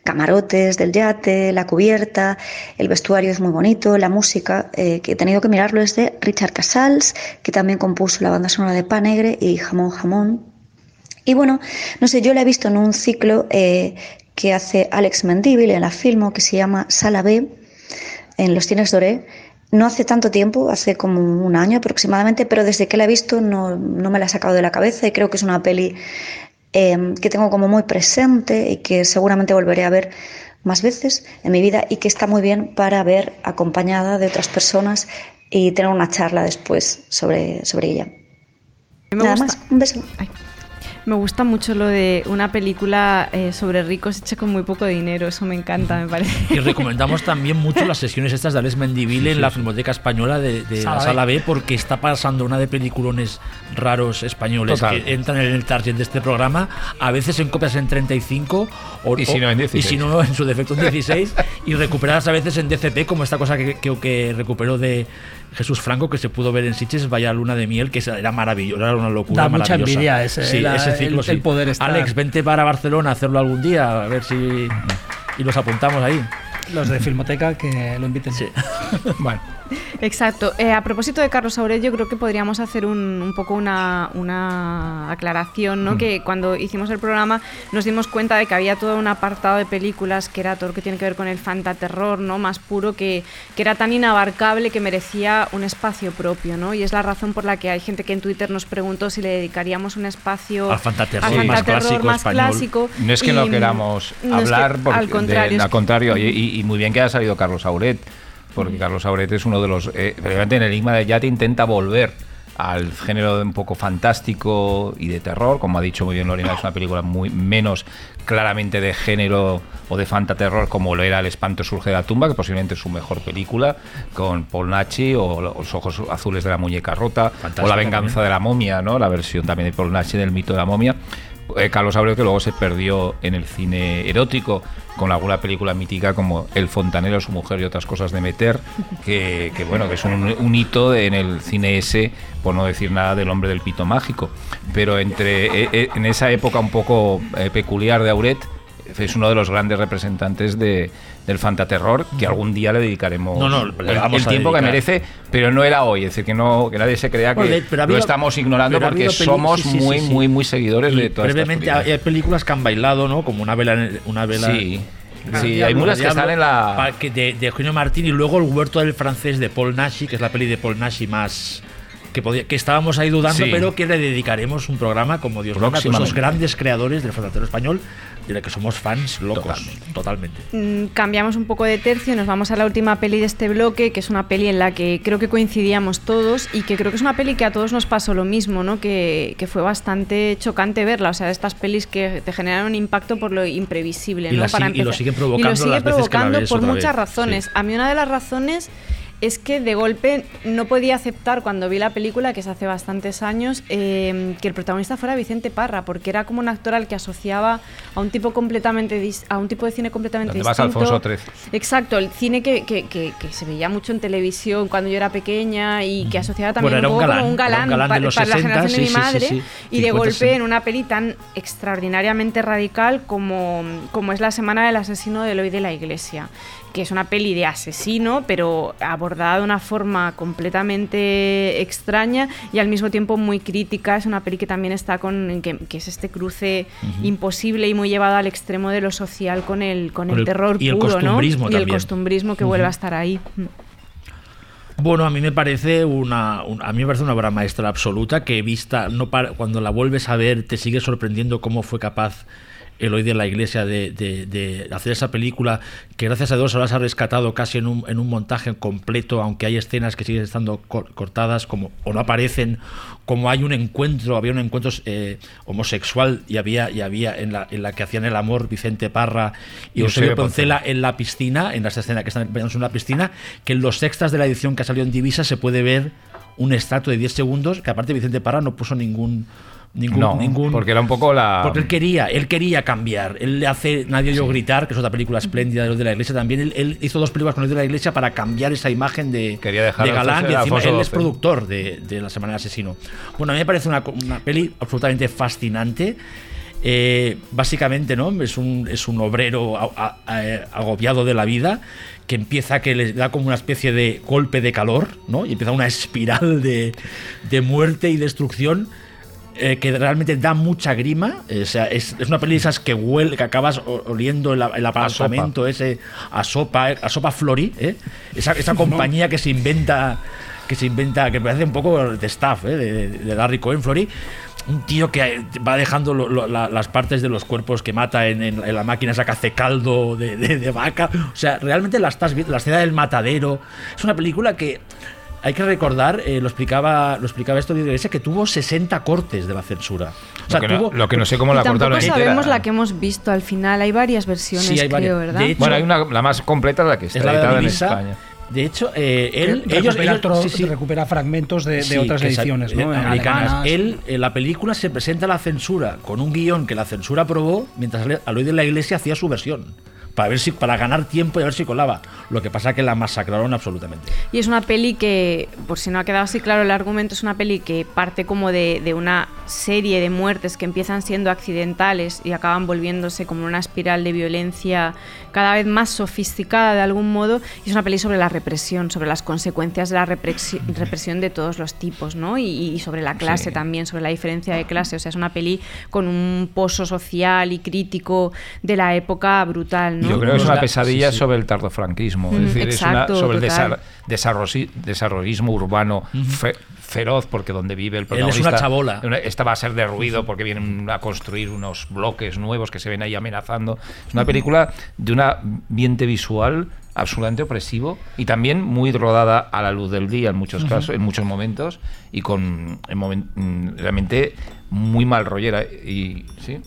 camarotes del yate, la cubierta, el vestuario es muy bonito, la música, eh, que he tenido que mirarlo, es de Richard Casals, que también compuso la banda sonora de Panegre y Jamón Jamón. Y bueno, no sé, yo la he visto en un ciclo eh, que hace Alex Mendívil en la Filmo, que se llama Sala B, en los cines Doré. No hace tanto tiempo, hace como un año aproximadamente, pero desde que la he visto no, no me la he sacado de la cabeza y creo que es una peli eh, que tengo como muy presente y que seguramente volveré a ver más veces en mi vida y que está muy bien para ver acompañada de otras personas y tener una charla después sobre, sobre ella. Me Nada gusta- más, un beso. Me gusta mucho lo de una película eh, sobre ricos hecha con muy poco dinero, eso me encanta, me parece. Y recomendamos también mucho las sesiones estas de Alex Mendivile en la Filmoteca Española de, la. Sala B, porque está pasando una de peliculones raros españoles Total. que entran en el target de este programa, a veces en copias en 35 o, Y si no, en 16. y si no, en su defecto en 16 y recuperadas a veces en DCP, como esta cosa que, que, que recuperó de Jesús Franco, que se pudo ver en Sitges, Vaya Luna de Miel, que era maravilloso, era una locura Da mucha maravillosa. envidia ese- Sí, la- ese ciclo, el- sí. el poder estar- Alex, vente para Barcelona a hacerlo algún día, a ver si... Y los apuntamos ahí. Los de Filmoteca que lo inviten. Sí. bueno. Exacto. Eh, a propósito de Carlos Aurelio, creo que podríamos hacer un, un poco una, una, aclaración, ¿no? Mm. Que cuando hicimos el programa nos dimos cuenta de que había todo un apartado de películas que era todo lo que tiene que ver con el fantaterror, ¿no? Más puro, que, que era tan inabarcable que merecía un espacio propio, ¿no? Y es la razón por la que hay gente que en Twitter nos preguntó si le dedicaríamos un espacio al fantaterror, más, clásico, más clásico. No es que no queramos hablar, al contrario, al contrario y, y, muy bien que haya salido Carlos Auret porque Carlos Auret es uno de los... Eh, en el Enigma de Yate intenta volver al género un poco fantástico y de terror, como ha dicho muy bien Lorena, es una película muy menos claramente de género o de fantaterror como lo era El espanto surge de la tumba, que posiblemente es su mejor película, con Paul Nachi o Los ojos azules de la muñeca rota, o La venganza de la momia, ¿no? la versión también de Paul Nachi del mito de la momia. Eh, Carlos Abreu que luego se perdió en el cine erótico con alguna película mítica como El fontanero, su mujer y otras cosas de meter, que, bueno, que es un, hito en el cine ese, por no decir nada del hombre del pito mágico. Pero entre eh, eh, en esa época un poco peculiar de Auret, es uno de los grandes representantes de, del fantaterror que algún día le dedicaremos el, tiempo que merece, pero no era hoy, es decir, que no que nadie se crea que lo estamos ignorando porque somos muy muy muy seguidores de todas brevemente hay películas que han bailado, ¿no? Como una vela una vela Sí. Sí, hay muchas que están en la. De, de Eugenio Martín y luego El Huerto del Francés de Paul Nashi, que es la peli de Paul Nashi más, que, podía, que estábamos ahí dudando, pero que le dedicaremos un programa como Dios manda a esos grandes creadores del fantasero español de la que somos fans locos, totalmente. Mm, cambiamos un poco de tercio, nos vamos a la última peli de este bloque, que es una peli en la que creo que coincidíamos todos y que creo que es una peli que a todos nos pasó lo mismo, ¿no? que, que fue bastante chocante verla, o sea, estas pelis que te generan un impacto por lo imprevisible. Y, ¿no? Para y lo siguen provocando, y lo sigue provocando por muchas vez. razones. A mí una de las razones es que de golpe no podía aceptar cuando vi la película, que es hace bastantes años, eh, que el protagonista fuera Vicente Parra, porque era como un actor al que asociaba a un tipo completamente a un tipo de cine completamente distinto. Vas Alfonso XIII. Exacto, el cine que, que, que, se veía mucho en televisión cuando yo era pequeña y que asociaba también un, poco galán, como un galán, para, la generación de mi madre sí, sí, y de golpe en una peli tan extraordinariamente radical como, como es La Semana del Asesino de Eloy de la Iglesia que es una peli de asesino, pero abordada de una forma completamente extraña y al mismo tiempo muy crítica. Es una peli que también está con, que, es este cruce imposible y muy llevado al extremo de lo social con el, con, el, terror y puro, el costumbrismo ¿no? Y el costumbrismo que vuelve a estar ahí. Bueno, a mí me parece una, a mí me parece una obra maestra absoluta que vista no para, cuando la vuelves a ver te sigue sorprendiendo cómo fue capaz hoy de la Iglesia de, hacer esa película que gracias a Dios ahora se ha rescatado casi en un, en un montaje completo, aunque hay escenas que siguen estando cortadas como, o no aparecen, como hay un encuentro, había un encuentro eh, homosexual y había, y había en, la, en la que hacían el amor Vicente Parra y Eusebio Poncela en la piscina, en esa escena que están en la piscina, que en los sextas de la edición que ha salido en Divisa se puede ver un estrato de 10 segundos, que aparte Vicente Parra no puso ningún Ningún, no, ningún, porque era un poco la. Porque él quería, él quería cambiar. Él le hace Nadie yo gritar, que es otra película espléndida de los de la iglesia también. Él, hizo dos películas con los de la iglesia para cambiar esa imagen de, quería dejar de galán. Y encima él es productor de, de, La Semana del Asesino. Bueno, a mí me parece una, una peli absolutamente fascinante. Eh, básicamente, ¿no? Es un, es un obrero agobiado de la vida que empieza que le da como una especie de golpe de calor, ¿no? Y empieza una espiral de, de muerte y destrucción eh, que realmente da mucha grima. O sea, es, es una peli de esas que huele, que acabas oliendo el, el apartamento ese a sopa, a sopa Flori, ¿eh? esa, esa compañía que se inventa, que se inventa, que parece un poco de staff, ¿eh? de, de Larry Cohen, Flori un tío que va dejando las partes de los cuerpos que mata en, la máquina esa que hace caldo de, de, vaca. O sea, realmente la estás viendo, la escena del matadero. Es una película que hay que recordar, eh, lo explicaba lo explicaba esto de Iglesia, que tuvo 60 cortes de la censura. O sea, lo, que tuvo, no, lo, que no, sé cómo la cortaron. Tampoco sabemos la que hemos visto al final. Hay varias versiones, sí, hay creo, varias. ¿verdad? Hecho, bueno, hay una, la más completa, la que está es la editada de en España. De hecho, eh, él, ellos, recupera, ellos sí, sí. recupera fragmentos de, de otras ediciones, ¿no? Americanas. Él, en la película se presenta la censura con un guion que la censura aprobó, mientras Aloy de la Iglesia hacía su versión para ver si para ganar tiempo y a ver si colaba. Lo que pasa que la masacraron absolutamente. Y es una peli que, por si no ha quedado así claro el argumento, es una peli que parte como de, de una serie de muertes que empiezan siendo accidentales y acaban volviéndose como una espiral de violencia cada vez más sofisticada de algún modo. Y es una peli sobre la represión, sobre las consecuencias de la represi- represión de todos los tipos, ¿no? Y, y sobre la clase Sí. también, sobre la diferencia de clase. O sea, es una peli con un pozo social y crítico de la época brutal, ¿no? Yo creo que es una pesadilla sí, sí. sobre el tardofranquismo, Mm, es decir, exacto, es una, sobre el total. desarrollismo urbano fe- feroz, porque donde vive el Él es una protagonista. chabola. Esta va a ser de ruido porque vienen a construir unos bloques nuevos que se ven ahí amenazando. Es una película de un ambiente visual absolutamente opresivo y también muy rodada a la luz del día en muchos casos, en muchos momentos y con en momen- mm, realmente muy mal rollera y sí.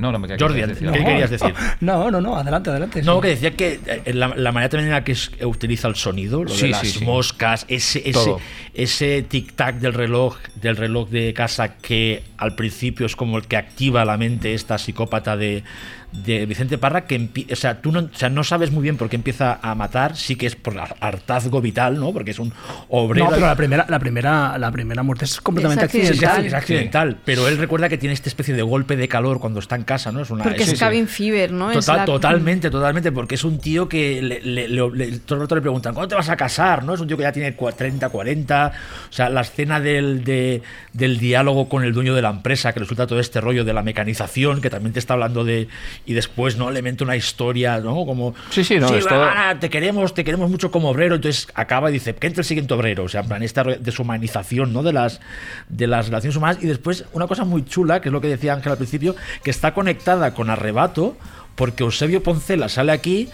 No, no me quería Jordi, decir ¿qué algo. querías decir? No, no, no, adelante, adelante. No, sí. que decía que eh, la, la manera también en la que es- utiliza el sonido, lo Sí, de las sí, sí. moscas, ese, ese, ese tic-tac del reloj, del reloj de casa que al principio es como el que activa la mente esta psicópata de, de Vicente Parra, que empie- o sea, tú no, o sea, no sabes muy bien por qué empieza a matar, sí que es por har- hartazgo vital, ¿no? Porque es un obrero. No, pero la primera, la primera, la primera muerte es completamente Es accidental. es accidental, pero él recuerda que tiene esta especie de golpe de calor cuando está en casa, ¿no? Es una, Porque es- es cabin fever, ¿no? Es Total, la- Totalmente, totalmente, porque es un tío que le, le- le- le- todo el rato le preguntan, ¿cuándo te vas a casar? ¿no? Es un tío que ya tiene cua- 30, 40. O sea, la escena del, de- del diálogo con el dueño de la empresa, que resulta todo este rollo de la mecanización, que también te está hablando de. Y después, ¿no? Le mete una historia, ¿no? Como. Sí, sí, no, esto- "Ah, te queremos, te queremos mucho como obrero. Entonces acaba y dice, que entre el siguiente obrero. O sea, en plan, esta deshumanización, ¿no? De las, de las relaciones humanas. Y después, una cosa muy chula, que es lo que decía Ángel al principio, que está conectada con Arrebato, porque Eusebio Poncela sale aquí,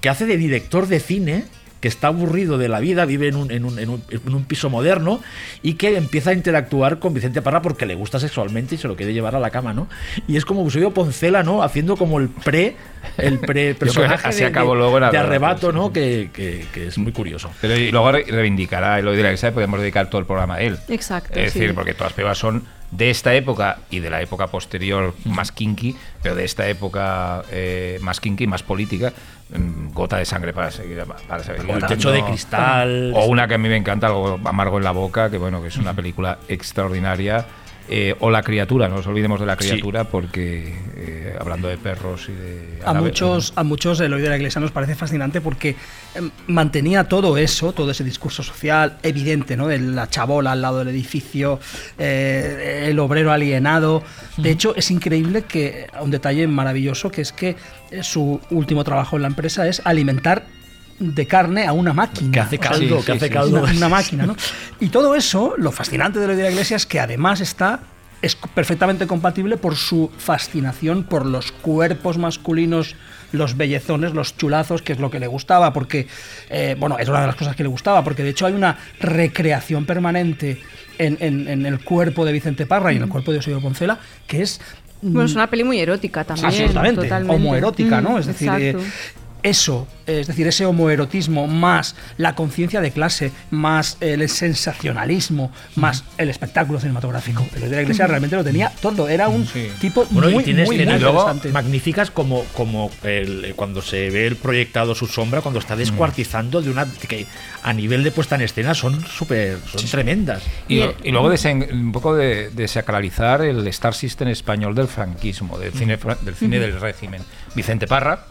que hace de director de cine que está aburrido de la vida, vive en un, en un- en un- en un piso moderno y que empieza a interactuar con Vicente Parra porque le gusta sexualmente y se lo quiere llevar a la cama, ¿no? Y es como Eusebio Poncela, ¿no? Haciendo como el pre, el pre personaje así de, luego de Arrebato. ¿no? Que, que- que es muy curioso. Pero y luego re- reivindicará Eloy de la Iglesia, podemos dedicar todo el programa a él. Exacto, Es sí. decir, porque todas las películas son de esta época y de la época posterior más kinky, pero de esta época eh, más kinky, más política, mm, gota de sangre para seguir para seguir el techo de cristal. O una que a mí me encanta, algo amargo en la boca, que bueno, que es una película extraordinaria. Eh, o la criatura, no nos olvidemos de la Sí. criatura, porque eh, hablando de perros y de A muchos, a muchos el oído de la iglesia nos parece fascinante porque em, mantenía todo eso, todo ese discurso social evidente, ¿no? De la chabola al lado del edificio, eh, el obrero alienado. De hecho, es increíble que, un detalle maravilloso, que es que eh, su último trabajo en la empresa es alimentar de carne a una máquina. Que hace O sea, caldo, sí, que sí, hace sí. caldo. una, una máquina, ¿no? Y todo eso, lo fascinante de lo de la iglesia es que además está es perfectamente compatible por su fascinación por los cuerpos masculinos, los bellezones, los chulazos, que es lo que le gustaba, porque, eh, bueno, es una de las cosas que le gustaba, porque de hecho hay una recreación permanente en, en- en el cuerpo de Vicente Parra y en el cuerpo de Eusebio Poncela, que es... Bueno, es una peli muy erótica también. Absolutamente, totalmente. homoerótica, ¿no? Mm, Es decir, eh, eso, es decir, ese homoerotismo más la conciencia de clase, más el sensacionalismo, más el espectáculo cinematográfico. Pero de la iglesia realmente lo tenía todo, era un tipo Bueno, muy, y tiene muy, muy escenas luego interesante. magníficas como, como el- cuando se ve el proyectado su sombra, cuando Mm. está descuartizando de una que a nivel de puesta en escena son súper, son tremendas. Y, lo- y luego desen- un poco de, de sacralizar el Star System español del franquismo, del cine, del, cine del régimen. Vicente Parra,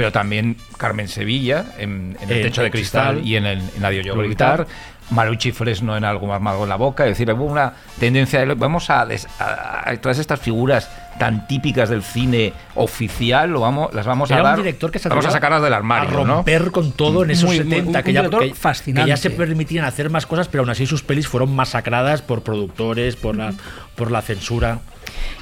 pero también Carmen Sevilla en, en El En Techo de El Cristal, Cristal. y en, el, en Adiós yo gritar. gritar. Marucci Fresno en algo más malo en la boca, es decir, hubo una tendencia de vamos a, des- a- a- todas estas figuras tan típicas del cine oficial, lo vamos, las vamos a Era dar, un director que se vamos a sacarlas del armario, a ¿no? romper con todo en esos Muy, muy- 70 un que, ya, director que- fascinante. que ya se permitían hacer más cosas, pero aún así sus pelis fueron masacradas por productores, por la, por la censura.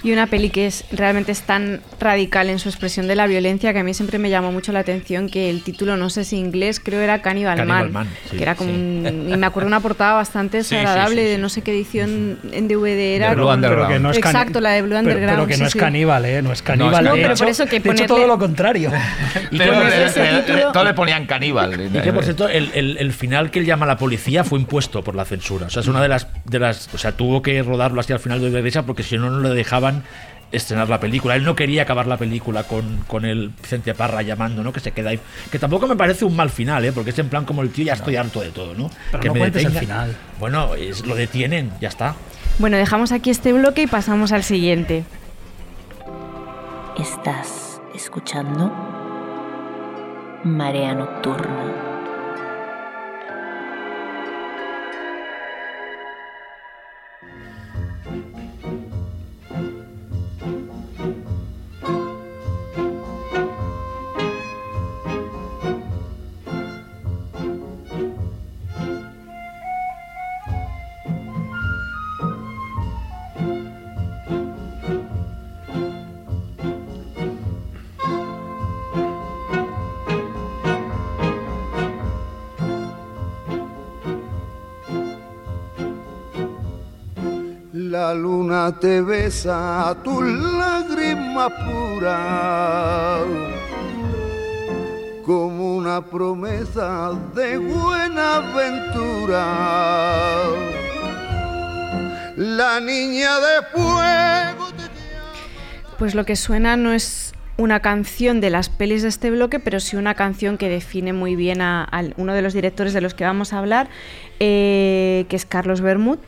Y una peli que es realmente es tan radical en su expresión de la violencia que a mí siempre me llamó mucho la atención que el título, no sé si inglés, creo era Cannibal, Cannibal Man, Man, sí, que era como sí. un- y me acuerdo una portada bastante Sí, sí, desagradable sí, sí. de no sé qué edición en DVD era. Blue Underground. Pero que no es Exacto, la de Blue pero- Underground. Pero, que no sí, es sí. caníbal, ¿eh? No es caníbal. No, de pero hecho- por eso que de hecho, ponerle- todo lo contrario. Y Pero no es título- todo le ponían caníbal. Y que por cierto, el, el- el final que él llama a la policía fue impuesto por la censura. O sea, es una de las, de las. O sea, tuvo que rodarlo así al final de la iglesia porque si no, no le dejaban estrenar la película. Él no quería acabar la película con, con el Vicente Parra llamando, ¿no? Que se queda ahí. Que tampoco me parece un mal final, ¿eh? Porque es en plan como el tío, ya estoy harto de todo, ¿no? Pero que no me cuentes el detenga. final. Bueno, es, lo detienen, ya está. Bueno, dejamos aquí este bloque y pasamos al siguiente. Estás escuchando Marea Nocturna. Te besa a tus lágrimas puras como una promesa de buena aventura. La niña de fuego Pues lo que suena no es una canción de las pelis de este bloque, pero sí una canción que define muy bien a, a uno de los directores de los que vamos a hablar, eh, que es Carlos Bermud.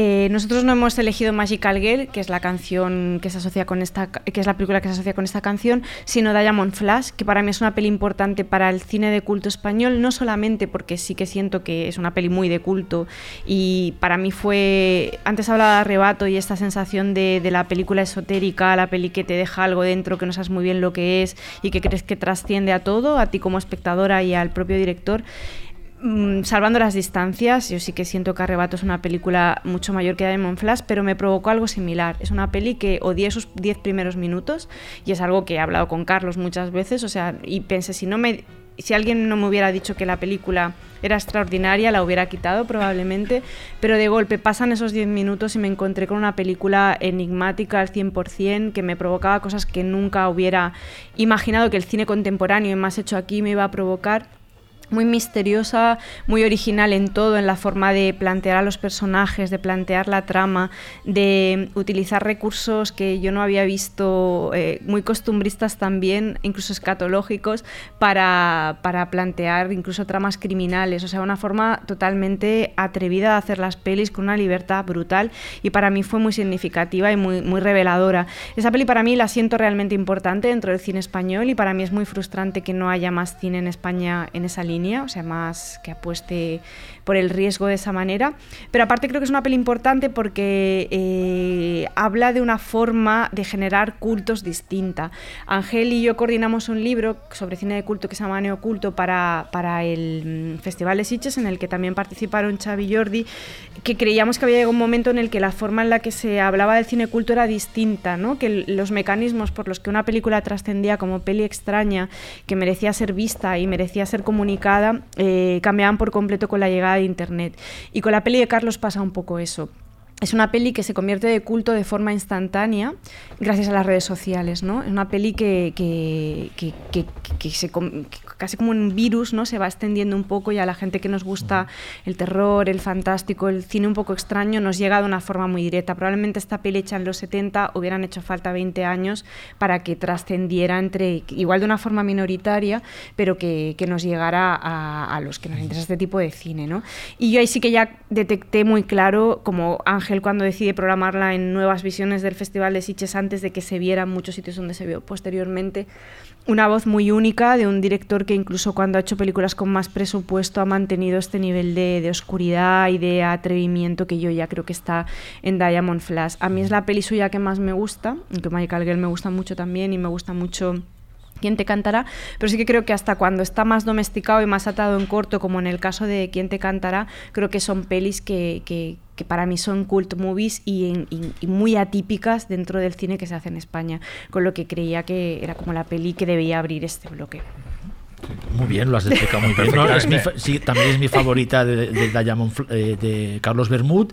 Eh, nosotros no hemos elegido Magical Girl, que es la canción que se asocia con esta, que es la película que se asocia con esta canción, sino Diamond Flash, que para mí es una peli importante para el cine de culto español, no solamente porque sí que siento que es una peli muy de culto y para mí fue, antes hablaba de arrebato y esta sensación de, de la película esotérica, la peli que te deja algo dentro que no sabes muy bien lo que es y que crees que trasciende a todo, a ti como espectadora y al propio director. Mm, salvando las distancias, yo sí que siento que Arrebato es una película mucho mayor que Diamond Flash, pero me provocó algo similar. Es una peli que odié sus 10 primeros minutos y es algo que he hablado con Carlos muchas veces, o sea, y pensé, si no me si alguien no me hubiera dicho que la película era extraordinaria, la hubiera quitado probablemente, pero de golpe pasan esos 10 minutos y me encontré con una película enigmática al 100%, que me provocaba cosas que nunca hubiera imaginado que el cine contemporáneo y más hecho aquí me iba a provocar muy misteriosa, muy original en todo, en la forma de plantear a los personajes, de plantear la trama, de utilizar recursos que yo no había visto, eh, muy costumbristas también, incluso escatológicos, para, para, plantear incluso tramas criminales. O sea, una forma totalmente atrevida de hacer las pelis con una libertad brutal y para mí fue muy significativa y muy, muy reveladora. Esa peli para mí la siento realmente importante dentro del cine español y para mí es muy frustrante que no haya más cine en España en esa línea, o sea, más que apueste por el riesgo de esa manera. Pero aparte creo que es una peli importante porque eh, habla de una forma de generar cultos distinta. Ángel y yo coordinamos un libro sobre cine de culto que se llama Neoculto para, para el mm, Festival de Sitges, en el que también participaron Xavi y Jordi, que creíamos que había llegado un momento en el que la forma en la que se hablaba del cine culto era distinta, ¿no? que los mecanismos por los que una película trascendía como peli extraña, que merecía ser vista y merecía ser comunicada, eh, cambiaban por completo con la llegada de Internet. Y con la peli de Carlos pasa un poco eso. Es una peli que se convierte de culto de forma instantánea gracias a las redes sociales, ¿no? Es una peli que, que, que, que, se, casi como un virus, ¿no? Se va extendiendo un poco y a la gente que nos gusta el terror, el fantástico, el cine un poco extraño, nos llega de una forma muy directa. Probablemente esta peli hecha en los 70 hubieran hecho falta 20 años para que trascendiera entre, igual de una forma minoritaria, pero que, que nos llegara a, a, los que nos interesa este tipo de cine, ¿no? Y yo ahí sí que ya detecté muy claro, como Ángel cuando decide programarla en nuevas visiones del Festival de Sitges antes de que se viera en muchos sitios donde se vio posteriormente, una voz muy única de un director que incluso cuando ha hecho películas con más presupuesto ha mantenido este nivel de, de, oscuridad y de atrevimiento que yo ya creo que está en Diamond Flash. A mí es la peli suya que más me gusta, aunque Michael Girl me gusta mucho también y me gusta mucho quién te cantará, pero sí que creo que hasta cuando está más domesticado y más atado en corto, como en el caso de quién te cantará, creo que son pelis que, que para mí son cult movies y, y, y, muy atípicas dentro del cine que se hace en España, con lo que creía que era como la peli que debía abrir este bloque. Muy bien, lo has explicado muy bien. No, es mi fa- sí, también es mi favorita de, de eh, de Carlos Bermud.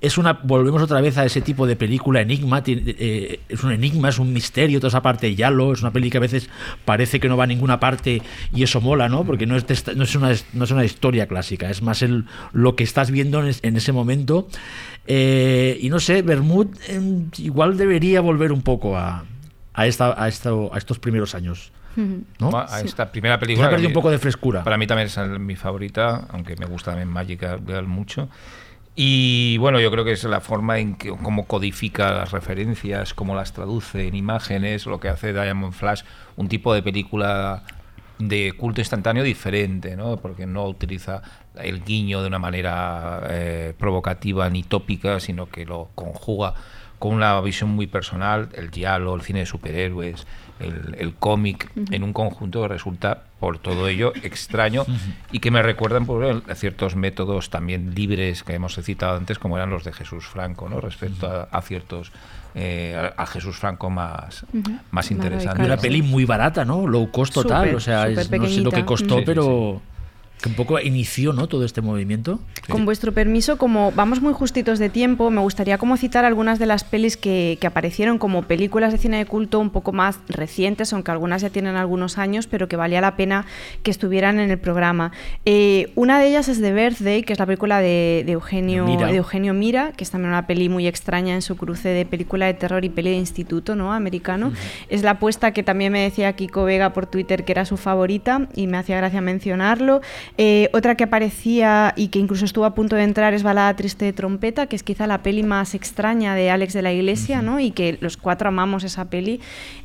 Es una, volvemos otra vez a ese tipo de película enigma. eh, es un enigma, es un misterio, toda esa parte de Yalo. Es una peli que a veces parece que no va a ninguna parte y eso mola, ¿no? Porque no es, no es, una, no es una historia clásica, es más el, lo que estás viendo en, es- en ese momento. Eh, y no sé, Bermud em, igual debería volver un poco a, a, esta, a, esto, a estos primeros años. ¿No? A esta primera película. Se ha perdido que un poco de frescura. Para mí también es mi favorita, aunque me gusta también Magic Girl mucho. Y bueno, yo creo que es la forma en que cómo codifica las referencias, cómo las traduce en imágenes, lo que hace Diamond Flash, un tipo de película de culto instantáneo diferente, ¿no? Porque no utiliza el guiño de una manera eh, provocativa ni tópica, sino que lo conjuga con una visión muy personal, el diálogo, el cine de superhéroes, el, el cómic, en un conjunto que resulta, por todo ello, extraño y que me recuerdan por el- ciertos métodos también libres que hemos citado antes, como eran los de Jesús Franco, ¿no? respecto a, a ciertos. eh, a, a Jesús Franco más, más Más interesante. Una peli muy barata, ¿no? Low cost total. O sea, es- no sé lo que costó, Sí, sí, pero que un poco inició, ¿no? Todo este movimiento. Con vuestro permiso, como vamos muy justitos de tiempo, me gustaría como citar algunas de las pelis que, que aparecieron como películas de cine de culto un poco más recientes, aunque algunas ya tienen algunos años, pero que valía la pena que estuvieran en el programa. Eh, una de ellas es The Birthday, que es la película de, de Eugenio, Mira. de Eugenio Mira, que es también una peli muy extraña en su cruce de película de terror y peli de instituto ¿no? americano. Es la apuesta que también me decía Kiko Vega por Twitter que era su favorita y me hacía gracia mencionarlo. Eh, otra que aparecía y que incluso estuvo a punto de entrar es Balada Triste de Trompeta, que es quizá la peli más extraña de Alex de la Iglesia, ¿no? Y que los cuatro amamos esa peli.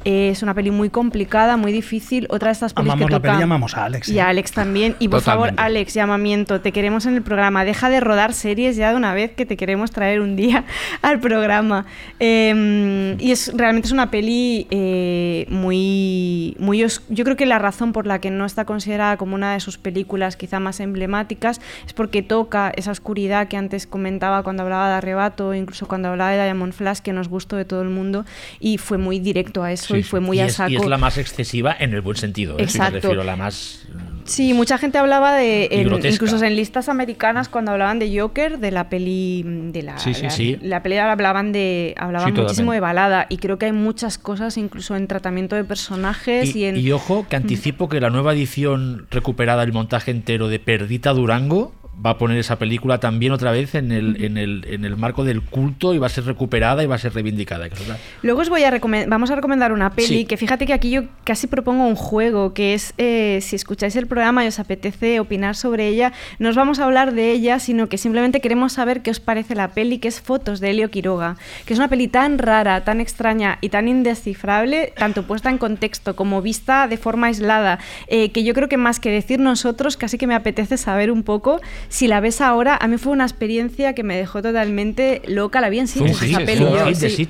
Eh, es una peli muy complicada, muy difícil. Otra de estas pelis Amamos que la toca... peli y amamos a Alex, Y ¿eh? a Alex también. Y por Totalmente. favor, Alex, llamamiento, te queremos en el programa. Deja de rodar series ya de una vez que te queremos traer un día al programa. Eh, y es realmente es una peli eh, muy, muy... os- Yo creo que la razón por la que no está considerada como una de sus películas quizá más emblemáticas es porque toca esa oscuridad que antes comentaba cuando hablaba de Arrebato, incluso cuando hablaba de Diamond Flash, que nos gustó de todo el mundo, y fue muy directo a eso y fue muy y a es, saco. y es la más excesiva en el buen sentido. ¿eh? Exacto. Me refiero la más. Sí, mucha gente hablaba de, en- incluso en listas americanas cuando hablaban de Joker, de la peli, de la, Sí, sí, la, sí. la peli hablaban de, hablaban muchísimo totalmente. de balada y creo que hay muchas cosas incluso en tratamiento de personajes y, Y, en y ojo, que anticipo que la nueva edición recuperada el montaje entero de Perdita Durango va a poner esa película también otra vez en el, en el, en el marco del culto y va a ser recuperada y va a ser reivindicada. Luego os voy a vamos a recomendar una peli Sí. que fíjate que aquí yo casi propongo un juego, que es eh, si escucháis el programa y os apetece opinar sobre ella, no os vamos a hablar de ella, sino que simplemente queremos saber qué os parece la peli, que es Fotos de Helio Quiroga, que es una peli tan rara, tan extraña y tan indescifrable, tanto puesta en contexto como vista de forma aislada, eh, que yo creo que más que decir nosotros, casi que me apetece saber un poco si la ves ahora. A mí fue una experiencia que me dejó totalmente loca, la vi en Sitges, esa peli yo, sí.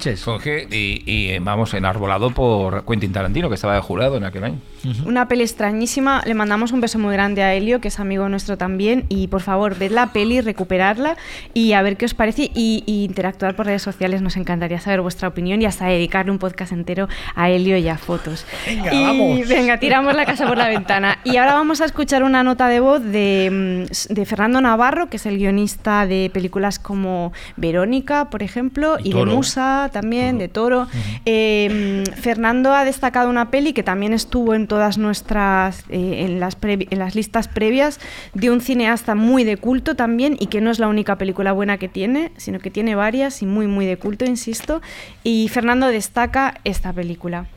Y, y, vamos, enarbolado por Quentin Tarantino, que estaba de jurado en aquel año. Una peli extrañísima. Le mandamos un beso muy grande a Helio, que es amigo nuestro también. Y por favor, ved la peli, recuperarla y a ver qué os parece. Y, y interactuar por redes sociales. Nos encantaría saber vuestra opinión y hasta dedicarle un podcast entero a Helio y a fotos. Venga, y vamos. venga, tiramos la casa por la ventana. Y ahora vamos a escuchar una nota de voz de, mm, de Fernando Navarro, que es el guionista de películas como Verónica, por ejemplo, y, de Toro. Musa también, de Toro. Eh, mm, Fernando ha destacado una peli que también estuvo en todas nuestras, eh, en, las en las listas previas, de un cineasta muy de culto también, y que no es la única película buena que tiene, sino que tiene varias y muy, muy de culto, insisto. Y Fernando destaca esta película.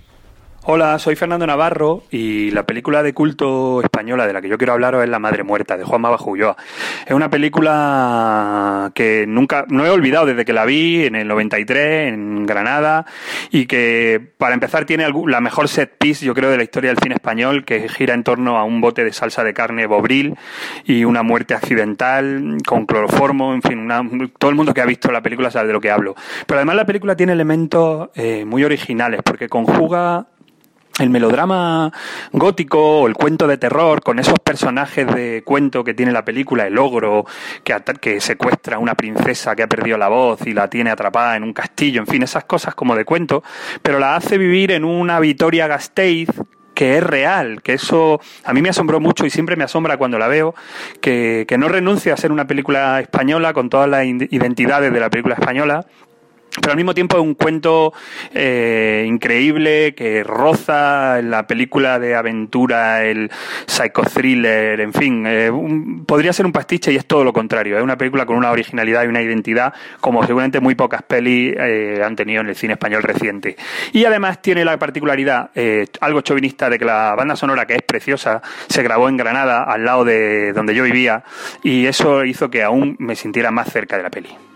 Hola, soy Fernando Navarro y la película de culto española de la que yo quiero hablaros es La Madre Muerta, de Juanma Bajo Ulloa. Es una película que nunca, no he olvidado desde que la vi en el 93 en Granada y que para empezar tiene la mejor set piece yo creo de la historia del cine español que gira en torno a un bote de salsa de carne bobril y una muerte accidental con cloroformo, en fin, una- todo el mundo que ha visto la película sabe de lo que hablo. Pero además la película tiene elementos eh, muy originales porque conjuga el melodrama gótico o el cuento de terror con esos personajes de cuento que tiene la película, el ogro que, que secuestra a una princesa que ha perdido la voz y la tiene atrapada en un castillo, en fin, esas cosas como de cuento, pero la hace vivir en una Vitoria Gasteiz que es real, que eso a mí me asombró mucho y siempre me asombra cuando la veo, que, que no renuncia a ser una película española con todas las identidades de la película española, pero al mismo tiempo es un cuento eh, increíble que roza la película de aventura, el psychothriller, en fin, eh, podría ser un pastiche y es todo lo contrario. Es una película con una originalidad y una identidad como seguramente muy pocas pelis eh, han tenido en el cine español reciente. Y además tiene la particularidad, algo chauvinista, de que la banda sonora, que es preciosa, se grabó en Granada, al lado de donde yo vivía, y eso hizo que aún me sintiera más cerca de la peli.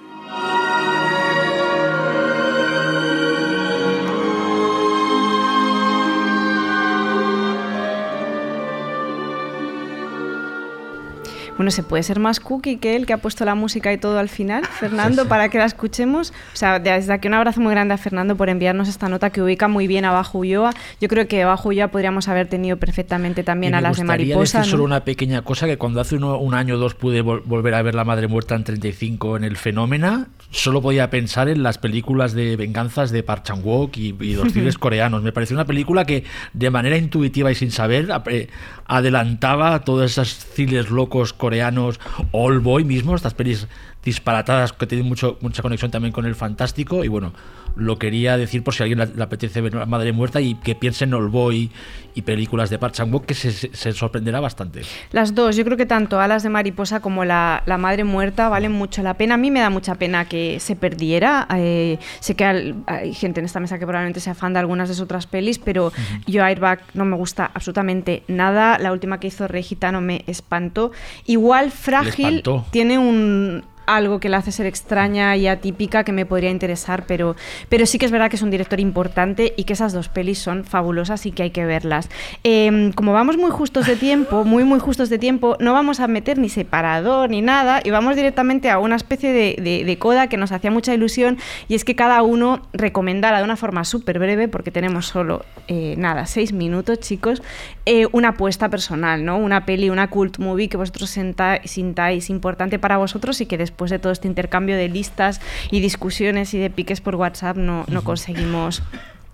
Bueno, ¿se puede ser más cookie que él que ha puesto la música y todo al final, Fernando, para que la escuchemos? O sea, desde aquí un abrazo muy grande a Fernando por enviarnos esta nota que ubica muy bien a Bajo Ulloa. Yo creo que Bajo Ulloa podríamos haber tenido perfectamente también a las de Mariposa. Decir solo una pequeña cosa, que cuando hace un año o dos pude volver a ver La Madre Muerta en 35 en el Fenómena, solo podía pensar en las películas de venganzas de Park Chan-wook y, y los cines coreanos. Me pareció una película que de manera intuitiva y sin saber eh, adelantaba todos esos cines locos coreanos, All Boy mismo, estas pelis disparatadas que tienen mucho, mucha conexión también con el fantástico y bueno, lo quería decir por si a alguien le, apetece ver Madre Muerta y que piense en All Boy y películas de Park que se, sorprenderá bastante. Las dos, yo creo que tanto Alas de Mariposa como la, Madre Muerta valen mucho la pena. A mí me da mucha pena que se perdiera. Eh, sé que hay, gente en esta mesa que probablemente sea fan de algunas de sus otras pelis, pero yo Airbag no me gusta absolutamente nada. La última que hizo Rey Gitano me espantó. Igual Frágil tiene un algo que la hace ser extraña y atípica que me podría interesar, pero, pero sí que es verdad que es un director importante y que esas dos pelis son fabulosas y que hay que verlas. Em, como vamos muy justos de tiempo, muy muy justos de tiempo, no vamos a meter ni separador ni nada y vamos directamente a una especie de, coda que nos hacía mucha ilusión y es que cada uno recomendara de una forma súper breve, porque tenemos solo, eh, nada, seis minutos chicos, eh, una apuesta personal, ¿no? Una peli, una cult movie que vosotros sintáis importante para vosotros y que después después de todo este intercambio de listas y discusiones y de piques por WhatsApp no, no conseguimos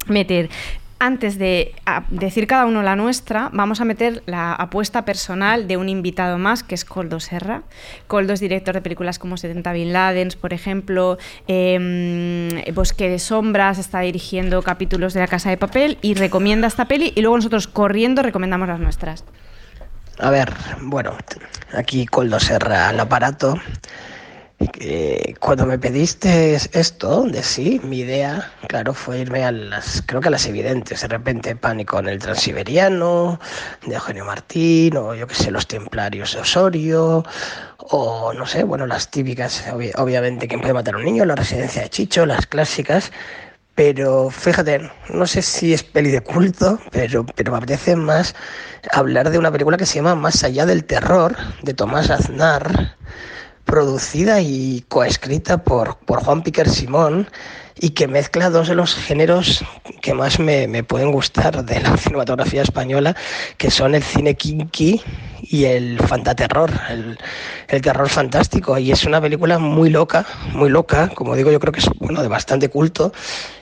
meter antes de decir cada uno la nuestra, vamos a meter la apuesta personal de un invitado más, que es Coldo Serra. Coldo es director de películas como 70 Bin Ladens, por ejemplo, em, Bosque de Sombras, está dirigiendo capítulos de La Casa de Papel y recomienda esta peli y luego nosotros corriendo recomendamos las nuestras. A ver, bueno, aquí Coldo Serra al aparato cuando me pediste esto de sí, mi idea, claro, fue irme a las, creo que a las evidentes, de repente Pánico en el Transiberiano, de Eugenio Martín, o yo qué sé, Los Templarios de Osorio, o no sé, bueno, las típicas, obviamente, ¿Quién puede matar a un niño? La Residencia de Chicho, las clásicas, pero fíjate, no sé si es peli de culto, pero, pero me apetece más hablar de una película que se llama Más allá del terror, de Tomás Aznar, producida y coescrita por, por Juan Piquer Simón y que mezcla dos de los géneros que más me, me, pueden gustar de la cinematografía española, que son el cine kinky y el fantaterror, el, el terror fantástico. Y es una película muy loca, muy loca, como digo, yo creo que es bueno, de bastante culto,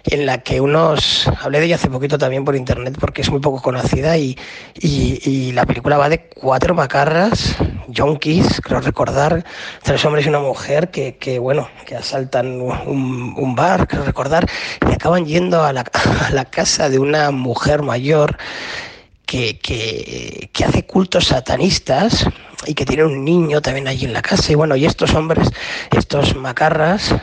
en la que unos, hablé de ella hace poquito también por internet porque es muy poco conocida y, y, la película va de cuatro macarras, junkies, creo recordar, tres hombres y una mujer que, que bueno, que asaltan un, un bar, creo recordar, y acaban yendo a la, a la casa de una mujer mayor que, que, que, hace cultos satanistas y que tiene un niño también allí en la casa. Y bueno, y estos hombres, estos macarras,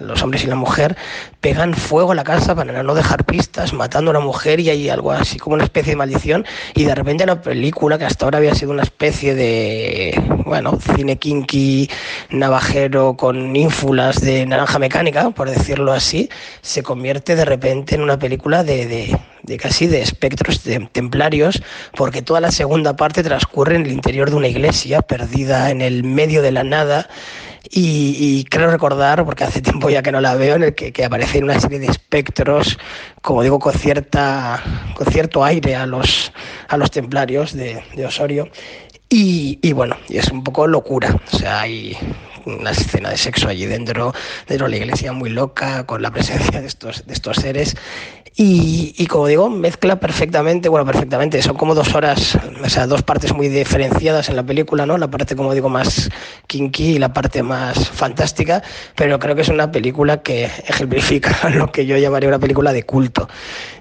los hombres y la mujer, pegan fuego a la casa para no dejar pistas, matando a una mujer y hay algo así como una especie de maldición. Y de repente la película, que hasta ahora había sido una especie de, bueno, cine kinky, navajero, con ínfulas de naranja mecánica, por decirlo así, se convierte de repente en una película de, de, de casi de espectros templarios, porque toda la segunda parte transcurre en el interior de una iglesia perdida en el medio de la nada y, creo recordar, porque hace tiempo ya que no la veo, en el que, que aparece una serie de espectros, como digo, con, cierta, con cierto aire a los, a los templarios de, de Osorio. Y, y, bueno, y es un poco locura. O sea, hay una escena de sexo allí dentro, dentro de la iglesia muy loca, con la presencia de estos, de estos seres. Y, y, como digo, mezcla perfectamente, bueno, perfectamente, son como dos horas, o sea, dos partes muy diferenciadas en la película, ¿no? La parte, como digo, más kinky y la parte más fantástica, pero creo que es una película que ejemplifica lo que yo llamaría una película de culto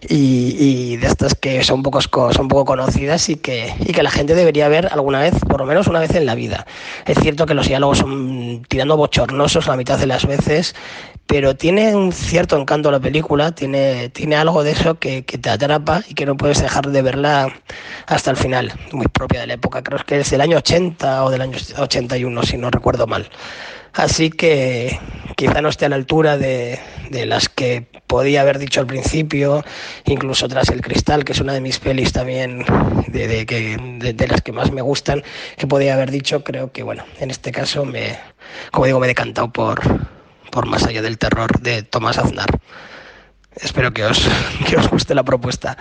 y, y de estas que son, pocos, son poco conocidas y que, y que la gente debería ver alguna vez, por lo menos una vez en la vida. Es cierto que los diálogos son tirando bochornosos la mitad de las veces, pero tiene un cierto encanto la película, tiene, tiene algo de eso que, te atrapa y que no puedes dejar de verla hasta el final, muy propia de la época, creo que es del año 80 o del año 81, si no recuerdo mal. Así que quizá no esté a la altura de, las que podía haber dicho al principio, incluso tras El Cristal, que es una de mis pelis también de las que más me gustan, que podía haber dicho, creo que bueno, en este caso me, como digo, me he decantado por, por Más allá del terror de Tomás Aznar. Espero que os, que os guste la propuesta.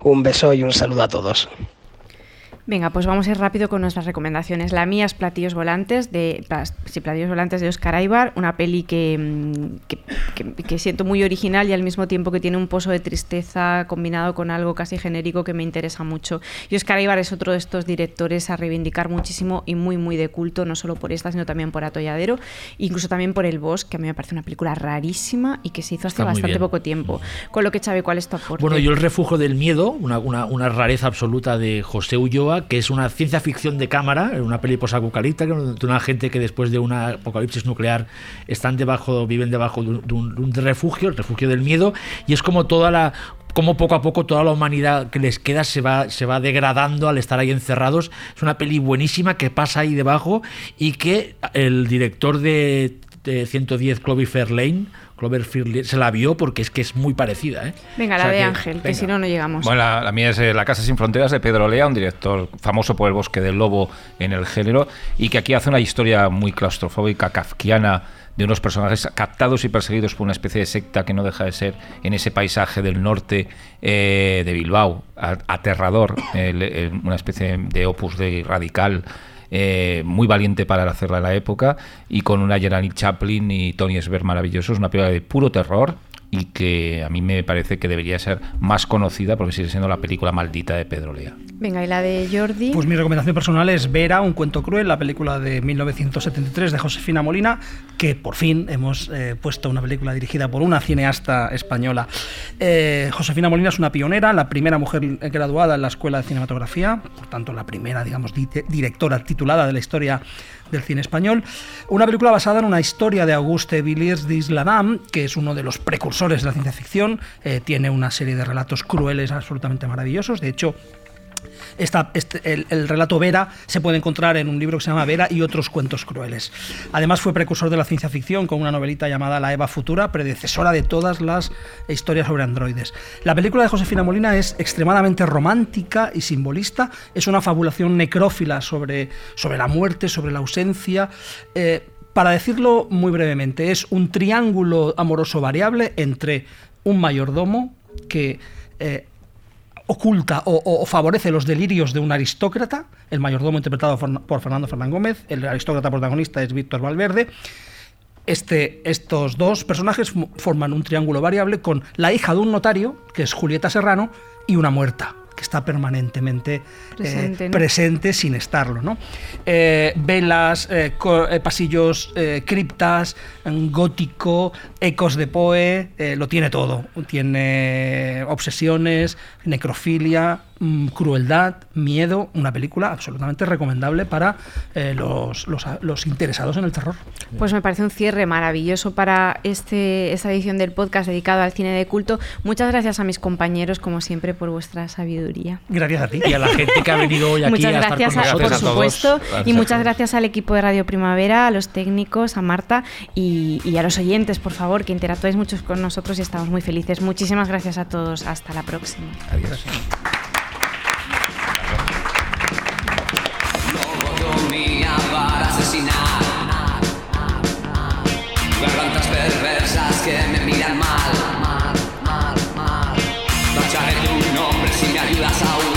Un beso y un saludo a todos. Venga, pues vamos a ir rápido con nuestras recomendaciones. La mía es Platillos Volantes de, sí, Platillos Volantes de Oscar Aibar, una peli que, que, que, que, siento muy original y al mismo tiempo que tiene un pozo de tristeza combinado con algo casi genérico que me interesa mucho. Y Oscar Aibar es otro de estos directores a reivindicar muchísimo y muy, muy de culto, no solo por esta, sino también por Atolladero, incluso también por El Bosch, que a mí me parece una película rarísima y que se hizo hace Está bastante poco tiempo. Con lo que, Chávez, ¿cuál es tu aporte? Bueno, yo El Refugio del Miedo, una, una, una rareza absoluta de José Ulloa, que es una ciencia ficción de cámara, una peli posapocalíptica, de una gente que después de una apocalipsis nuclear están debajo, viven debajo de un, un refugio, el refugio del miedo, y es como toda la como poco a poco toda la humanidad que les queda se va, se va degradando al estar ahí encerrados. Es una peli buenísima que pasa ahí debajo y que el director de, de 110 Cloverfield Lane Cloverfield se la vio porque es que es muy parecida. ¿eh? Venga, la o sea de que, Ángel, venga. que si no, no llegamos. Bueno, la, la, mía es eh, La Casa Sin Fronteras de Pedro Lea, un director famoso por El Bosque del Lobo en el género, y que aquí hace una historia muy claustrofóbica, kafkiana, de unos personajes captados y perseguidos por una especie de secta que no deja de ser en ese paisaje del norte eh, de Bilbao, aterrador, el, el, una especie de opus de radical eh, muy valiente para hacerla en la época y con una Geraldine Chaplin y Tony Sver maravillosos, una película de puro terror y que a mí me parece que debería ser más conocida porque sigue siendo la película maldita de Pedro Lea. Venga, ¿y la de Jordi? Pues mi recomendación personal es Vera, un cuento cruel, la película de 1973 de Josefina Molina, que por fin hemos eh, puesto una película dirigida por una cineasta española. Eh, Josefina Molina es una pionera, la primera mujer graduada en la Escuela de Cinematografía, por tanto la primera, digamos, di directora titulada de la historia del cine español. Una película basada en una historia de Auguste Villiers d'Isladam, que es uno de los precursores de la ciencia ficción. Eh, tiene una serie de relatos crueles absolutamente maravillosos. De hecho, este, el, el, relato Vera se puede encontrar en un libro que se llama Vera y otros cuentos crueles. Además fue precursor de la ciencia ficción con una novelita llamada La Eva Futura, predecesora de todas las historias sobre androides. La película de Josefina Molina es extremadamente romántica y simbolista, es una fabulación necrófila sobre, sobre la muerte, sobre la ausencia. Eh, para decirlo muy brevemente, es un triángulo amoroso variable entre un mayordomo que eh, oculta o, favorece los delirios de un aristócrata, el mayordomo interpretado por Fernando Fernán Gómez, el aristócrata protagonista es Víctor Valverde. Este, estos dos personajes forman un triángulo variable con la hija de un notario, que es Julieta Serrano, y una muerta, que está permanentemente presente, eh, ¿no? presente sin estarlo. ¿no? Eh, velas, eh, pasillos, criptas, gótico, ecos de Poe, lo tiene todo. Tiene obsesiones, necrofilia, crueldad, miedo, una película absolutamente recomendable para eh, los, los, los, interesados en el terror. Pues me parece un cierre maravilloso para este, esta edición del podcast dedicado al cine de culto. Muchas gracias a mis compañeros, como siempre, por vuestra sabiduría. Gracias a ti. Y a la gente que ha venido hoy aquí muchas a gracias estar con nosotros. por supuesto. Gracias y muchas gracias al equipo de Radio Primavera, a los técnicos, a Marta y, y a los oyentes, por favor, que interactuáis mucho con nosotros y estamos muy felices. Muchísimas gracias a todos. Hasta la próxima. Adiós. asesinar. Gargantas perversas que me miran mal. Marcharé tu nombre si me ayudas a.